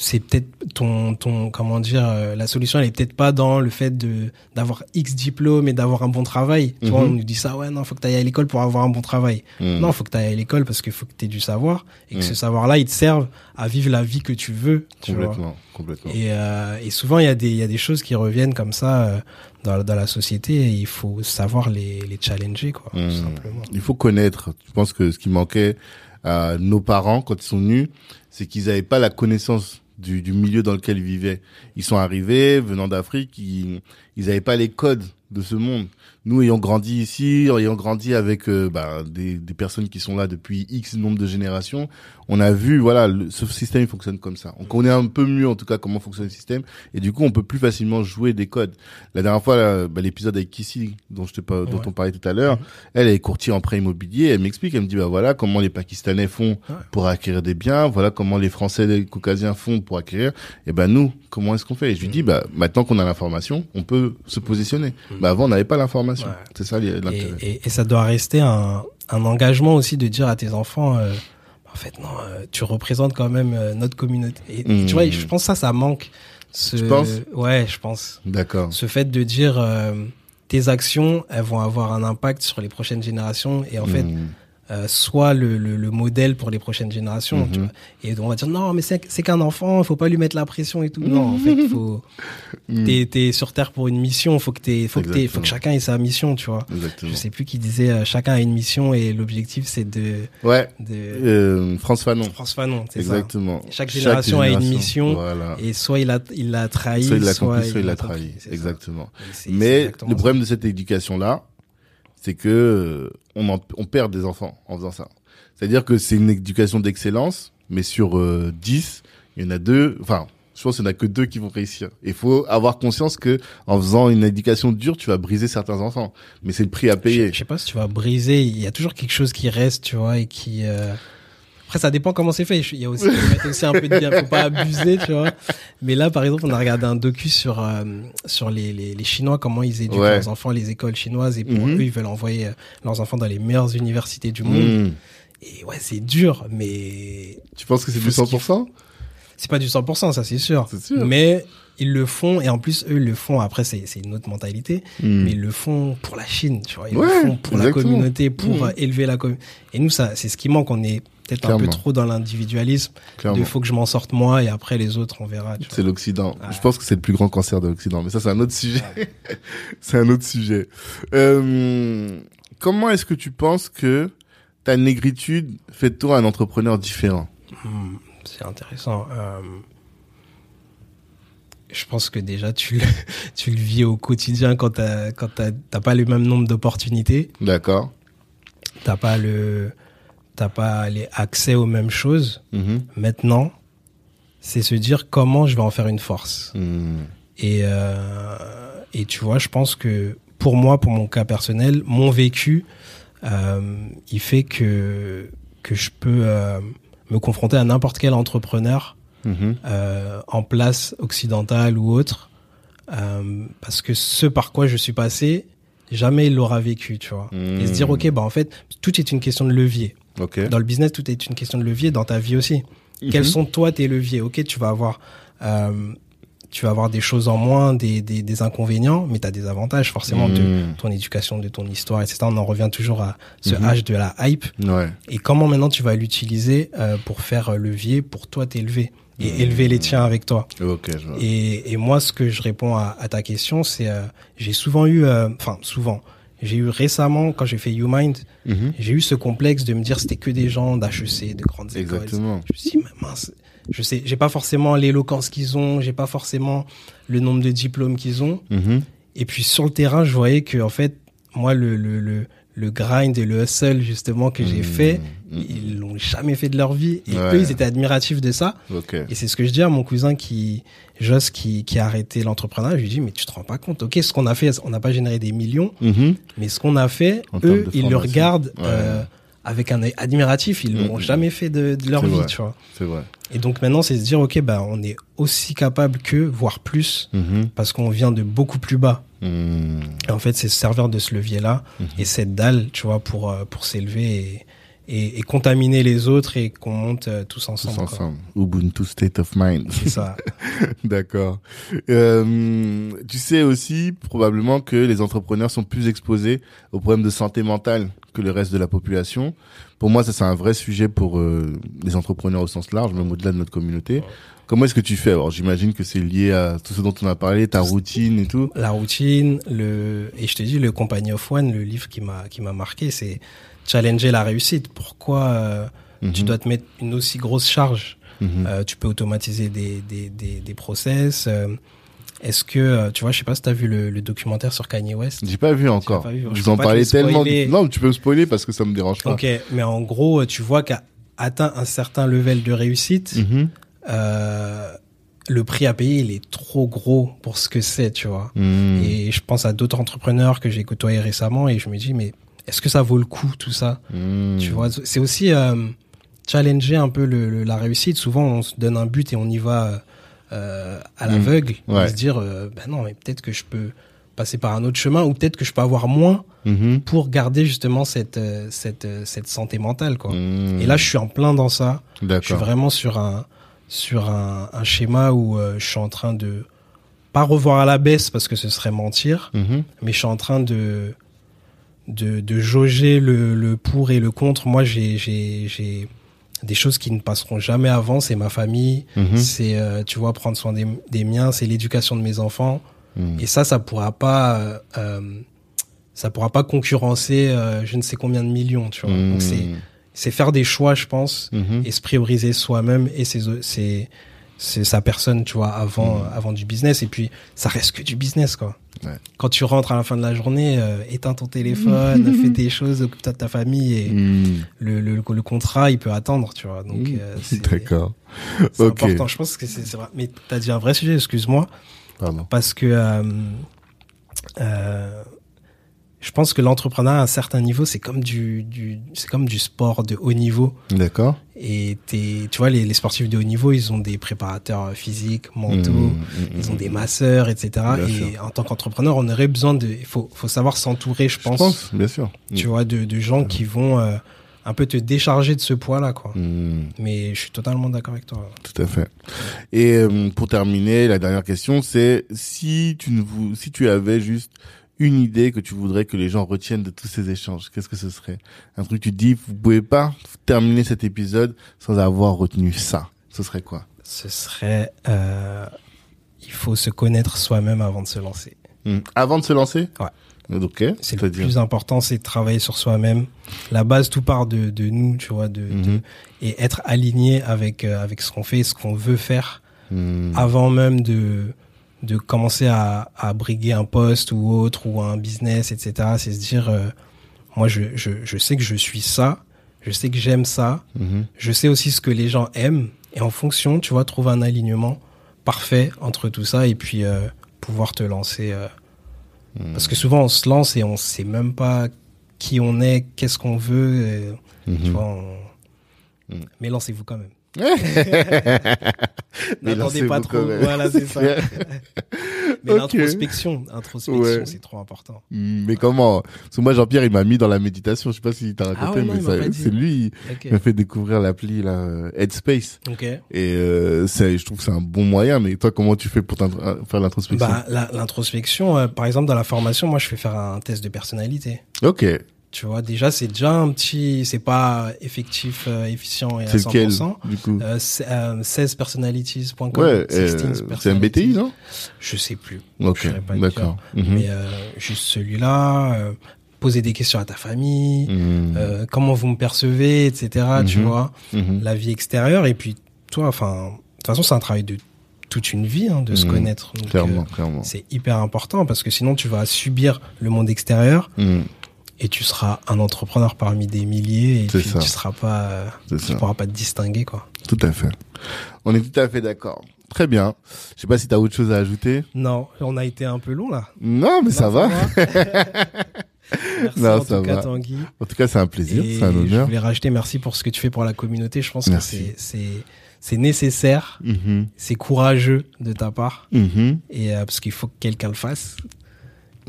c'est peut-être ton, ton, comment dire, euh, la solution, elle est peut-être pas dans le fait de, d'avoir X diplômes et d'avoir un bon travail. Tu vois, Mhm. on nous dit ça, ouais, non, faut que tu ailles à l'école pour avoir un bon travail. Mm. Non, faut que tu ailles à l'école parce qu'il faut que tu aies du savoir et que Mhm. ce savoir-là, il te serve à vivre la vie que tu veux. Tu vois. Complètement, complètement. Et, euh, et souvent, il y, a des- il y a des choses qui reviennent comme ça euh, dans, dans la société et il faut savoir les, les challenger, quoi, Mhm. tout simplement. Il faut connaître. Je pense que ce qui manquait à nos parents quand ils sont venus, c'est qu'ils n'avaient pas la connaissance du, du milieu dans lequel ils vivaient. Ils sont arrivés, venant d'Afrique, ils n'avaient pas les codes de ce monde. Nous, ayant grandi ici, ayant grandi avec euh, bah, des, des personnes qui sont là depuis X nombre de générations, on a vu, voilà, le- ce système il fonctionne comme ça. On connaît un peu mieux, en tout cas, comment fonctionne le système, et du coup, on peut plus facilement jouer des codes. La dernière fois, bah, l'épisode avec Kissy, dont je par- dont Ouais. on parlait tout à l'heure, elle est courtier en prêt immobilier. Elle m'explique, elle me dit, bah voilà comment les Pakistanais font Ouais. pour acquérir des biens, voilà comment les Français, les Caucasiens font pour acquérir. Et ben nous, comment est-ce qu'on fait? Et je lui dis, bah maintenant qu'on a l'information, on peut se positionner. Bah avant, on n'avait pas l'information. Ouais. C'est ça l'intérêt. Et, et, et ça doit rester un, un engagement aussi de dire à tes enfants, euh, en fait, non, euh, tu représentes quand même euh, notre communauté. Et Mmh. tu vois, je pense que ça, ça manque. Ce, Tu penses? Ouais, je pense. D'accord. Ce fait de dire, euh, tes actions, elles vont avoir un impact sur les prochaines générations. Et en fait, euh, soit le, le, le modèle pour les prochaines générations. tu Mhm. vois. Et on va dire non, mais c'est c'est qu'un enfant, il faut pas lui mettre la pression et tout. Non, en fait, faut. Mhm. T'es t'es sur terre pour une mission. Faut que t'aies- faut que faut que chacun ait sa mission, tu vois. Exactement. Je sais plus qui disait euh, chacun a une mission et l'objectif c'est de Ouais. de Euh, France Fanon. France Fanon, c'est ça. Exactement. Chaque génération a une mission. Voilà. Et soit il a il l'a trahi, Soit il l'a soit il l'a trahi. Exactement. Mais exactement le ça. problème de cette éducation-là, c'est que on, en- on perd des enfants en faisant ça. C'est-à-dire que c'est une éducation d'excellence, mais sur euh, 10, il y en a deux, enfin, je pense qu'il n'y en a que deux qui vont réussir. Il faut avoir conscience que en faisant une éducation dure, tu vas briser certains enfants. Mais c'est le prix à Je, payer. je sais pas si tu vas briser. Il y a toujours quelque chose qui reste, tu vois, et qui. euh, Après, ça dépend comment c'est fait. Il y a aussi, aussi un peu de bien. Faut pas abuser, tu vois. Mais là, par exemple, on a regardé un docu sur euh, sur les, les les Chinois, comment ils éduquent Ouais. leurs enfants, les écoles chinoises, et pour Mhm. eux, ils veulent envoyer euh, leurs enfants dans les meilleures universités du monde. Mmh. Et ouais, c'est dur, mais Tu penses que c'est du Faut ce qu'il 100% c'est pas du 100%, ça c'est sûr. C'est sûr. Mais ils le font, et en plus, eux, ils le font, après, c'est c'est une autre mentalité, Mmh. mais ils le font pour la Chine, tu vois. Ils Ouais, le font pour la communauté, pour euh, élever la communauté. Et nous, ça, c'est ce qui manque. On est peut-être un peu trop dans l'individualisme. Il faut que je m'en sorte moi, et après, les autres, on verra. Tu C'est l'Occident. Je pense que c'est le plus grand cancer de l'Occident. Mais ça, c'est un autre sujet. c'est un autre sujet. Euh, comment est-ce que tu penses que ta négritude fait de toi un entrepreneur différent? Hmm, c'est intéressant. Euh, je pense que déjà, tu le, tu le vis au quotidien quand t'as t'as pas le même nombre d'opportunités. D'accord. t'as pas le t'as pas les accès aux mêmes choses Mhm. maintenant c'est se dire comment je vais en faire une force Mhm. et euh, et tu vois je pense que pour moi pour mon cas personnel mon vécu euh, il fait que que je peux euh, me confronter à n'importe quel entrepreneur Mhm. en place occidentale ou autre parce que ce par quoi je suis passé jamais il l'aura vécu tu vois et se dire ok bah en fait tout est une question de levier Dans le business, tout est une question de levier. Dans ta vie aussi. Quels Mhm. sont toi tes leviers? Ok, tu vas avoir, euh, tu vas avoir des choses en moins, des, des, des inconvénients, mais tu as des avantages forcément de Mhm. ton éducation, de ton histoire, etc. On en revient toujours à ce Mhm. âge de la hype. Ouais. Et comment maintenant tu vas l'utiliser euh, pour faire euh, levier, pour toi t'élever et Mhm. élever les tiens avec toi? Ok, je vois. Et, et moi, ce que je réponds à, à ta question, c'est euh, j'ai souvent eu, enfin souvent, j'ai eu récemment quand j'ai fait YouMind, Mhm. j'ai eu ce complexe de me dire c'était que des gens d'HEC, de grandes écoles. Exactement. Je me suis dit, mince, je sais, j'ai pas forcément l'éloquence qu'ils ont, j'ai pas forcément le nombre de diplômes qu'ils ont. Mhm. Et puis sur le terrain, je voyais que en fait, moi, le, le, le, le grind et le hustle justement que j'ai Mhm. fait, Mhm. ils l'ont jamais fait de leur vie. Et Ouais. eux, ils étaient admiratifs de ça. Ok. Et c'est ce que je dis à mon cousin qui, Joss, qui, qui a arrêté l'entrepreneuriat. Je lui dis, mais tu te rends pas compte. Ok, ce qu'on a fait, on n'a pas généré des millions, Mhm. mais ce qu'on a fait, En eux, ils le regardent Ouais. euh, avec un œil admiratif, ils l'ont Mhm. jamais fait de, de leur vie, vrai. tu vois. C'est vrai. Et donc maintenant, c'est se dire, ok, bah, on est aussi capable que, voire plus, Mhm. parce qu'on vient de beaucoup plus bas. Mhm. Et en fait, c'est se servir de ce levier-là Mhm. et cette dalle, tu vois, pour, euh, pour s'élever et, et, contaminer les autres et qu'on monte euh, tous Tous ensemble. quoi. ensemble. Ubuntu state of mind. C'est ça. D'accord. Euh, tu sais aussi probablement que les entrepreneurs sont plus exposés aux problèmes de santé mentale que le reste de la population. Pour moi, ça c'est un vrai sujet pour euh, les entrepreneurs au sens large, même au-delà de notre communauté. Comment est-ce que tu fais? Alors, j'imagine que c'est lié à tout ce dont on a parlé, ta routine et tout. La routine, le, et je te dis, le Company of One, le livre qui m'a, qui m'a marqué, c'est challenger la réussite. Pourquoi euh, tu Mhm. dois te mettre une aussi grosse charge? Mhm. Euh, Tu peux automatiser des, des, des, des process. euh, est-ce que, tu vois, je sais pas si tu as vu le, le documentaire sur Kanye West? J'ai pas vu encore. pas vu, je Vous en te le tellement. Non, tu peux me spoiler parce que ça me dérange pas. Ok, mais en gros, tu vois qu'à atteint un certain level de réussite, Mhm. euh, le prix à payer, il est trop gros pour ce que c'est, tu vois. Et je pense à d'autres entrepreneurs que j'ai côtoyés récemment et je me dis, mais est-ce que ça vaut le coup, tout ça? Mhm. Tu vois, c'est aussi euh, challenger un peu le, le- la réussite. Souvent, on se donne un but et on y va euh, à l'aveugle. Mmh. Ouais. Se dire, euh, ben non, mais peut-être que je peux passer par un autre chemin ou peut-être que je peux avoir moins Mhm. pour garder justement cette, cette, cette santé mentale, quoi. Mhm. Et là, je suis en plein dans ça. Je suis vraiment sur un, sur un, un schéma où je suis en train de pas revoir à la baisse parce que ce serait mentir, Mhm. mais je suis en train de de, de jauger le, le pour et le contre. Moi, j'ai des choses qui ne passeront jamais avant. C'est ma famille, Mhm. c'est euh, tu vois prendre soin des, des miens, c'est l'éducation de mes enfants. Mhm. Et ça, ça pourra pas euh, euh, ça pourra pas concurrencer euh, je ne sais combien de millions. Tu vois. Donc c'est Mhm. c'est faire des choix, je pense, et se prioriser soi-même et ses, ses, c'est sa personne, tu vois, avant, avant du business. Et puis, ça reste que du business, quoi. Ouais. Quand tu rentres à la fin de la journée, euh, éteins ton téléphone, fais tes choses, occupe-toi de ta famille et Mhm. le, le, le contrat, il peut attendre, tu vois. Donc, euh, c'est D'accord. c'est important. Je pense que c'est c'est vrai. Mais t'as dit un vrai sujet, excuse-moi, Pardon. parce que euh, euh, je pense que l'entrepreneuriat à un certain niveau, c'est comme du, du c'est comme du sport de haut niveau. D'accord. Et tu vois, les, les sportifs de haut niveau, ils ont des préparateurs physiques, mentaux, Mhm. ils ont des masseurs, etc. Bien et sûr. en tant qu'entrepreneur, on aurait besoin de, il faut, faut savoir s'entourer, je Je pense, pense, bien sûr. tu vois, de, de gens qui vont euh, un peu te décharger de ce poids-là, quoi. Mais je suis totalement d'accord avec toi. Tout à fait. Et euh, pour terminer, la dernière question, c'est si tu ne vou- si tu avais juste une idée que tu voudrais que les gens retiennent de tous ces échanges, qu'est-ce que ce serait? Un truc tu te dis, vous pouvez pas terminer cet épisode sans avoir retenu ça. Ce serait quoi? Ce serait, euh, il faut se connaître soi-même avant de se lancer. Hmm. Avant de se lancer? Ouais. Ok. C'est le plus important, c'est de travailler sur soi-même. La base, tout part de, de nous, tu vois, de, Mhm. de- et être aligné avec avec avec ce qu'on fait, ce qu'on veut faire, Hmm. avant même de de commencer à, à briguer un poste ou autre ou un business, etc. C'est se dire, euh, moi, je, je je sais que je suis ça, je sais que j'aime ça, Mhm. je sais aussi ce que les gens aiment, et en fonction, tu vois, trouver un alignement parfait entre tout ça et puis euh, pouvoir te lancer. euh, Hmm. parce que souvent, on se lance et on sait même pas qui on est, qu'est-ce qu'on veut. et, Mhm. Tu vois, on- mais lancez-vous quand même. N'attendez pas trop. Voilà, c'est ça. mais l'introspection, introspection, Ouais. c'est trop important. Hmm, Mais comment? Parce que moi, Jean-Pierre, il m'a mis dans la méditation. Je sais pas s'il t'a raconté, Ah ouais, mais c'est lui qui m'a fait découvrir l'appli là, Headspace. Et euh, je trouve que c'est un bon moyen. Mais toi, comment tu fais pour euh, faire l'introspection? Bah, l'introspection, euh, par exemple, dans la formation, moi, je fais faire un test de personnalité. Ok. Tu vois, déjà, c'est déjà un petit, c'est pas effectif, euh, efficient et à C'est 100%. lequel, du coup Euh, euh, 16personalities.com. Ouais, 16 euh, c'est un. BTI, non? Je sais plus. Ok, d'accord. Mhm. Mais euh, juste celui-là, poser des questions à ta famille, Mhm. comment vous me percevez, etc. Tu Mhm. vois, Mhm. la vie extérieure. Et puis, toi, enfin, de toute façon, c'est un travail de toute une vie, hein, de se connaître. Donc, Clairement, clairement. c'est hyper important parce que sinon, tu vas subir le monde extérieur. Et tu seras un entrepreneur parmi des milliers et puis ça. tu seras pas, C'est tu ça. pourras pas te distinguer, quoi. Tout à fait. On est tout à fait d'accord. Très bien. Je sais pas si tu as autre chose à ajouter. Non, on a été un peu long là. Non, mais ça va. Merci Non, en ça tout cas. Tanguy. En tout cas, c'est un plaisir, c'est un Je honneur. voulais rajouter merci pour ce que tu fais pour la communauté. Je pense Merci. que c'est nécessaire, Mhm, c'est courageux de ta part mhm. et euh, parce qu'il faut que quelqu'un le fasse.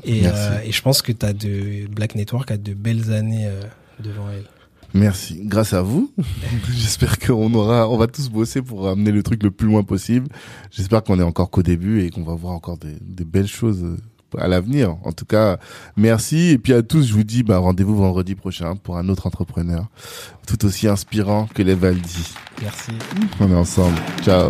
Et, euh, et je pense que t'as de Black Network a de belles années euh, devant elle. Merci. Grâce à vous, j'espère qu'on aura, on va tous bosser pour amener le truc le plus loin possible. J'espère qu'on est encore qu'au début et qu'on va voir encore des, des belles choses euh, à l'avenir. En tout cas, merci. Et puis à tous, je vous dis, bah, rendez-vous vendredi prochain pour un autre entrepreneur tout aussi inspirant que les Valdi. Merci. On est ensemble. Ciao.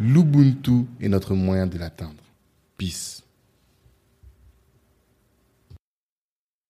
l'Ubuntu est notre moyen de l'atteindre. Peace.